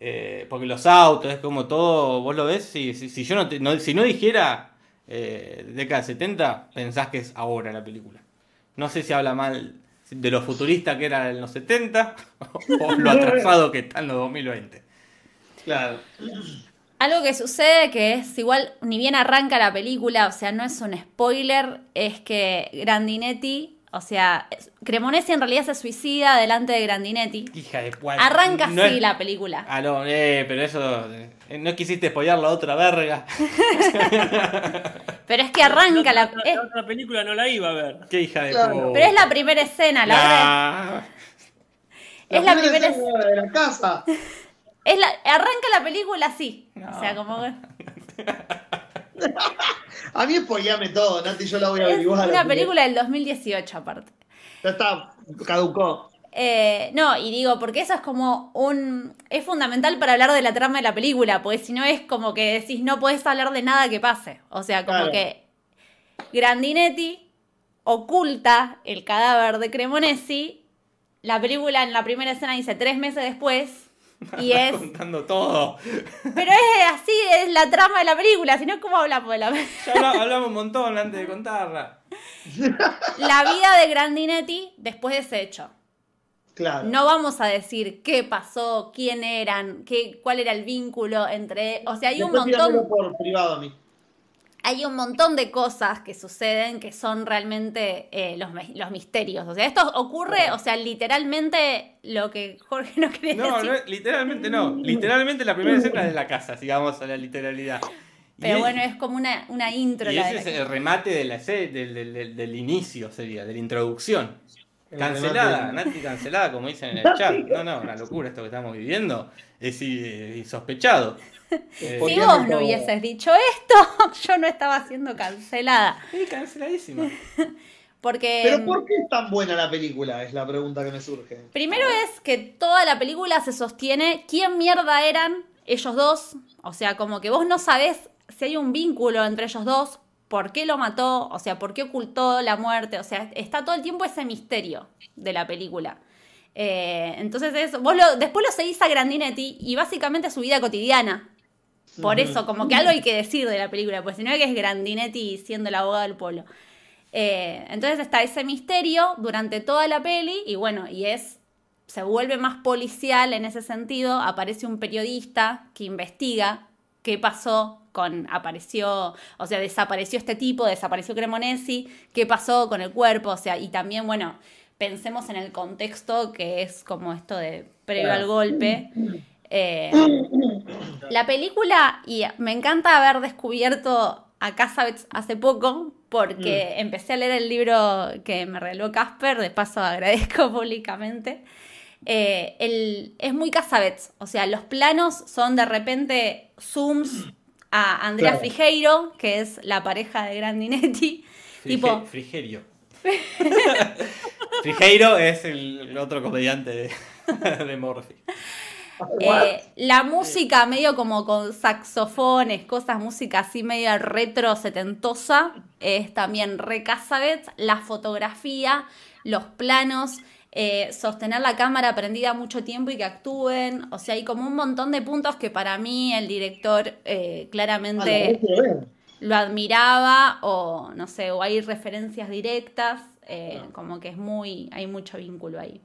Eh, porque los autos, es como todo, vos lo ves, si, si, si yo no, te- no- si no dijera eh, década de 70, pensás que es ahora la película. No sé si habla mal de lo futurista que era en los 70 o lo atrasado que está en los 2020. Claro. Algo que sucede que es igual, ni bien arranca la película, o sea, no es un spoiler, es que Grandinetti, o sea, es- Cremonesi en realidad se suicida delante de Grandinetti. Hija de puta. Arranca No así es- la película. Ah, no, eh, pero eso. eh, no quisiste spoilear la otra verga. Pero es que arranca la... La, es- la otra película no la iba a ver. Qué hija de Claro. pero es la primera escena, la otra Nah. es la primera es, escena de la casa. es la, arranca la película así. O sea, como A mí spoileame todo, Nati, yo la voy a es averiguar. una porque película del 2018 aparte. Ya está, caducó. Eh, no, y digo, porque eso es como un... Es fundamental para hablar de la trama de la película, porque si no es como que decís, no podés hablar de nada que pase. O sea, como Claro. que Grandinetti oculta el cadáver de Cremonesi la película en la primera escena dice tres meses después. Y es. contando todo. Pero es así, es la trama de la película, si no, ¿cómo hablamos de la Ya habla- hablamos un montón antes de contarla. La vida de Grandinetti después de ese hecho. Claro. No vamos a decir qué pasó, quién eran, qué, cuál era el vínculo entre. O sea, hay un Después montón. por privado a mí. Hay un montón de cosas que suceden que son realmente eh, los, mi- los misterios. O sea, esto ocurre, o sea, literalmente lo que Jorge no quería No, decir. no, literalmente no. Literalmente la primera escena es de la casa, sigamos a la literalidad. Pero bueno, es como una, una intro. Y la ese de la es que- el remate de la del, del- del- del inicio, sería, de la introducción. El Cancelada. Nati cancelada, como dicen en el chat. No, no, una locura esto que estamos viviendo. Es i- insospechado. Eh, Si vos no hubieses dicho esto, yo no estaba siendo cancelada. sí, canceladísima. Porque. Pero ¿por qué es tan buena la película? Es la pregunta que me surge. Primero es que toda la película se sostiene quién mierda eran ellos dos. O sea, como que vos no sabés si hay un vínculo entre ellos dos, por qué lo mató, o sea, por qué ocultó la muerte. O sea, está todo el tiempo ese misterio de la película. Eh, entonces es, vos lo, después lo seguís a Grandinetti y básicamente su vida cotidiana. Por eso, como que algo hay que decir de la película, pues si no que es Grandinetti siendo el abogado del pueblo. Eh, entonces está ese misterio durante toda la peli y bueno, y es se vuelve más policial en ese sentido, aparece un periodista que investiga qué pasó con apareció, o sea, desapareció este tipo, desapareció Cremonesi, qué pasó con el cuerpo, o sea, y también bueno, pensemos en el contexto que es como esto de previo al golpe. Eh, la película, y me encanta haber descubierto a Casabets hace poco, porque empecé a leer el libro que me regaló Casper, de paso agradezco públicamente. Eh, el- es muy Casabets, o sea, los planos son de repente zooms a Andrea Claro. Frigeiro, que es la pareja de Grandinetti. Frige- tipo, Frigerio. Frigeiro es el, el otro comediante de, de Morphy. Eh, la música medio como con saxofones, cosas, música así medio retro setentosa, es también re Casabets. La fotografía, los planos, eh, sostener la cámara prendida mucho tiempo y que actúen. O sea, hay como un montón de puntos que para mí el director eh, Ah, la claramente ver. lo admiraba o no sé, o hay referencias directas, eh, como que es muy, hay mucho vínculo ahí.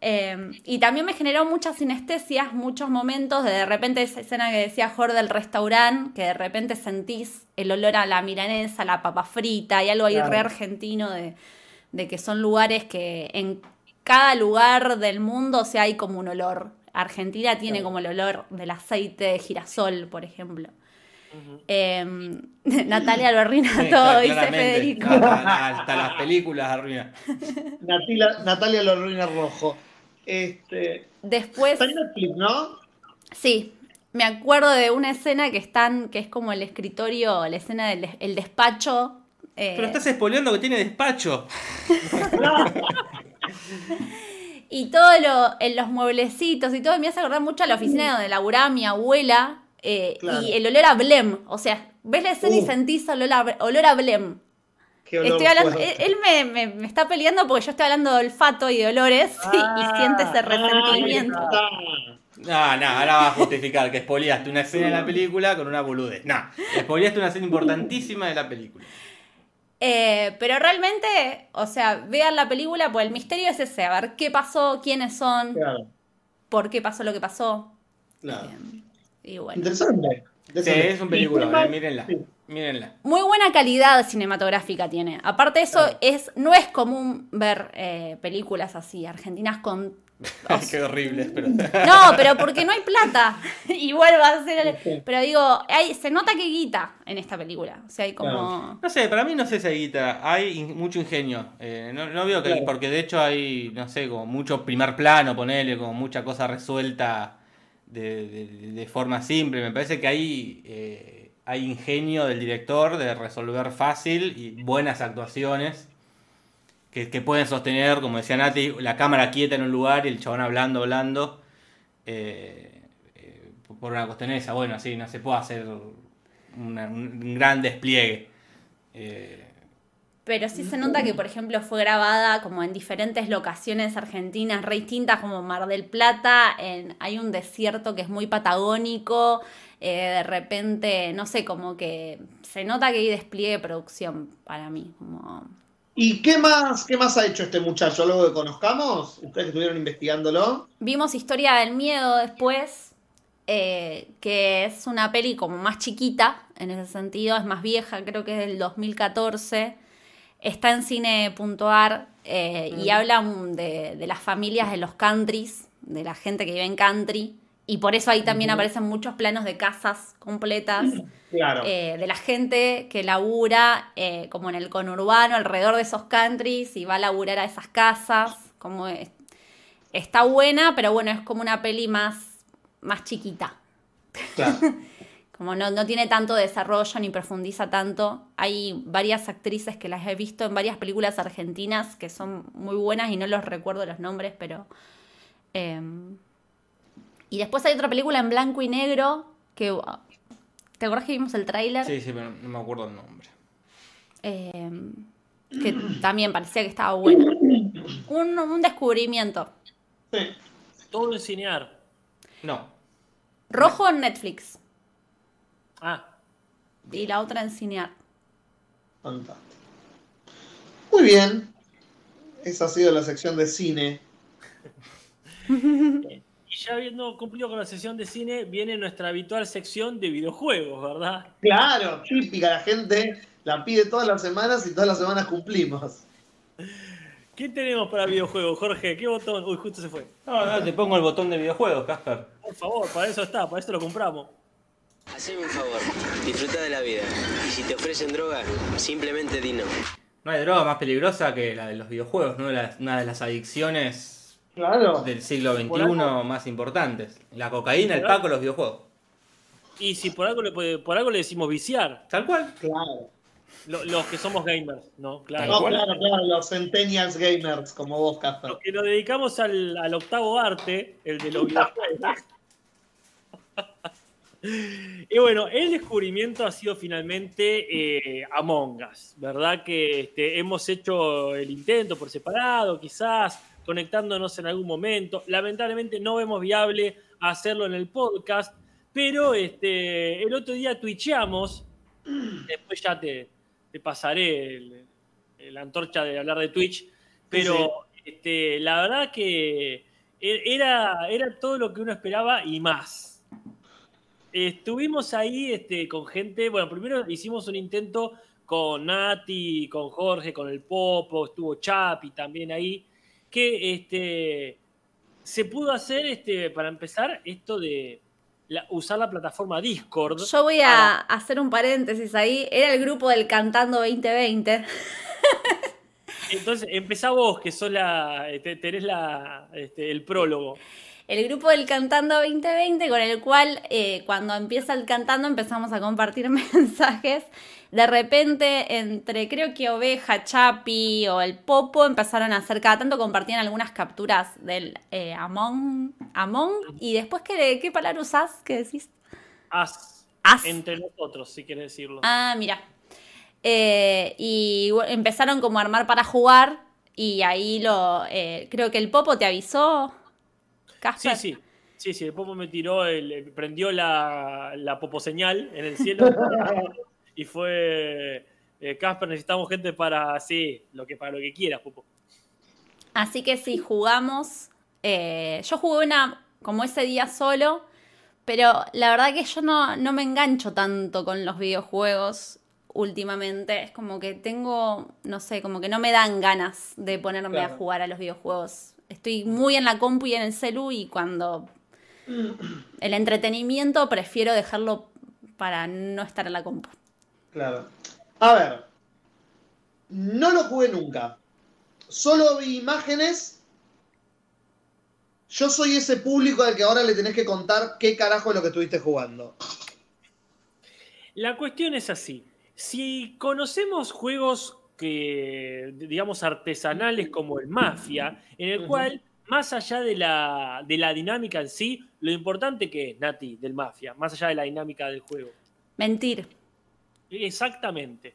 Eh, y también me generó muchas sinestesias, muchos momentos de de repente esa escena que decía Jorge del restaurante, que de repente sentís el olor a la milanesa, la papa frita, y algo ahí Claro. re argentino de, de que son lugares que en cada lugar del mundo o sea, hay como un olor. Argentina tiene Claro. como el olor del aceite de girasol, por ejemplo. Eh, Natalia lo arruina Sí, todo, dice claramente. Federico. Hasta, hasta las películas arruina. Natila- Natalia lo arruina rojo. Este, Después, está en Netflix, ¿no? sí, me acuerdo de una escena que están, que es como el escritorio, la escena del des- el despacho. eh, Pero estás spoileando que tiene despacho. Y todo lo, en los mueblecitos y todo, me hace acordar mucho a la oficina donde laburaba mi abuela. Eh, Claro. Y el olor a Blem. O sea, ves la escena y Uh. sentís olor a, olor a Blem. Qué olor Estoy hablando, él, fuerte. él me, me- me está peleando porque yo estoy hablando de olfato y de olores y- y, siente ese Ah, resentimiento. No, no, ahora vas a justificar que spoileaste una escena de la película con una boludez. No, spoileaste una escena importantísima de la película. Eh, pero realmente, o sea, vean la película, pues el misterio es ese, a ver qué pasó, quiénes son. Claro, por qué pasó lo que pasó. claro. Y bueno. Interesante. Sí, es un película, eh, mírenla. sí. Mírenla. Muy buena calidad cinematográfica tiene. Aparte de eso, Claro. es, no es común ver eh, películas así, argentinas con... o Qué horrible, pero. No, pero porque no hay plata. Y vuelvo a hacer el... Pero digo, hay, se nota que guita en esta película. O sea, hay como... No sé, para mí no sé si hay guita, hay in- mucho ingenio. Eh, no, no veo que, Claro. porque de hecho hay, no sé, como mucho primer plano, ponele, como mucha cosa resuelta de, de- forma simple. Me parece que hay, eh, hay ingenio del director de resolver fácil y buenas actuaciones que, que pueden sostener, como decía Nati, la cámara quieta en un lugar y el chabón hablando, hablando. eh, eh, por una cuestión esa, bueno, sí, no se puede hacer un gran despliegue. Pero sí se nota que, por ejemplo, fue grabada como en diferentes locaciones argentinas re distintas, como Mar del Plata, en, hay un desierto que es muy patagónico, eh, de repente, no sé, como que se nota que hay despliegue de producción para mí. Como... ¿Y qué más, qué más ha hecho este muchacho? ¿Algo que conozcamos? ¿Ustedes que estuvieron investigándolo? Vimos Historia del Miedo después, eh, que es una peli como más chiquita, en ese sentido, es más vieja, creo que es del 2014 está en cine.ar eh, y habla de, de, las familias de los countries, de la gente que vive en country. Y por eso ahí también aparecen muchos planos de casas completas. Eh, de la gente que labura eh, como en el conurbano, alrededor de esos countries, y va a laburar a esas casas. Como está buena, pero bueno, es como una peli más, más chiquita. Claro. como no, no, tiene tanto desarrollo ni profundiza tanto. Hay varias actrices que las he visto en varias películas argentinas que son muy buenas y no los recuerdo los nombres, pero... Em, y después hay otra película en blanco y negro que... ¿Te acuerdas que vimos el tráiler? Sí, sí, pero no me acuerdo el nombre. Em, que también parecía que estaba bueno. Un, un descubrimiento. Sí. Todo enseñar. No. Rojo en Netflix. Ah. Y la otra en cinear. Fantástico. Muy bien. Esa ha sido la sección de cine. y ya habiendo cumplido con la sección de cine, viene nuestra habitual sección de videojuegos, ¿verdad? Claro, típica. La gente la pide todas las semanas y todas las semanas cumplimos. ¿Qué tenemos para videojuegos, Jorge? ¿Qué botón? Uy, justo se fue. No, no, te pongo el botón de videojuegos, Casper. Por favor, para eso está, para eso lo compramos. Haceme un favor, disfruta de la vida. Y si te ofrecen droga, simplemente di no. No hay droga más peligrosa que la de los videojuegos, ¿no? una de las adicciones del siglo XXI más importantes. La cocaína, el paco, los videojuegos. Y si por algo le, por algo le decimos viciar. Tal cual. Claro. Los, que somos gamers, ¿no? Claro. claro, claro, los centennials gamers, como vos, Casper. Los que nos dedicamos al, al octavo arte, el de los videojuegos. Y bueno, el descubrimiento ha sido finalmente eh, Among Us, ¿verdad? Que este, hemos hecho el intento por separado, quizás conectándonos en algún momento. Lamentablemente no vemos viable hacerlo en el podcast, pero este, el otro día twitcheamos, después ya te, pasaré la antorcha de hablar de Twitch, pero Este, la verdad que e, era, era todo lo que uno esperaba y más. Estuvimos ahí este, con gente, bueno, primero hicimos un intento con Nati, con Jorge, con el Popo, estuvo Chapi también ahí, que este, se pudo hacer, este, para empezar, esto de usar la plataforma Discord. Yo voy a hacer un paréntesis ahí, era el grupo del Cantando 2020. Entonces, empezá vos, que sos la, tenés la, este, el prólogo el grupo del Cantando 2020, con el cual eh, cuando empieza el cantando empezamos a compartir mensajes. De repente, entre creo que Oveja, Chapi o el Popo empezaron a hacer cada tanto, compartían algunas capturas del eh, Among, Among. Y después, ¿qué, ¿qué palabra usás? ¿Qué decís? As. As. Entre nosotros, si quieres decirlo. Ah, mira. Eh, y empezaron como a armar para jugar. Y ahí lo. creo que el Popo te avisó. Sí, sí. Sí, sí, el Popo me tiró, el, prendió la, la Popo señal en el cielo y fue, eh, Casper, necesitamos gente para, sí, lo que, para lo que quieras, Popo. Así que sí, jugamos. Eh, yo jugué una como ese día solo, pero la verdad que yo no, no me engancho tanto con los videojuegos últimamente. Es como que tengo, no sé, como que no me dan ganas de ponerme a jugar a los videojuegos estoy muy en la compu y en el celu y cuando el entretenimiento prefiero dejarlo para no estar en la compu. Claro. A ver, no lo jugué nunca. Solo vi imágenes. Yo soy ese público al que ahora le tenés que contar qué carajo es lo que estuviste jugando. La cuestión es así. Si conocemos juegos que, digamos, artesanales como el Mafia, en el cual, más allá de la, de la dinámica en sí, lo importante que es, Nati, del Mafia, más allá de la dinámica del juego. Mentir. Exactamente.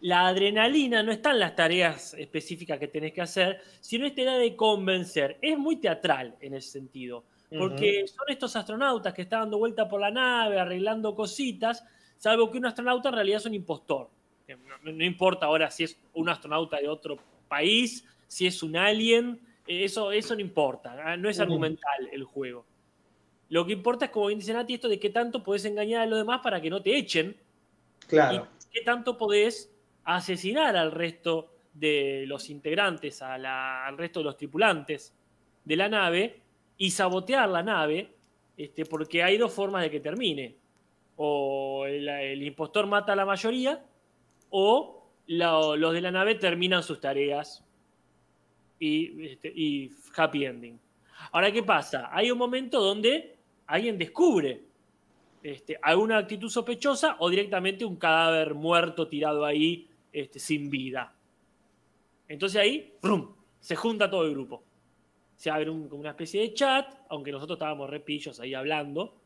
la adrenalina no está en las tareas específicas que tenés que hacer, sino esta idea de convencer. Es muy teatral en ese sentido, porque son estos astronautas que están dando vuelta por la nave, arreglando cositas, salvo que un astronauta en realidad es un impostor. No, no importa ahora si es un astronauta de otro país, si es un alien, eso, eso no importa, ¿ah? no es argumental el juego. Lo que importa es, como bien dice Nati, esto de qué tanto podés engañar a los demás para que no te echen. Claro. Y qué tanto podés asesinar al resto de los integrantes, al resto de los tripulantes de la nave y sabotear la nave, este, porque hay dos formas de que termine. O el, impostor mata a la mayoría, o los de la nave terminan sus tareas y, este, y happy ending. Ahora, ¿qué pasa? Hay un momento donde alguien descubre este, alguna actitud sospechosa o directamente un cadáver muerto tirado ahí este, sin vida. Entonces ahí, ¡brum! se junta todo el grupo. Se abre una especie de chat, aunque nosotros estábamos repillos ahí hablando.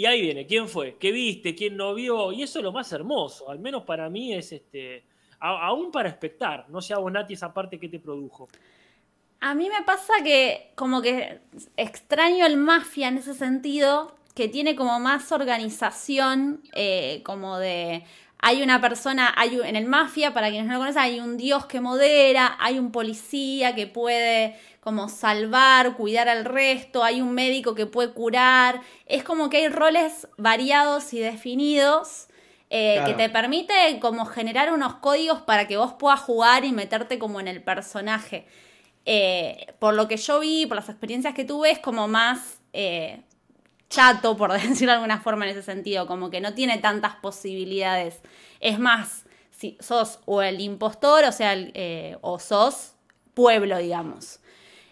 Y ahí viene, ¿quién fue? ¿Qué viste? ¿Quién no vio? Y eso es lo más hermoso, al menos para mí es este, aún para expectar. No sé a vos, Nati, esa parte que te produjo. A mí me pasa que como que extraño el mafia en ese sentido, que tiene como más organización, eh, como de hay una persona, hay en el mafia, para quienes no lo conocen, hay un dios que modera, hay un policía que puede como salvar, cuidar al resto, hay un médico que puede curar, es como que hay roles variados y definidos eh, que te permite como generar unos códigos para que vos puedas jugar y meterte como en el personaje. Eh, por lo que yo vi, por las experiencias que tuve, es como más eh, chato, por decirlo de alguna forma en ese sentido, como que no tiene tantas posibilidades. Es más, si sos o el impostor, o sea, eh, o sos pueblo, digamos.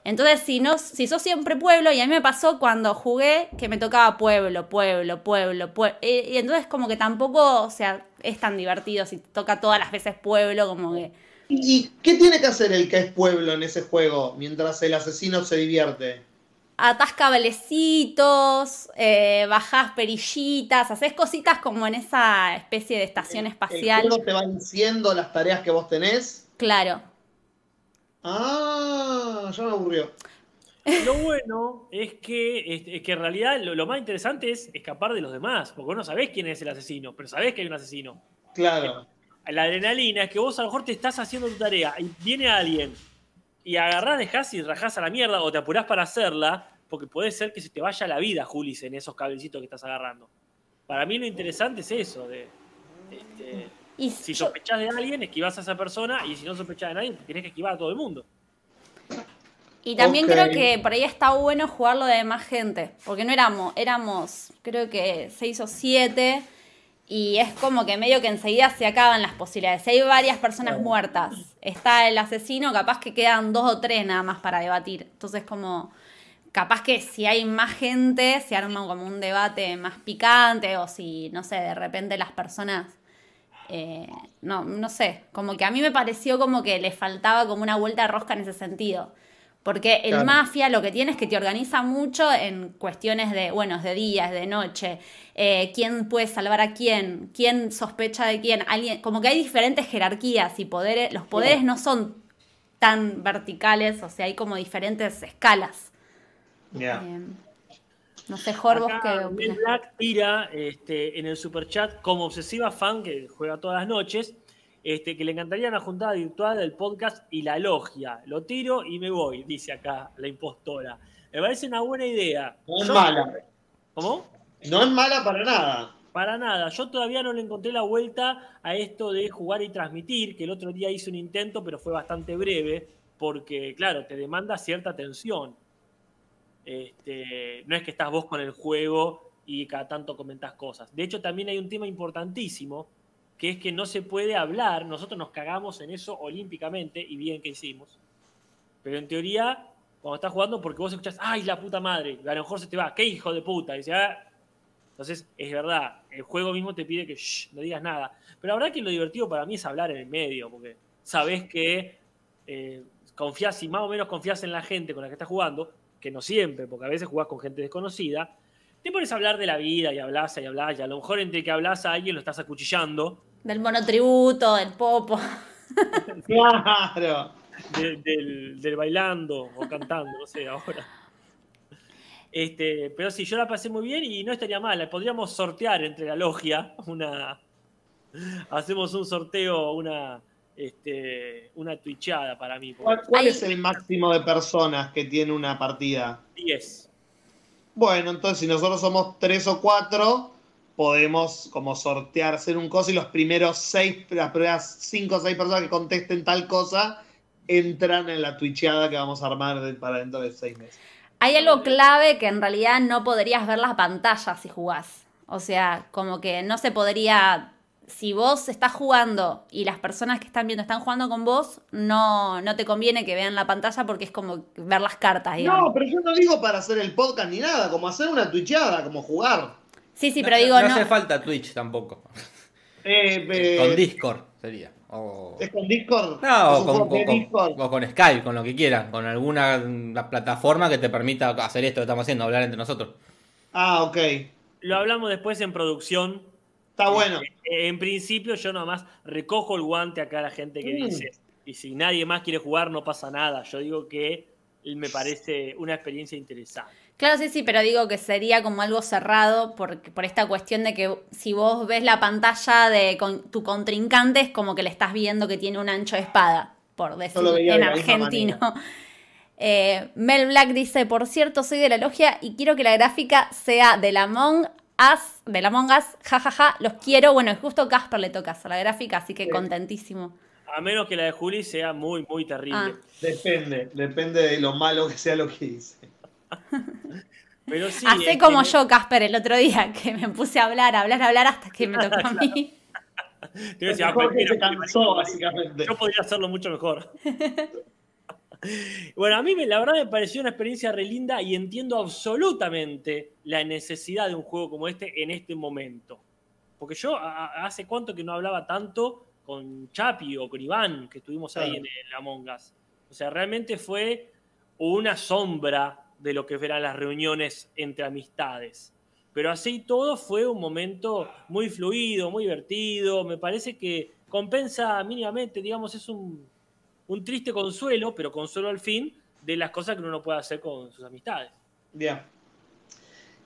Entonces, si, no, si sos siempre pueblo, y a mí me pasó cuando jugué que me tocaba pueblo, pueblo, pueblo, pueblo. Y, entonces como que tampoco, o sea, es tan divertido si toca todas las veces pueblo, como que... ¿Y qué tiene que hacer el que es pueblo en ese juego mientras el asesino se divierte? Atás cablecitos, eh, bajás perillitas, haces cositas como en esa especie de estación espacial. ¿El juego te va diciendo las tareas que vos tenés? Claro. Ah, ya me aburrió. Lo bueno es que, que en realidad lo, más interesante es escapar de los demás, porque vos no sabés quién es el asesino, pero sabés que hay un asesino. Claro. La adrenalina es que vos a lo mejor te estás haciendo tu tarea y viene alguien y agarrás, dejás y rajás a la mierda o te apurás para hacerla, porque puede ser que se te vaya la vida, Julis, en esos cablecitos que estás agarrando. Para mí lo interesante es eso, de, este, si sospechás de alguien, esquivás a esa persona, y si no sospechás de nadie, tenés que esquivar a todo el mundo. Y también creo que por ahí está bueno jugarlo de más gente, porque no éramos, éramos creo que seis o siete, y es como que medio que enseguida se acaban las posibilidades. Si hay varias personas muertas, está el asesino, capaz que quedan dos o tres nada más para debatir. Entonces como capaz que si hay más gente se arma como un debate más picante o si, no sé, de repente las personas... Eh, no, no sé, como que a mí me pareció como que le faltaba como una vuelta de rosca en ese sentido. Porque el mafia lo que tiene es que te organiza mucho en cuestiones de, bueno, de días, de noche, eh, quién puede salvar a quién, quién sospecha de quién, alguien, como que hay diferentes jerarquías y poderes, los poderes no son tan verticales, o sea, hay como diferentes escalas. Eh, no sé, Jorge, que Black tira este, en el superchat como obsesiva fan que juega todas las noches este, que le encantaría una juntada virtual del podcast y la logia. Lo tiro y me voy, dice acá la impostora. Me parece una buena idea. No es mala. ¿Cómo? No es mala para nada. Para nada. Yo todavía no le encontré la vuelta a esto de jugar y transmitir, que el otro día hice un intento, pero fue bastante breve, porque, claro, te demanda cierta atención. Este, no es que estás vos con el juego y cada tanto comentás cosas. De hecho, también hay un tema importantísimo que es que no se puede hablar, nosotros nos cagamos en eso olímpicamente y bien que hicimos, pero en teoría, cuando estás jugando, porque vos escuchás, ay, la puta madre, a lo mejor se te va, qué hijo de puta, y ah". entonces es verdad, el juego mismo te pide que no digas nada, pero la verdad que lo divertido para mí es hablar en el medio, porque sabes que eh, confías y más o menos confías en la gente con la que estás jugando, que no siempre, porque a veces jugás con gente desconocida, te pones a hablar de la vida y hablas y hablas, y a lo mejor entre que hablas a alguien lo estás acuchillando, Del monotributo, del popo. Claro. de- del, del bailando o cantando, no sé, ahora. Este, pero sí, yo la pasé muy bien y no estaría mal. Podríamos sortear entre la logia una. Hacemos un sorteo, una. Este, una twitchada para mí. ¿Cuál, es el máximo de personas que tiene una partida? 10. Bueno, entonces si nosotros somos tres o cuatro, podemos como sortear, hacer un coso y los primeros seis, las primeras cinco o seis personas que contesten tal cosa entran en la twitcheada que vamos a armar para dentro de seis meses. Hay algo clave que en realidad no podrías ver las pantallas si jugás. O sea, como que no se podría. Si vos estás jugando y las personas que están viendo están jugando con vos, no, no te conviene que vean la pantalla porque es como ver las cartas, digamos. No, pero yo no digo para hacer el podcast ni nada, como hacer una twitcheada, como jugar. Sí, sí, pero digo, no no. hace falta Twitch tampoco. Eh, eh, Con Discord sería. O... ¿Es con Discord? No, ¿Es o con, Discord? o con Skype, con lo que quieran, con alguna la plataforma que te permita hacer esto que estamos haciendo, hablar entre nosotros. Ah, ok. Lo hablamos después en producción. Está bueno. Eh, En principio, yo nomás recojo el guante acá a la gente que Mm. dice. Y si nadie más quiere jugar, no pasa nada. Yo digo que me parece una experiencia interesante. Claro, sí, sí, pero digo que sería como algo cerrado por, por esta cuestión de que si vos ves la pantalla de con- tu contrincante es como que le estás viendo que tiene un ancho de espada, por decir en de argentino. Eh, Mel Black dice, por cierto, soy de la logia y quiero que la gráfica sea de la Among Us, de la Among Us, jajaja, los quiero. Bueno, justo Casper le tocas a la gráfica, así que Sí. contentísimo. A menos que la de Juli sea muy, muy terrible. Ah. Depende, depende de lo malo que sea lo que dice. Pero sí. Hacé este, como yo, Casper, el otro día, que me puse a hablar, a hablar, a hablar hasta que me tocó a mí. ah, se cansó, básicamente. Yo podría hacerlo mucho mejor. Bueno, a mí la verdad me pareció una experiencia re linda y entiendo absolutamente la necesidad de un juego como este en este momento. Porque yo a- hace cuánto que no hablaba tanto con Chapi o con Iván, que estuvimos ahí Claro. en el Among Us. O sea, realmente fue una sombra de lo que eran las reuniones entre amistades. Pero así todo fue un momento muy fluido, muy divertido. Me parece que compensa mínimamente, digamos, es un, un triste consuelo, pero consuelo al fin, de las cosas que uno no puede hacer con sus amistades. Bien.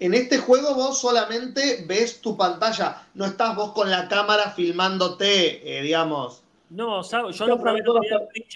En este juego vos solamente ves tu pantalla, no estás vos con la cámara filmándote, eh, digamos. No, ¿sabes? yo lo probé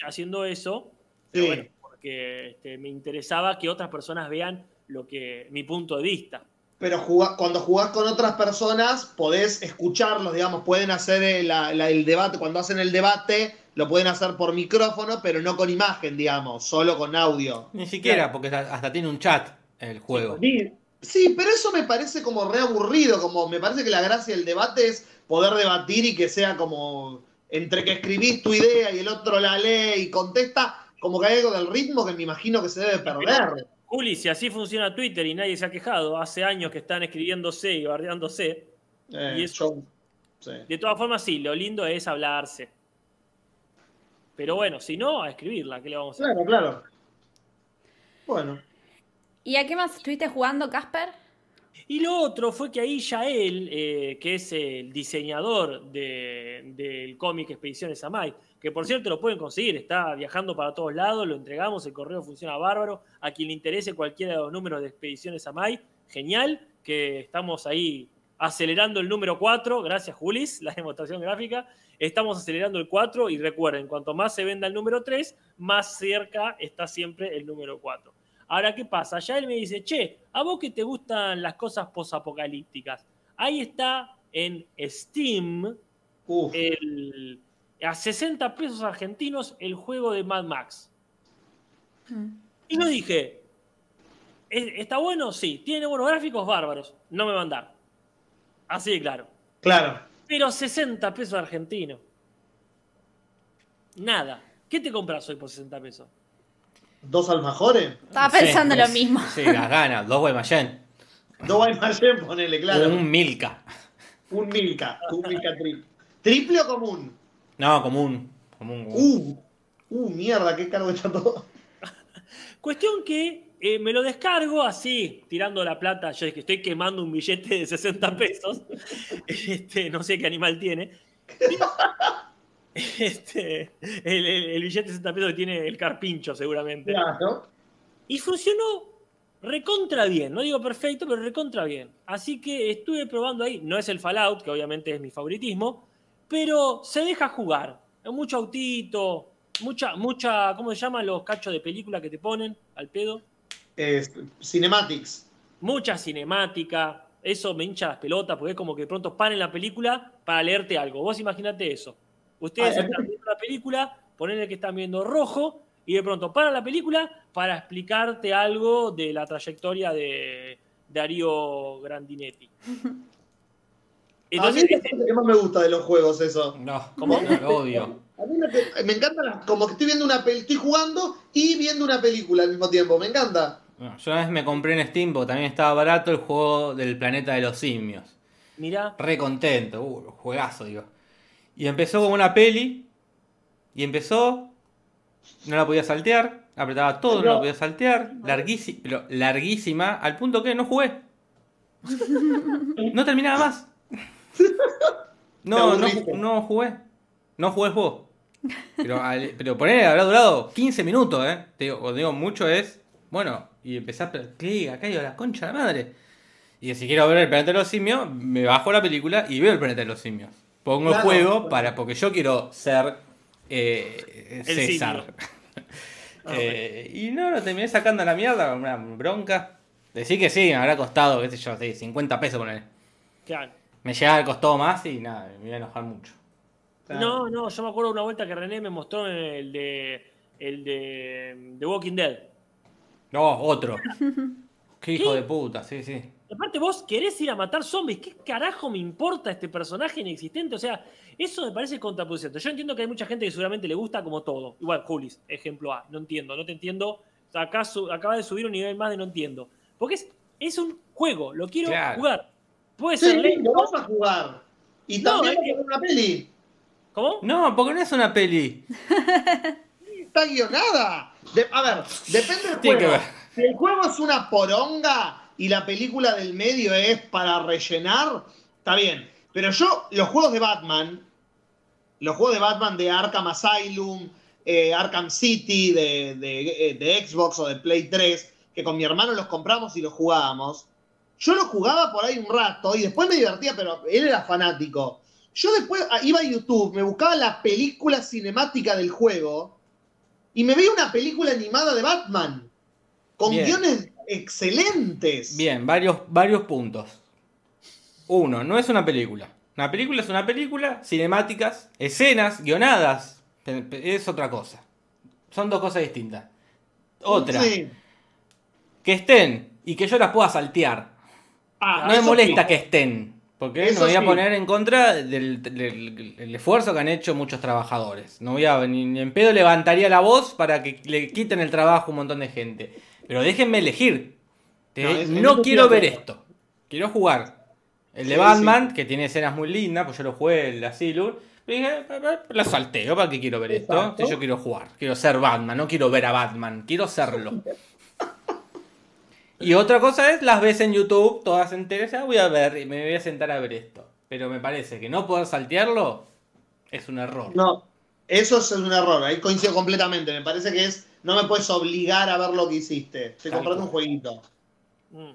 haciendo eso, pero Sí. bueno, porque este, me interesaba que otras personas vean lo que mi punto de vista. Pero cuando jugás con otras personas, podés escucharlos, digamos, pueden hacer el, la- la- el debate, cuando hacen el debate, lo pueden hacer por micrófono, pero no con imagen, digamos, solo con audio. Ni siquiera, porque hasta tiene un chat el juego. Sí, sí, pero eso me parece como re aburrido, como me parece que la gracia del debate es poder debatir y que sea como entre que escribís tu idea y el otro la lee y contesta, como que hay algo del ritmo que me imagino que se debe perder. Juli, si así funciona Twitter y nadie se ha quejado, hace años que están escribiéndose y bardeándose, Eh, y eso, yo- sí. de todas formas sí, lo lindo es hablarse. Pero bueno, si no, a escribirla, ¿qué le vamos a hacer? Claro, claro. Bueno. ¿Y a qué más estuviste jugando, Casper? Y lo otro fue que ahí Yael, eh, que es el diseñador de- del cómic Expediciones Amai, que por cierto lo pueden conseguir, está viajando para todos lados, lo entregamos, el correo funciona bárbaro. A quien le interese cualquiera de los números de Expediciones Amai, genial, que estamos ahí acelerando el número 4, gracias Julis, la demostración gráfica. Estamos acelerando el 4 y recuerden, cuanto más se venda el número 3, más cerca está siempre el número 4. Ahora, ¿qué pasa? Ya él me dice, che, a vos que te gustan las cosas posapocalípticas, ahí está en Steam Uf. el, a 60 pesos argentinos el juego de Mad Max. Y yo dije, "¿Es- ¿está bueno? Sí. ¿Tiene buenos gráficos? Bárbaros. No me van a dar. Así de claro. Claro. Pero 60 pesos argentinos. Nada. ¿Qué te compras hoy por 60 pesos? ¿Dos alfajores? Estaba pensando Sí, lo mismo. Sí, las ganas, dos Guaymallén. Dos Guaymallén, ponele, claro. Un Milka. Un Milka. Un Milka triple. ¿Triple o común? No, común. común. Uh. Uh, mierda, qué caro está todo. Cuestión que eh, me lo descargo así, tirando la plata. Yo es que estoy quemando un billete de 60 pesos. Este, no sé qué animal tiene. Este, el, el- el billete de 60 pesos que tiene el carpincho, seguramente. Claro. Y funcionó recontra bien. No digo perfecto, pero recontra bien. Así que estuve probando ahí. No es el Fallout, que obviamente es mi favoritismo, pero se deja jugar. Mucho autito, mucha, mucha, ¿cómo se llaman los cachos de película que te ponen al pedo? Cinematics. Mucha cinemática. Eso me hincha las pelotas porque es como que de pronto paren la película para leerte algo. Vos imaginate eso. Ustedes Ah, están viendo la película, ponele que están viendo rojo y de pronto paran la película para explicarte algo de la trayectoria de Darío Grandinetti. a mí es lo que más me gusta de los juegos eso. No, ¿Cómo? no, lo odio. A mí lo que- me encanta como que estoy viendo una pel- estoy jugando y viendo una película al mismo tiempo. Me encanta. Yo una vez me compré en Steam porque también estaba barato el juego del planeta de los simios. Mirá, Re contento, uh, juegazo, digo. Y empezó como una peli. Y empezó. No la podía saltear. Apretaba todo, no la podía saltear. Larguísima, pero larguísima. Al punto que no jugué. No terminaba más. No, no, no jugué. No jugué el juego. Pero, al- pero poner habrá durado 15 minutos, ¿eh? Te digo, cuando digo mucho es. Bueno, y empecé a. Clic, acá digo, la concha de la madre. Y si quiero ver el planeta de los simios, me bajo la película y veo el planeta de los simios. Pongo el Claro. juego para, porque yo quiero ser eh, César. Ah, Eh, y no, lo terminé sacando a la mierda una bronca. Decir que sí, me habrá costado, qué sé yo, sí, 50 pesos poner. claro. Me llegaba, costó más y nada, me iba a enojar mucho. No, no, yo me acuerdo de una vuelta que René me mostró el de el de The Walking Dead. No, otro. Qué hijo ¿Qué? de puta, sí, sí. Aparte, vos querés ir a matar zombies. ¿Qué carajo me importa este personaje inexistente? O sea, eso me parece contraproducente. Yo entiendo que hay mucha gente que seguramente le gusta como todo. Igual, Julis, ejemplo A. No entiendo, no te entiendo. Acá su- acaba de subir un nivel más de no entiendo. Porque es, es un juego, lo quiero Claro. jugar. Puede Sí, ser lo lento. vas a jugar. Y No, también es una peli. ¿Cómo? No, porque no es una peli. Está guionada. De- a ver, depende del Tiene que juego. ver. Si el juego es una poronga y la película del medio es para rellenar, está bien. Pero yo, los juegos de Batman, los juegos de Batman de Arkham Asylum, eh, Arkham City, de, de- eh, de Xbox o de Play 3, que con mi hermano los compramos y los jugábamos, yo los jugaba por ahí un rato y después me divertía, pero él era fanático. Yo después ah, iba a YouTube, me buscaba la película cinemática del juego y me veía una película animada de Batman con Bien. guiones excelentes. Bien, varios, varios puntos. Uno, no es una película. Una película es una película, cinemáticas, escenas, guionadas, es otra cosa. Son dos cosas distintas. Otra, Sí. que estén y que yo las pueda saltear. Ah, No me molesta sí. que estén, porque Eso me voy a sí. poner en contra del, del- del esfuerzo que han hecho muchos trabajadores. No voy a ni, ni en pedo levantaría la voz para que le quiten el trabajo a un montón de gente. Pero déjenme elegir. Te- No, es- no quiero ver esto. Quiero jugar. El de Sí, Batman, que tiene escenas muy lindas, pues yo lo jugué el Asylum. dije, "Pa- pa- la salteo, ¿para qué quiero ver esto? Exacto. Si yo quiero jugar, quiero ser Batman, no quiero ver a Batman, quiero serlo. Y otra cosa es, las ves en YouTube, todas enteras, ya voy a ver, y me voy a sentar a ver esto. Pero me parece que no poder saltearlo es un error. No, eso es un error, ahí coincido completamente. Me parece que es, no me puedes obligar a ver lo que hiciste. Tal comprando un jueguito. Mm.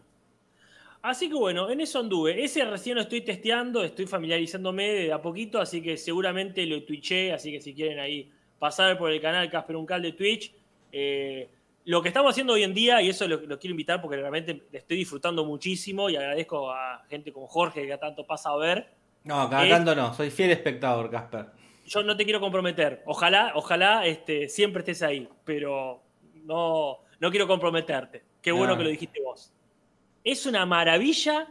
Así que bueno, en eso anduve. Ese recién lo estoy testeando, estoy familiarizándome de a poquito, así que seguramente lo twitché, así que si quieren ahí pasar por el canal Casper Uncal de Twitch. eh, lo que estamos haciendo hoy en día, y eso lo, lo quiero invitar porque realmente le estoy disfrutando muchísimo y agradezco a gente como Jorge que a tanto pasa a ver. No, cada Es- tanto no, soy fiel espectador, Casper. Yo no te quiero comprometer. Ojalá, ojalá este, siempre estés ahí, pero no, no quiero comprometerte. Qué bueno No. que lo dijiste vos. Es una maravilla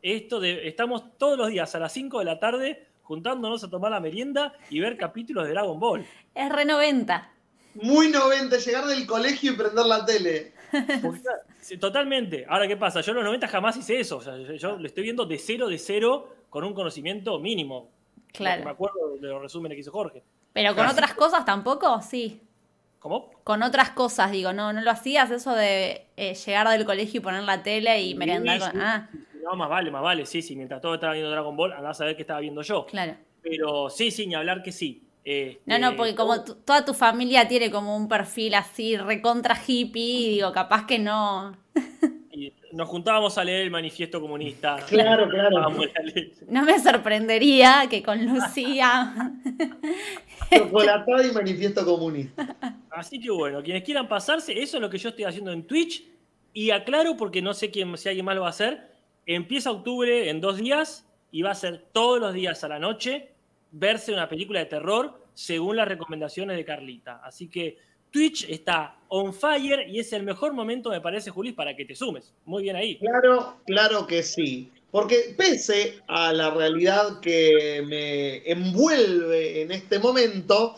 esto de. Estamos todos los días a las 5 de la tarde juntándonos a tomar la merienda y ver capítulos de Dragon Ball. Es re 90. Muy 90, llegar del colegio y prender la tele. Sí, totalmente. Ahora, ¿qué pasa? Yo en los 90 jamás hice eso. O sea, yo, lo estoy viendo de cero de cero con un conocimiento mínimo. Claro. Me acuerdo de los resúmenes que hizo Jorge. Pero con otras cosas tampoco, sí. ¿Cómo? Con otras cosas, digo, no, no lo hacías eso de eh, llegar del colegio y poner la tele y merendar Sí, con. sí. Ah, No, más vale, más vale, sí, sí. Mientras todos estaban viendo Dragon Ball, andás a ver qué estaba viendo yo. claro. Pero sí, sí, ni hablar que sí. Este, No, no, porque como toda tu familia tiene como un perfil así recontra hippie, digo, capaz que no. y nos juntábamos a leer el manifiesto comunista. Claro, claro. No me sorprendería que con Lucía. Chocolatada y manifiesto comunista. Así que bueno, quienes quieran pasarse, eso es lo que yo estoy haciendo en Twitch. Y aclaro, porque no sé quién, si alguien más lo va a hacer, empieza octubre en dos días y va a ser todos los días a la noche verse una película de terror según las recomendaciones de Carlita. Así que Twitch está on fire y es el mejor momento, me parece, Julis, para que te sumes. Muy bien ahí. Claro, claro que sí. Porque pese a la realidad que me envuelve en este momento,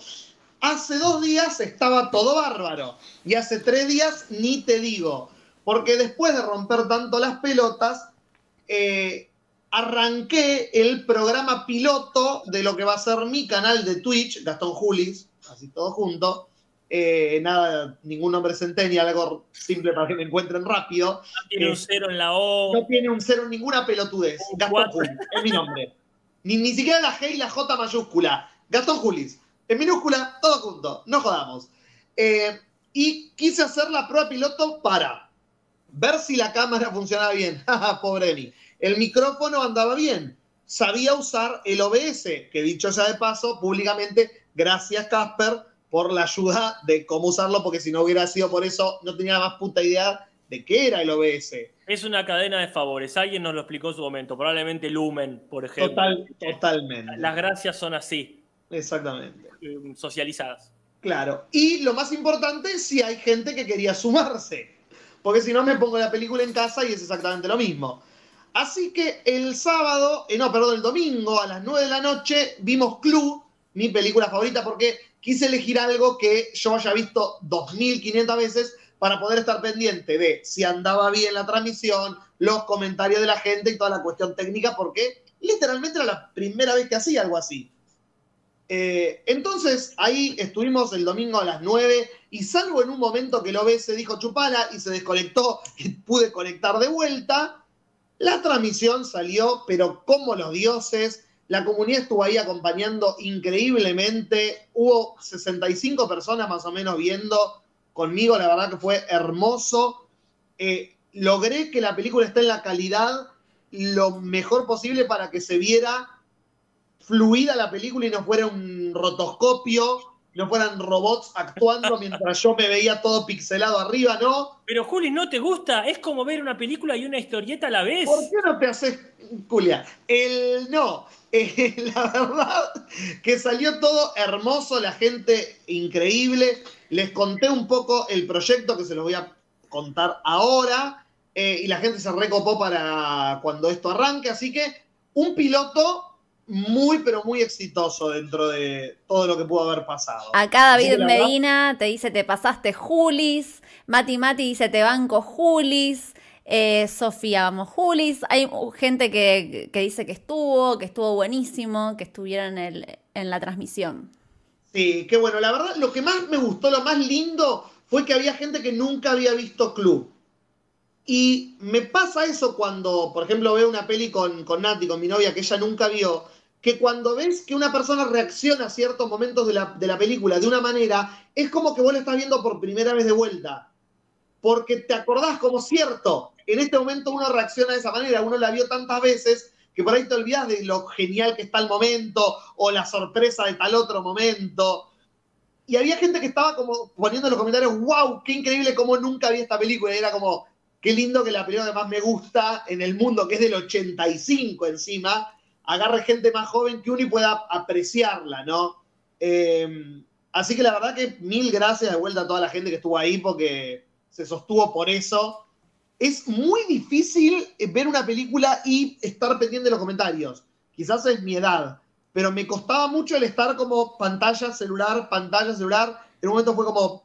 hace dos días estaba todo bárbaro. Y hace tres días ni te digo. Porque después de romper tanto las pelotas, eh, arranqué el programa piloto de lo que va a ser mi canal de Twitch, Gastón Julis, así todo junto. Eh, nada, ningún nombre centennial, algo simple para que me encuentren rápido. No tiene un Eh, cero en la O. no tiene un cero, ninguna pelotudez. Un Gastón. Julis, es mi nombre. Ni, ni siquiera la G y la J mayúscula. Gastón Julis. En minúscula, todo junto. No jodamos. Eh, y quise hacer la prueba piloto para ver si la cámara funcionaba bien. Pobre de mí. El micrófono andaba bien. Sabía usar el OBS, que dicho sea de paso, públicamente, gracias Casper por la ayuda de cómo usarlo, porque si no hubiera sido por eso, no tenía la más puta idea de qué era el OBS. Es una cadena de favores. Alguien nos lo explicó en su momento. Probablemente Lumen, por ejemplo. Total, totalmente. Las gracias son así, Exactamente. eh, socializadas. Claro. Y lo más importante, si hay gente que quería sumarse. Porque si no, me pongo la película en casa y es exactamente lo mismo. Así que el sábado, eh, no, perdón, el domingo a las 9 de la noche vimos Clue, mi película favorita, porque quise elegir algo que yo haya visto 2.500 veces para poder estar pendiente de si andaba bien la transmisión, los comentarios de la gente y toda la cuestión técnica, porque literalmente era la primera vez que hacía algo así. Eh, entonces ahí estuvimos el domingo a las 9 y salvo en un momento que el OBS dijo chupala y se desconectó y pude conectar de vuelta, la transmisión salió pero como los dioses, la comunidad estuvo ahí acompañando increíblemente, hubo 65 personas más o menos viendo conmigo, la verdad que fue hermoso. Eh, logré que la película esté en la calidad lo mejor posible para que se viera fluida la película y no fuera un rotoscopio, no fueran robots actuando mientras yo me veía todo pixelado arriba, ¿no? Pero Juli, ¿no te gusta? Es como ver una película y una historieta a la vez. ¿Por qué no te haces culia? El no, eh, la verdad que salió todo hermoso, la gente increíble. Les conté un poco el proyecto que se los voy a contar ahora eh, y la gente se recopó para cuando esto arranque, así que un piloto muy pero muy exitoso dentro de todo lo que pudo haber pasado. Acá David verdad- Medina te dice te pasaste Julis. Mati Mati dice te banco Julis. Eh, Sofía, vamos Julis. Hay gente que, que dice que estuvo, que estuvo buenísimo, que estuvieron en, el- en la transmisión. Sí, qué bueno. La verdad, lo que más me gustó, lo más lindo, fue que había gente que nunca había visto Club. Y me pasa eso cuando, por ejemplo, veo una peli con, con Nati, con mi novia, que ella nunca vio, que cuando ves que una persona reacciona a ciertos momentos de la, de la película de una manera, es como que vos la estás viendo por primera vez de vuelta. Porque te acordás como cierto, en este momento uno reacciona de esa manera, uno la vio tantas veces que por ahí te olvidas de lo genial que está el momento o la sorpresa de tal otro momento. Y había gente que estaba como poniendo en los comentarios, wow, qué increíble cómo nunca vi esta película. Y era como, qué lindo que la película que más me gusta en el mundo, que es del 85 encima, agarre gente más joven que uno y pueda apreciarla, ¿no? Eh, así que la verdad que mil gracias de vuelta a toda la gente que estuvo ahí porque se sostuvo por eso. Es muy difícil eh, ver una película y estar pendiente de los comentarios. Quizás es mi edad, pero me costaba mucho el estar como pantalla, celular, pantalla, celular. En un momento fue como,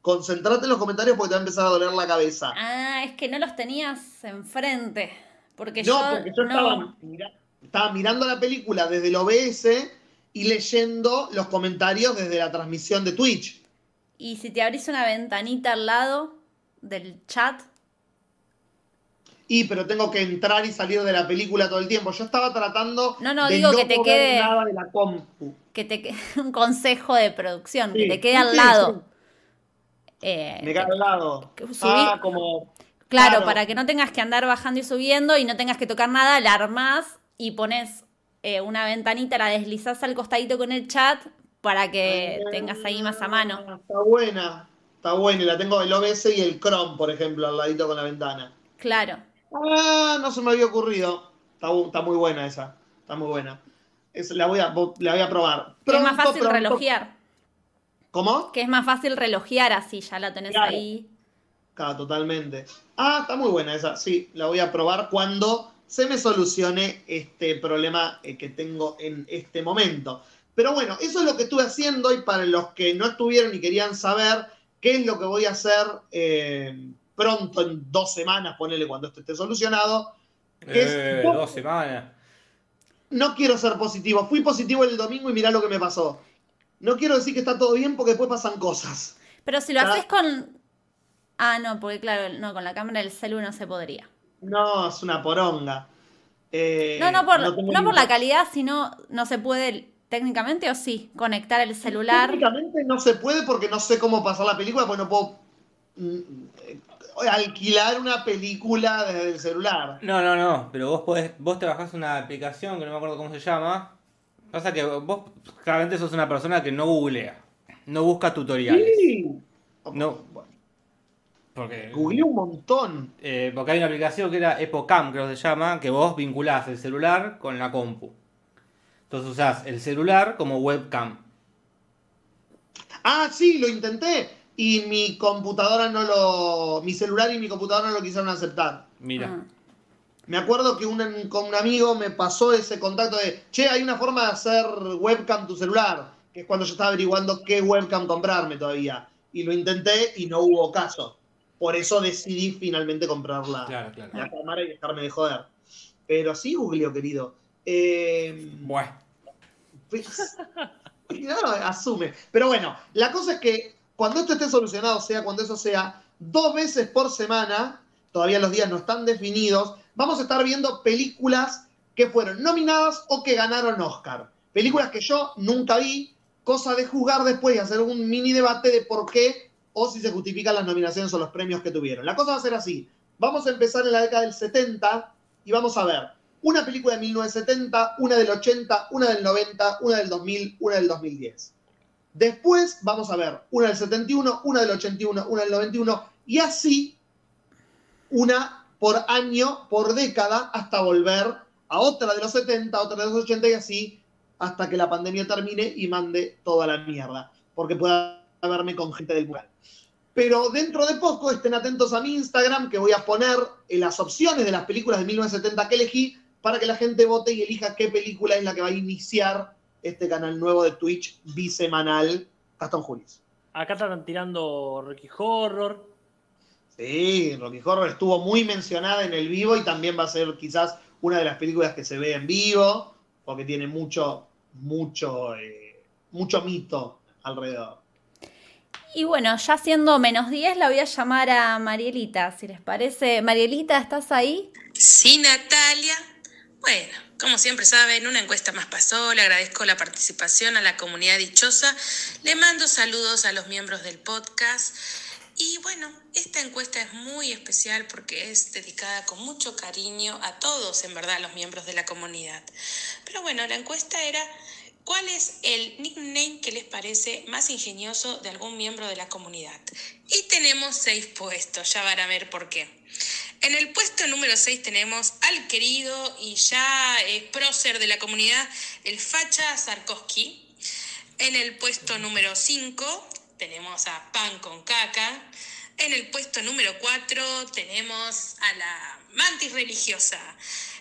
concentrate en los comentarios porque te va a empezar a doler la cabeza. Ah, es que no los tenías enfrente. Porque no, yo, porque yo no- estaba, mira- estaba mirando la película desde el OBS y leyendo los comentarios desde la transmisión de Twitch. Y si te abrís una ventanita al lado del chat, Y pero tengo que entrar y salir de la película todo el tiempo. Yo estaba tratando No, no, de digo no que te quede- nada de la compu. Que te quede un consejo de producción, Sí, que te quede sí, al sí, lado. Eh, Me cae al lado. que subí- Ah, como. Claro, Claro. para que no tengas que andar bajando y subiendo y no tengas que tocar nada, la armás y pones eh, una ventanita, la deslizás al costadito con el chat para que tengas ahí más a mano. Está buena. Está buena. Y la tengo el OBS y el Chrome, por ejemplo, al ladito con la ventana. Claro. Ah, no se me había ocurrido. Está, muy buena esa. Está muy buena. Es- la, voy a, la voy a probar. Que es más Pronto, fácil pronto. relojear. ¿Cómo? Que es más fácil relojear así, ya la tenés Claro. ahí. Claro, totalmente. Ah, está muy buena esa. Sí, la voy a probar cuando se me solucione este problema eh, que tengo en este momento. Pero bueno, eso es lo que estuve haciendo y para los que no estuvieron y querían saber qué es lo que voy a hacer eh, pronto, en dos semanas, ponele cuando esto esté solucionado. que es- Eh, dos semanas. no quiero ser positivo. Fui positivo el domingo y mirá lo que me pasó. No quiero decir que está todo bien porque después pasan cosas. Pero si lo haces con. Ah, no, porque claro, no, con la cámara del celu no se podría. No, es una poronga. Eh, No, no por, no por la calidad, sino no se puede técnicamente o sí conectar el celular. Técnicamente no se puede porque no sé cómo pasar la película, porque no puedo mm, eh, alquilar una película desde el celular. No, no, no, pero vos podés, vos te bajás una aplicación que no me acuerdo cómo se llama. Pasa que vos claramente sos una persona que no googlea, no busca tutoriales. Sí. No, Bueno, porque, googleé un montón. eh, porque hay una aplicación que era Epocam, creo que se llama, que vos vinculás el celular con la compu. Entonces usás el celular como webcam. Ah, sí, lo intenté. Y mi computadora no lo. Mi celular y mi computadora no lo quisieron aceptar. Mira. Ah. Me acuerdo que un, con un amigo me pasó ese contacto de, che, hay una forma de hacer webcam tu celular, que es cuando yo estaba averiguando qué webcam comprarme todavía. Y lo intenté y no hubo caso. Por eso decidí finalmente comprarla. Claro, claro. la cámara y dejarme de joder. Pero sí, googleo, querido. Eh, Bueno. pues, asume. Pero bueno, la cosa es que cuando esto esté solucionado, sea cuando eso sea, dos veces por semana, todavía los días no están definidos, vamos a estar viendo películas que fueron nominadas o que ganaron Oscar. Películas que yo nunca vi, cosa de juzgar después y hacer un mini debate de por qué o si se justifican las nominaciones o los premios que tuvieron. La cosa va a ser así. Vamos a empezar en la década del 70 y vamos a ver una película de 1970, una del 80, una del 90, una del 2000, una del 2010. Después vamos a ver una del 71, una del 81, una del 91 y así una por año, por década, hasta volver a otra de los 70, otra de los 80 y así hasta que la pandemia termine y mande toda la mierda, porque pueda verme con gente del mural. Pero dentro de poco estén atentos a mi Instagram que voy a poner en las opciones de las películas de 1970 que elegí para que la gente vote y elija qué película es la que va a iniciar este canal nuevo de Twitch bisemanal Gastón Julis. Acá están tirando Rocky Horror. Sí, Rocky Horror estuvo muy mencionada en el vivo y también va a ser quizás una de las películas que se ve en vivo, porque tiene mucho, mucho, eh, mucho mito alrededor. Y bueno, ya siendo menos 10, la voy a llamar a Marielita, si les parece. Marielita, ¿estás ahí? Sí, Natalia. Bueno, como siempre saben, una encuesta más pasó. Le agradezco la participación a la comunidad dichosa. Le mando saludos a los miembros del podcast. Y bueno, esta encuesta es muy especial porque es dedicada con mucho cariño a todos, en verdad, los miembros de la comunidad. Pero bueno, la encuesta era, ¿cuál es el nickname que les parece más ingenioso de algún miembro de la comunidad? Y tenemos seis puestos, ya van a ver por qué. En el puesto número 6 tenemos al querido y ya eh, prócer de la comunidad, el Facha Sarkovsky. En el puesto número 5 tenemos a Pan con Caca. En el puesto número 4 tenemos a la Mantis Religiosa.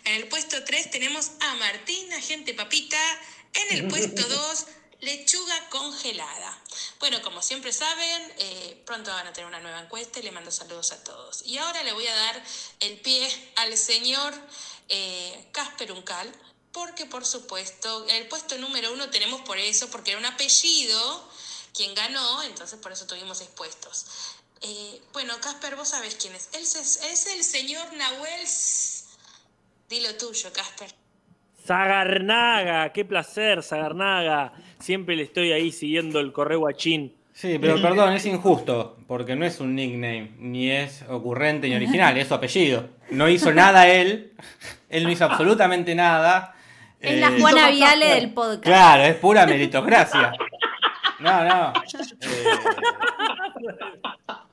En el puesto 3 tenemos a Martín, agente Papita. En el puesto 2, lechuga congelada. Bueno, como siempre saben, eh, pronto van a tener una nueva encuesta y le mando saludos a todos. Y ahora le voy a dar el pie al señor eh, Casper Uncal, porque por supuesto, el puesto número uno tenemos por eso, porque era un apellido quien ganó, entonces por eso tuvimos seis puestos. Eh, bueno, Casper, vos sabés quién es. Él es, es el señor Nahuel. Dilo tuyo, Casper. Zagarnaga, qué placer, Zagarnaga. Siempre le estoy ahí siguiendo el correo guachín. Sí, pero perdón, es injusto, porque no es un nickname, ni es ocurrente ni original, es su apellido. No hizo nada él, él no hizo absolutamente nada. Es la Eh, Juana Viale del podcast. Claro, es pura meritocracia. No, no. eh,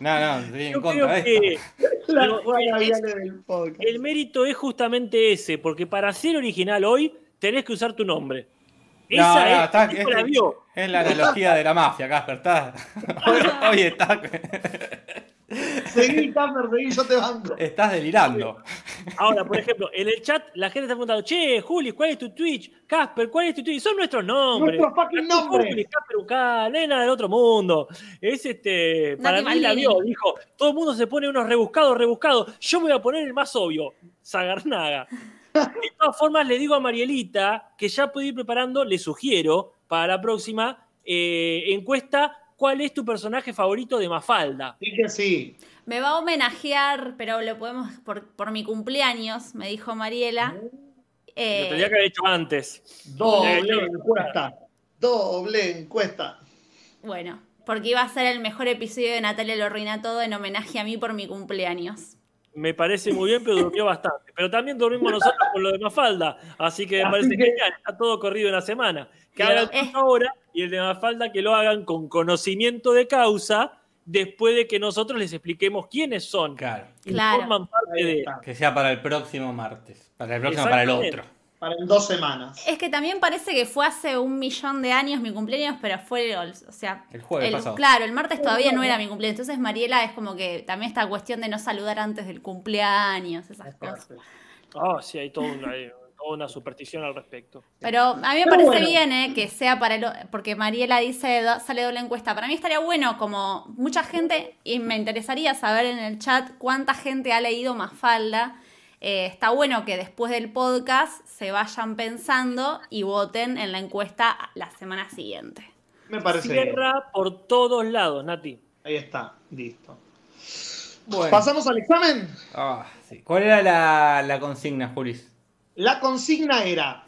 no, no, estoy en Yo contra creo de esto. que El mérito es justamente ese, porque para ser original hoy tenés que usar tu nombre. No, Esa no, es, está- es, la vio. es la analogía de la mafia, Casper. Está, hoy, hoy está- Seguí, Casper, seguí, yo te banco. estás delirando. Ahora, por ejemplo, en el chat la gente está preguntando, che, Juli, ¿cuál es tu Twitch? Casper, ¿cuál es tu Twitch? Son nuestros nombres. Nuestros fucking Casper nombres. Juli, Casper Ucá, nena del otro mundo. Es este. Para Nati mí la vio, dijo, todo el mundo se pone unos rebuscados, rebuscados. Yo me voy a poner el más obvio, Zagarnaga. De todas formas, le digo a Marielita que ya puede ir preparando, le sugiero, para la próxima eh, encuesta, ¿cuál es tu personaje favorito de Mafalda? Sí que sí. Me va a homenajear, pero lo podemos por, por mi cumpleaños, me dijo Mariela. Eh, Lo tendría que haber hecho antes. Doble Eh, encuesta. Doble encuesta. Bueno, porque iba a ser el mejor episodio de Natalia lo arruina todo en homenaje a mí por mi cumpleaños. Me parece muy bien, pero durmió bastante. Pero también dormimos nosotros con lo de Mafalda. Así que me parece que- genial. Está todo corrido en la semana. Que hagan Eh. ahora y el de Mafalda que lo hagan con conocimiento de causa después de que nosotros les expliquemos quiénes son. Claro. Y Claro. forman parte de. Que sea para el próximo martes. Para el próximo, para el otro. Para en dos semanas. Es que también parece que fue hace un millón de años mi cumpleaños, pero fue, o sea, El jueves pasado. claro, el martes todavía no era mi cumpleaños. Entonces Mariela es como que también esta cuestión de no saludar antes del cumpleaños, esas cosas. Ah, sí, hay toda una, hay toda una superstición al respecto. Pero a mí me Pero parece bueno. bien eh, que sea para el, porque Mariela dice do- sale doble encuesta. Para mí estaría bueno como mucha gente y me interesaría saber en el chat cuánta gente ha leído Mafalda. Eh, está bueno que después del podcast se vayan pensando y voten en la encuesta la semana siguiente. Me parece bien. Cierra por todos lados, Nati. Ahí está, listo. Bueno. ¿Pasamos al examen? Ah, sí. ¿Cuál era la, la consigna, Julis? La consigna era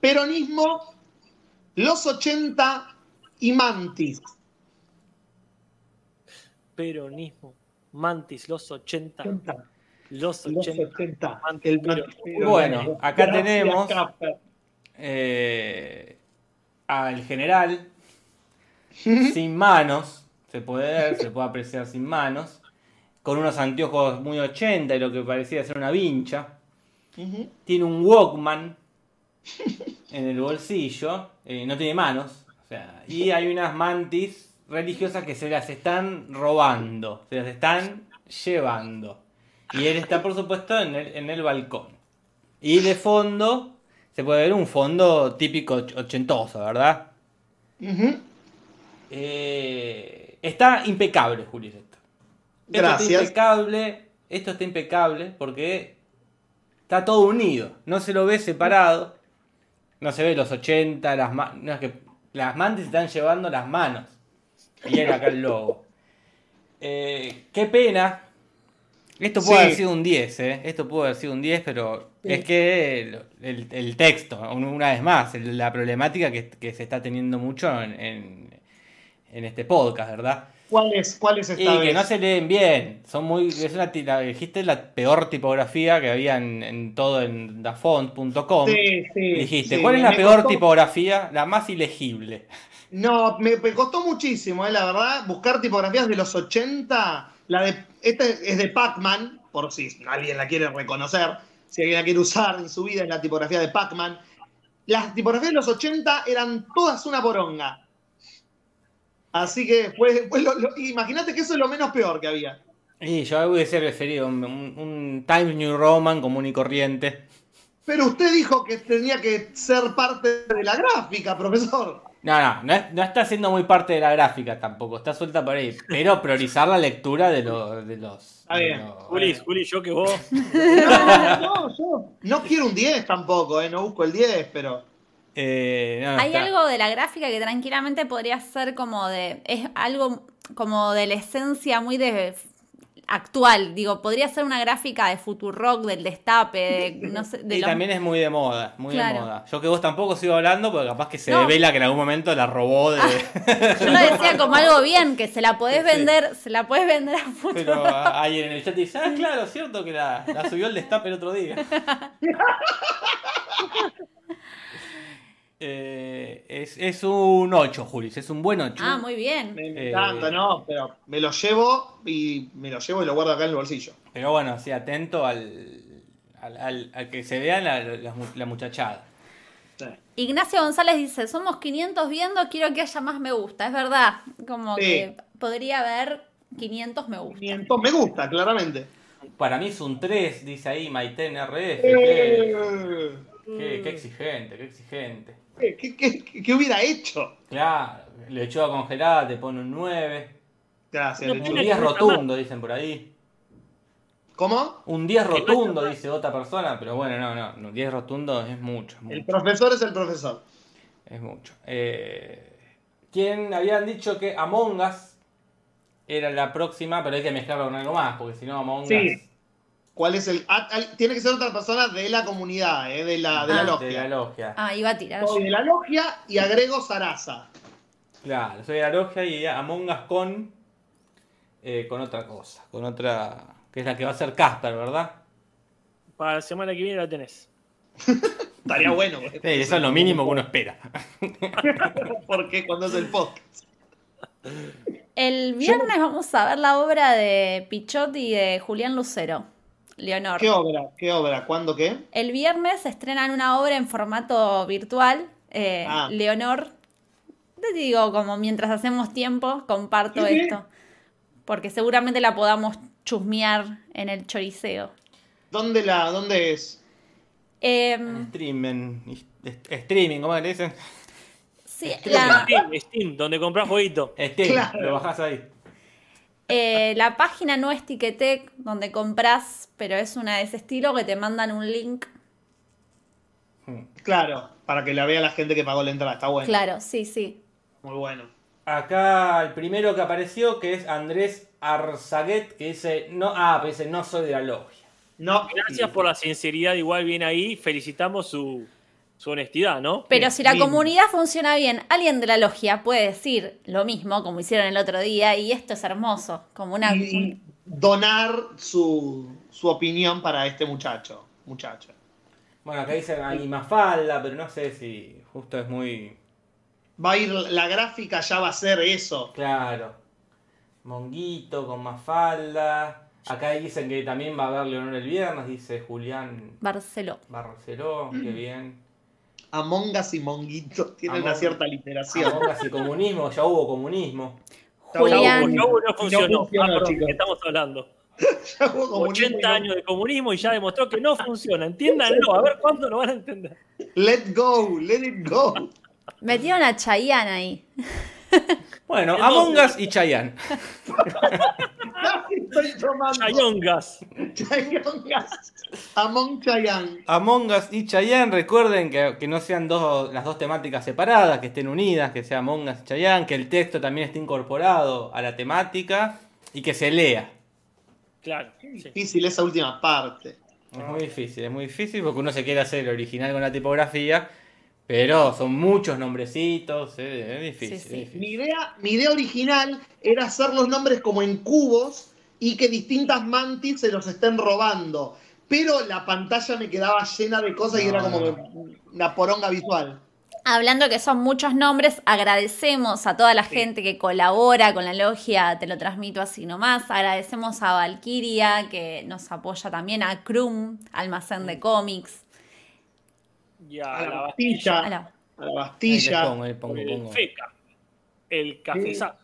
peronismo, los 80 y mantis. Peronismo. Mantis, los 80. Los Los 80. 80. Mantis, El pero- mantis. Bueno, acá tenemos-. Eh, al general sin manos, se puede ver, se puede apreciar sin manos, con unos anteojos muy 80 y lo que parecía ser una vincha. Tiene un Walkman en el bolsillo, eh, no tiene manos, o sea, y hay unas mantis religiosas que se las están robando, se las están llevando. Y él está, por supuesto, en el, en el balcón. Y de fondo se puede ver un fondo típico och- ochentoso, ¿verdad? Eh, está impecable, esto. Esto Gracias. está impecable, esto está impecable porque está todo unido, no se lo ve separado, no se ve los 80, las ma- no, es que las mantis están llevando las manos. Y era acá el logo. Eh, qué pena. Esto puede Sí. haber sido un 10, ¿eh? Esto puede haber sido un 10, pero es que el, el- el texto, un- una vez más, la problemática que, que se está teniendo mucho en, en- en este podcast, ¿verdad? ¿Cuál es, cuál es esta Y vez? que no se leen bien. Son muy. Es una, dijiste la peor tipografía que había en, en todo en dafont.com. Sí, sí, Dijiste, sí, ¿cuál es la peor costó- tipografía? La más ilegible. No, me, me costó muchísimo, eh, la verdad, buscar tipografías de los 80. La de, esta es de Pac-Man, por si alguien la quiere reconocer, si alguien la quiere usar en su vida, es la tipografía de Pac-Man. Las tipografías de los 80 eran todas una poronga. Así que fue, fue imagínate que eso es lo menos peor que había. Y yo hubiese preferido un, un- un Times New Roman común y corriente. Pero usted dijo que tenía que ser parte de la gráfica, profesor. No, no, no, es- no está siendo muy parte de la gráfica tampoco, está suelta por ahí. Pero priorizar la lectura de, lo- de los. Está de bien. los- Juli, Juli, yo que vos. No, no, yo no quiero un 10 tampoco, eh, no busco el 10, pero. Eh, no, Hay está- algo de la gráfica que tranquilamente podría ser como de. Es algo como de la esencia muy de actual. Digo, podría ser una gráfica de Futurock, del destape, de, no sé, de y los- también es muy de moda, muy Claro. de moda. Yo que vos tampoco sigo hablando porque capaz que se No. devela que en algún momento la robó de... Yo lo decía como algo bien, que se la podés vender, se la podés vender a Futurock. Pero alguien en el chat dice, ah, claro, cierto que la, la subió el destape el otro día. Eh, es, es un 8, Julis, es un buen 8. Ah, muy bien. Me Eh, encanta, ¿no? Pero me lo llevo y me lo llevo y lo guardo acá en el bolsillo. Pero bueno, sí, atento al, al, al- al que se vea la, la, la muchachada. Ignacio González dice, somos 500 viendo, quiero que haya más me gusta. Es verdad, como Sí. que podría haber 500 me gusta. 500 me gusta, claramente. Para mí es un 3, dice ahí Maiten RF. Eh, qué- qué exigente, qué exigente. ¿Qué, qué- qué- qué hubiera hecho? Claro, lechuga congelada te pone un 9. Gracias, No, Un lechuga. 10 rotundo, dicen por ahí. ¿Cómo? Un 10 rotundo, dice otra persona, pero bueno, no, no, no, 10 rotundo es mucho, es mucho. El profesor es el profesor. Es mucho. Eh, ¿Quién habían dicho que Among Us era la próxima, pero hay que mezclarlo con algo más, porque si no Among Sí. ¿Cuál es el.? ah, tiene que ser otra persona de la comunidad, eh, de la, de la Ah. de logia. la logia. Ah, iba a tirar. Soy de la logia y agrego Sarasa. Claro, soy de la logia y Among Us con, eh, con otra cosa, con otra, que es la que va a ser Casper, ¿verdad? Para la semana que viene la tenés. Estaría bueno. Sí, eso es lo mínimo que uno espera. Porque cuando es el podcast. El viernes vamos a ver la obra de Pichot y de Julián Lucero, Leonor. ¿Qué obra? ¿Qué obra? ¿Cuándo qué? El viernes estrenan una obra en formato virtual, eh, Ah. Leonor. Te digo, como mientras hacemos tiempo, comparto esto. Porque seguramente la podamos chusmear en el choriceo. ¿Dónde, la, dónde es? Em, Streaming, streaming, ¿cómo le dicen? sí, la, Steam, Steam, donde compras jueguito. Steam, Claro. lo bajás ahí. Eh, la página no es Ticketek, donde compras, pero es una de ese estilo que te mandan un link. Claro, para que la vea la gente que pagó la entrada. Está bueno. Claro, sí, sí. Muy bueno. Acá el primero que apareció, que es Andrés Arzaguet, que dice, no, ah, pero dice, no soy de la logia. No, Gracias por la sinceridad, igual bien ahí. Felicitamos su, su honestidad, ¿no? Pero si la Bien. comunidad funciona bien, alguien de la logia puede decir lo mismo como hicieron el otro día y esto es hermoso, como una... y, y donar su, su opinión para este muchacho. Muchacho. Bueno, acá dice Animafalda, pero no sé si justo es muy Va a ir, la gráfica ya va a ser eso. claro. Monguito con Mafalda. Acá dicen que también va a haber Leonor el viernes, dice Julián Barceló. Barceló, qué bien. Among Us y Monguito tienen Among- una cierta literación. Among Us y comunismo, ya hubo comunismo. Julián, No, no funcionó. No funcionó, Ah, perdón, chicos. ¿qué estamos hablando? Ya hubo comunismo 80 y no- años de comunismo y ya demostró que no funciona. Entiéndanlo, a ver cuándo lo van a entender. Let go, let it go. metieron a Chayanne ahí. Bueno, Among Us y Chayanne. Estoy tomando. Chayongas. Chayangas. Among Chayanne. Among Us y Chayanne, recuerden que, que no sean dos, las dos temáticas separadas, que estén unidas, que sea Among Us y Chayanne, que el texto también esté incorporado a la temática y que se lea. Claro. sí. Difícil esa última parte. Es muy difícil, es muy difícil porque uno se quiere hacer el original con la tipografía, pero son muchos nombrecitos, eh, es difícil. Sí, sí. es difícil. Mi idea, mi idea original era hacer los nombres como en cubos y que distintas mantis se los estén robando. Pero la pantalla me quedaba llena de cosas y era como no. una poronga visual. Hablando que son muchos nombres, agradecemos a toda la gente que colabora con la logia, te lo transmito así nomás. Agradecemos a Valkyria, que nos apoya también, a Krum, Almacén de Cómics, Y A a la la Bastilla. a la- A la Ahí les Bastilla. pongo, ahí pongo, el pongo. FECA. El cafezazo.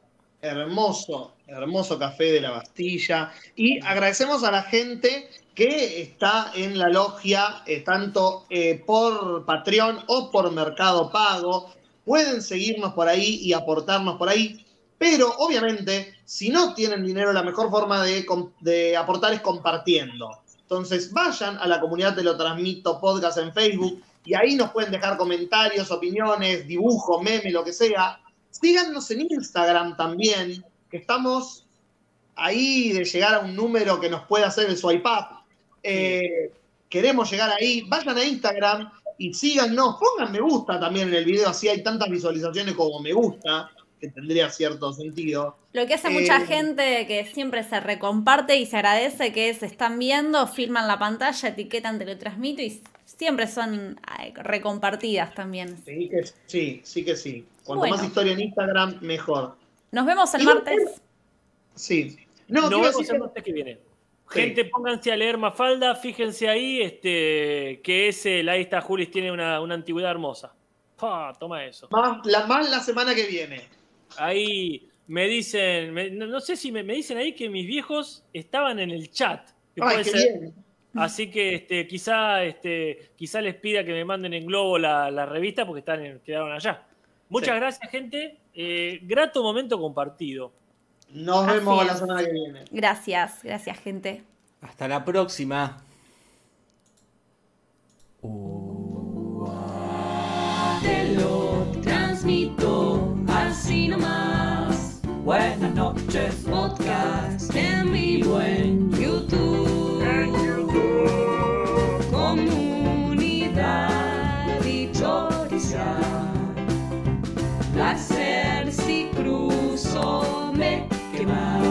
Hermoso, hermoso café de la Bastilla. Y agradecemos a la gente que está en la logia, eh, tanto eh, por Patreon o por Mercado Pago. Pueden seguirnos por ahí y aportarnos por ahí. Pero obviamente, si no tienen dinero, la mejor forma de, de aportar es compartiendo. Entonces vayan a la comunidad Te lo transmito podcast en Facebook y ahí nos pueden dejar comentarios, opiniones, dibujo, meme, lo que sea. Síganos en Instagram también, que estamos ahí de llegar a un número que nos pueda hacer el swipe up. Eh, queremos llegar ahí. Vayan a Instagram y síganos. Pongan me gusta también en el video, así hay tantas visualizaciones como me gusta, que tendría cierto sentido. Lo que hace mucha Eh, gente que siempre se recomparte y se agradece que se están viendo, filman la pantalla, etiquetan, te lo transmito y siempre son recompartidas también. Sí, que sí, sí que sí. Cuanto Bueno. más historia en Instagram, mejor. Nos vemos el martes. Sí. No, Nos vemos decir el martes que viene. Sí. Gente, pónganse a leer Mafalda, fíjense ahí, este, que ese, la esta Julis tiene una, una antigüedad hermosa. Toma eso. más, la, más la semana que viene. Ahí me dicen, me- no, no sé si me, me dicen ahí que mis viejos estaban en el chat. que Ay, puede qué ser. bien. Así que este, quizá, este, quizá les pida que me manden en globo la, la revista porque están en- quedaron allá. Muchas Sí. gracias, gente. Eh, grato momento compartido. Nos Así vemos la semana que viene. Gracias, gracias gente. Hasta la próxima. Te lo transmito así nomás. Buenas noches. Podcast en vivo en YouTube. Placer si cruzo me quema.